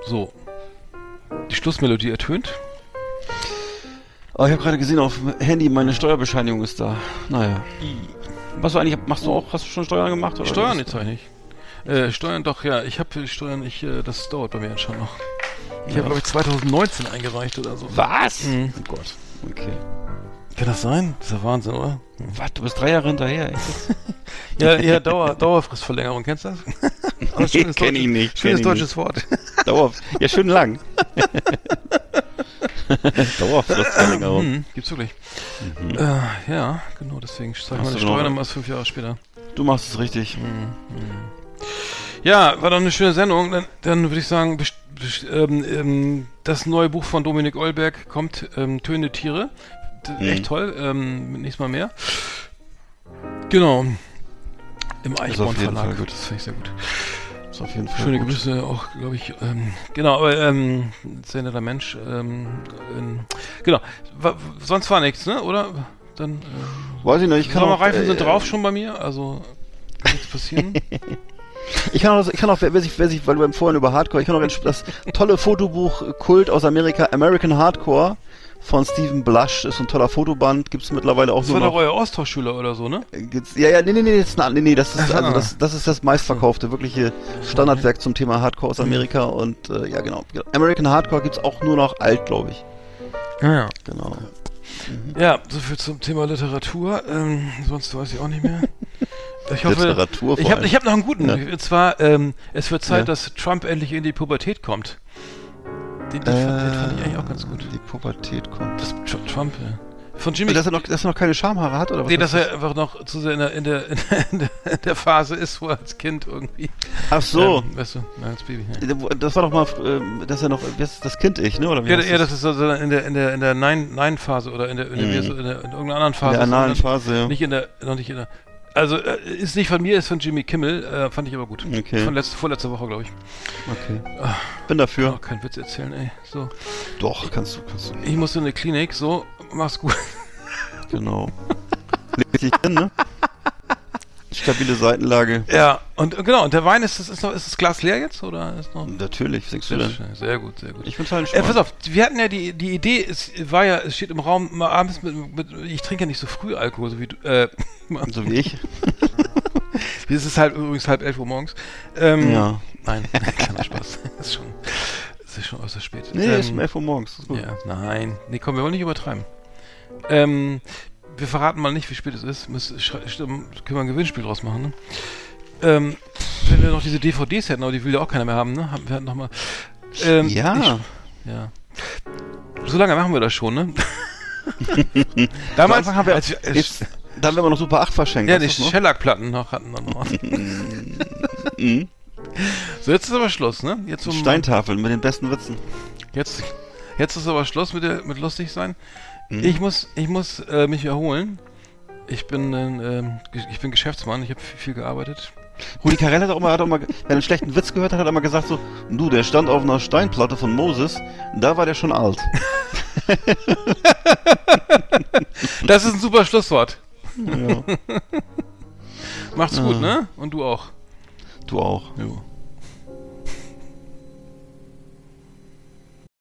So. Die Schlussmelodie ertönt. Oh, ich habe gerade gesehen auf dem Handy, meine Steuerbescheinigung ist da. Naja. Was du eigentlich, machst du auch, hast du schon Steuern gemacht? Oder Steuern jetzt eigentlich. Äh, Steuern doch, ja. Ich habe Steuern, ich, äh, das dauert bei mir schon noch. Ich habe, glaube ich, 2019 eingereicht oder so. Was? Mhm. Oh Gott. Okay. Kann das sein? Das ist ja Wahnsinn, oder? Was? Du bist drei Jahre hinterher. (laughs) Ja, ja Dauer, Dauerfristverlängerung, kennst du das? (laughs) Aber Nee, kenn ich nicht, Schönes ich deutsches Wort. Dauer. Ja, schön lang. (laughs) (laughs) Dauerfristverlängerung. Mhm, gibt's wirklich. Äh, ja, genau, deswegen zahle ich noch- Steuern erst fünf Jahre später. Du machst es richtig. Ja, war doch eine schöne Sendung. Dann, dann würde ich sagen, ähm, ähm, das neue Buch von Dominik Eulberg kommt, ähm, Töne Tiere. Mhm. Echt toll. Ähm, nächstes Mal mehr. Genau. Im Eichborn Verlag. Gut. Das finde ich sehr gut. Ist auf jeden Fall Schöne gut. Grüße auch, glaube ich. Ähm, genau, aber ähm, sehr netter Mensch. Ähm, in, genau. Wa- sonst war nichts, ne? Oder? Dann. Äh, Weiß ich nicht, ich kann auch, Sommerreifen äh, sind drauf schon bei mir, also kann nichts passieren. (laughs) Ich kann auch, ich kann auch, wer sich, wer sich, weil du beim Vorhin über Hardcore, ich kann auch das tolle Fotobuch äh, Kult aus Amerika, American Hardcore von Stephen Blush, ist ein toller Fotoband, gibt's mittlerweile auch Das nur war doch noch. euer Austauschschüler oder so, ne? Gibt's- Ja, ja, nee, nee, nee, das ist, nee, nee, das ist, also ah. das, das ist das meistverkaufte, wirkliche Standardwerk zum Thema Hardcore aus Amerika und, äh, ja, genau. American Hardcore gibt's auch nur noch alt, glaube ich. Ja, ja. Genau. Ja, soviel zum Thema Literatur. Ähm, sonst weiß ich auch nicht mehr. (laughs) Ich hoffe, Literatur vor ich habe hab noch einen guten. Ja. Und zwar, ähm, es wird Zeit, Ja. dass Trump endlich in die Pubertät kommt. Den, den, fand, den fand ich eigentlich auch ganz gut. Die Pubertät kommt. Das Tr- Trump, ja. Von Jimmy. Dass er noch, dass er noch keine Schamhaare hat, oder was? nee, dass er einfach noch zu sehr in der, in der, in der, in der Phase ist, wo er als Kind irgendwie. Ach so. Ähm, weißt du, nein, als Baby. Ja. Das war doch mal, ähm, dass er noch, das Kind ich, ne? Oder wie Ja, ja, das ist also in der in der in der Nein Nein Phase oder in der in, der, Mhm. in, der, in irgendeiner anderen in Phase. der analen sondern Phase, ja. Nicht in der noch nicht in der. Also äh, ist nicht von mir, ist von Jimmy Kimmel. Äh, fand ich aber gut. Okay. Von letzte, vorletzte Woche, glaube ich. Okay. Bin dafür. Oh, kein Witz erzählen, ey. So, Doch, kannst du, kannst du. ich musste in eine Klinik. So, mach's gut. Genau. Leg dich hin, ne? (laughs) Stabile Seitenlage. Ja, und und genau. Und der Wein ist das ist noch ist das Glas leer jetzt oder ist noch? Natürlich, singst du Sehr, denn? schön, sehr gut, sehr gut. Ich find's halt Äh, pass auf, wir hatten ja die, die Idee, es war ja, es steht im Raum, mal abends mit, mit ich trinke ja nicht so früh Alkohol, so wie du, äh, (laughs) So wie ich. (laughs) es ist halt übrigens halb elf Uhr morgens. Ähm, Ja. Nein, (laughs) kleiner Spaß. Ist schon, ist schon äußerst spät. Nee, ähm, ist um 11 Uhr morgens. Ist. Ja, nein. Nee, komm, wir wollen nicht übertreiben. Ähm, wir verraten mal nicht, wie spät es ist. Müssen, können wir ein Gewinnspiel draus machen, ne? Ähm, wenn wir noch diese DVDs hätten, aber die will ja auch keiner mehr haben, ne? Haben- Wir hatten noch mal. Ähm, Ja. Ich, ja. So lange machen wir das schon, ne? (laughs) Damals haben wir- als äh, Jetzt, dann werden wir noch Super 8 verschenkt. ja, die? Shellac-Platten noch hatten wir noch. (laughs) Mhm. so, jetzt ist aber Schluss, ne? Jetzt um, Steintafeln mit den besten Witzen. Jetzt, jetzt ist aber Schluss mit, der, mit lustig sein. Mhm. Ich muss, ich muss äh, mich erholen. Ich bin, ähm, ich bin Geschäftsmann. Ich habe viel, viel gearbeitet. Rudi Carell hat auch mal, hat auch mal, wenn er einen schlechten Witz gehört hat, hat er mal gesagt so, du, der stand auf einer Steinplatte von Moses, da war der schon alt. (laughs) Das ist ein super Schlusswort. Ja. (laughs) Macht's gut, ne? Und du auch. Du auch. Jo.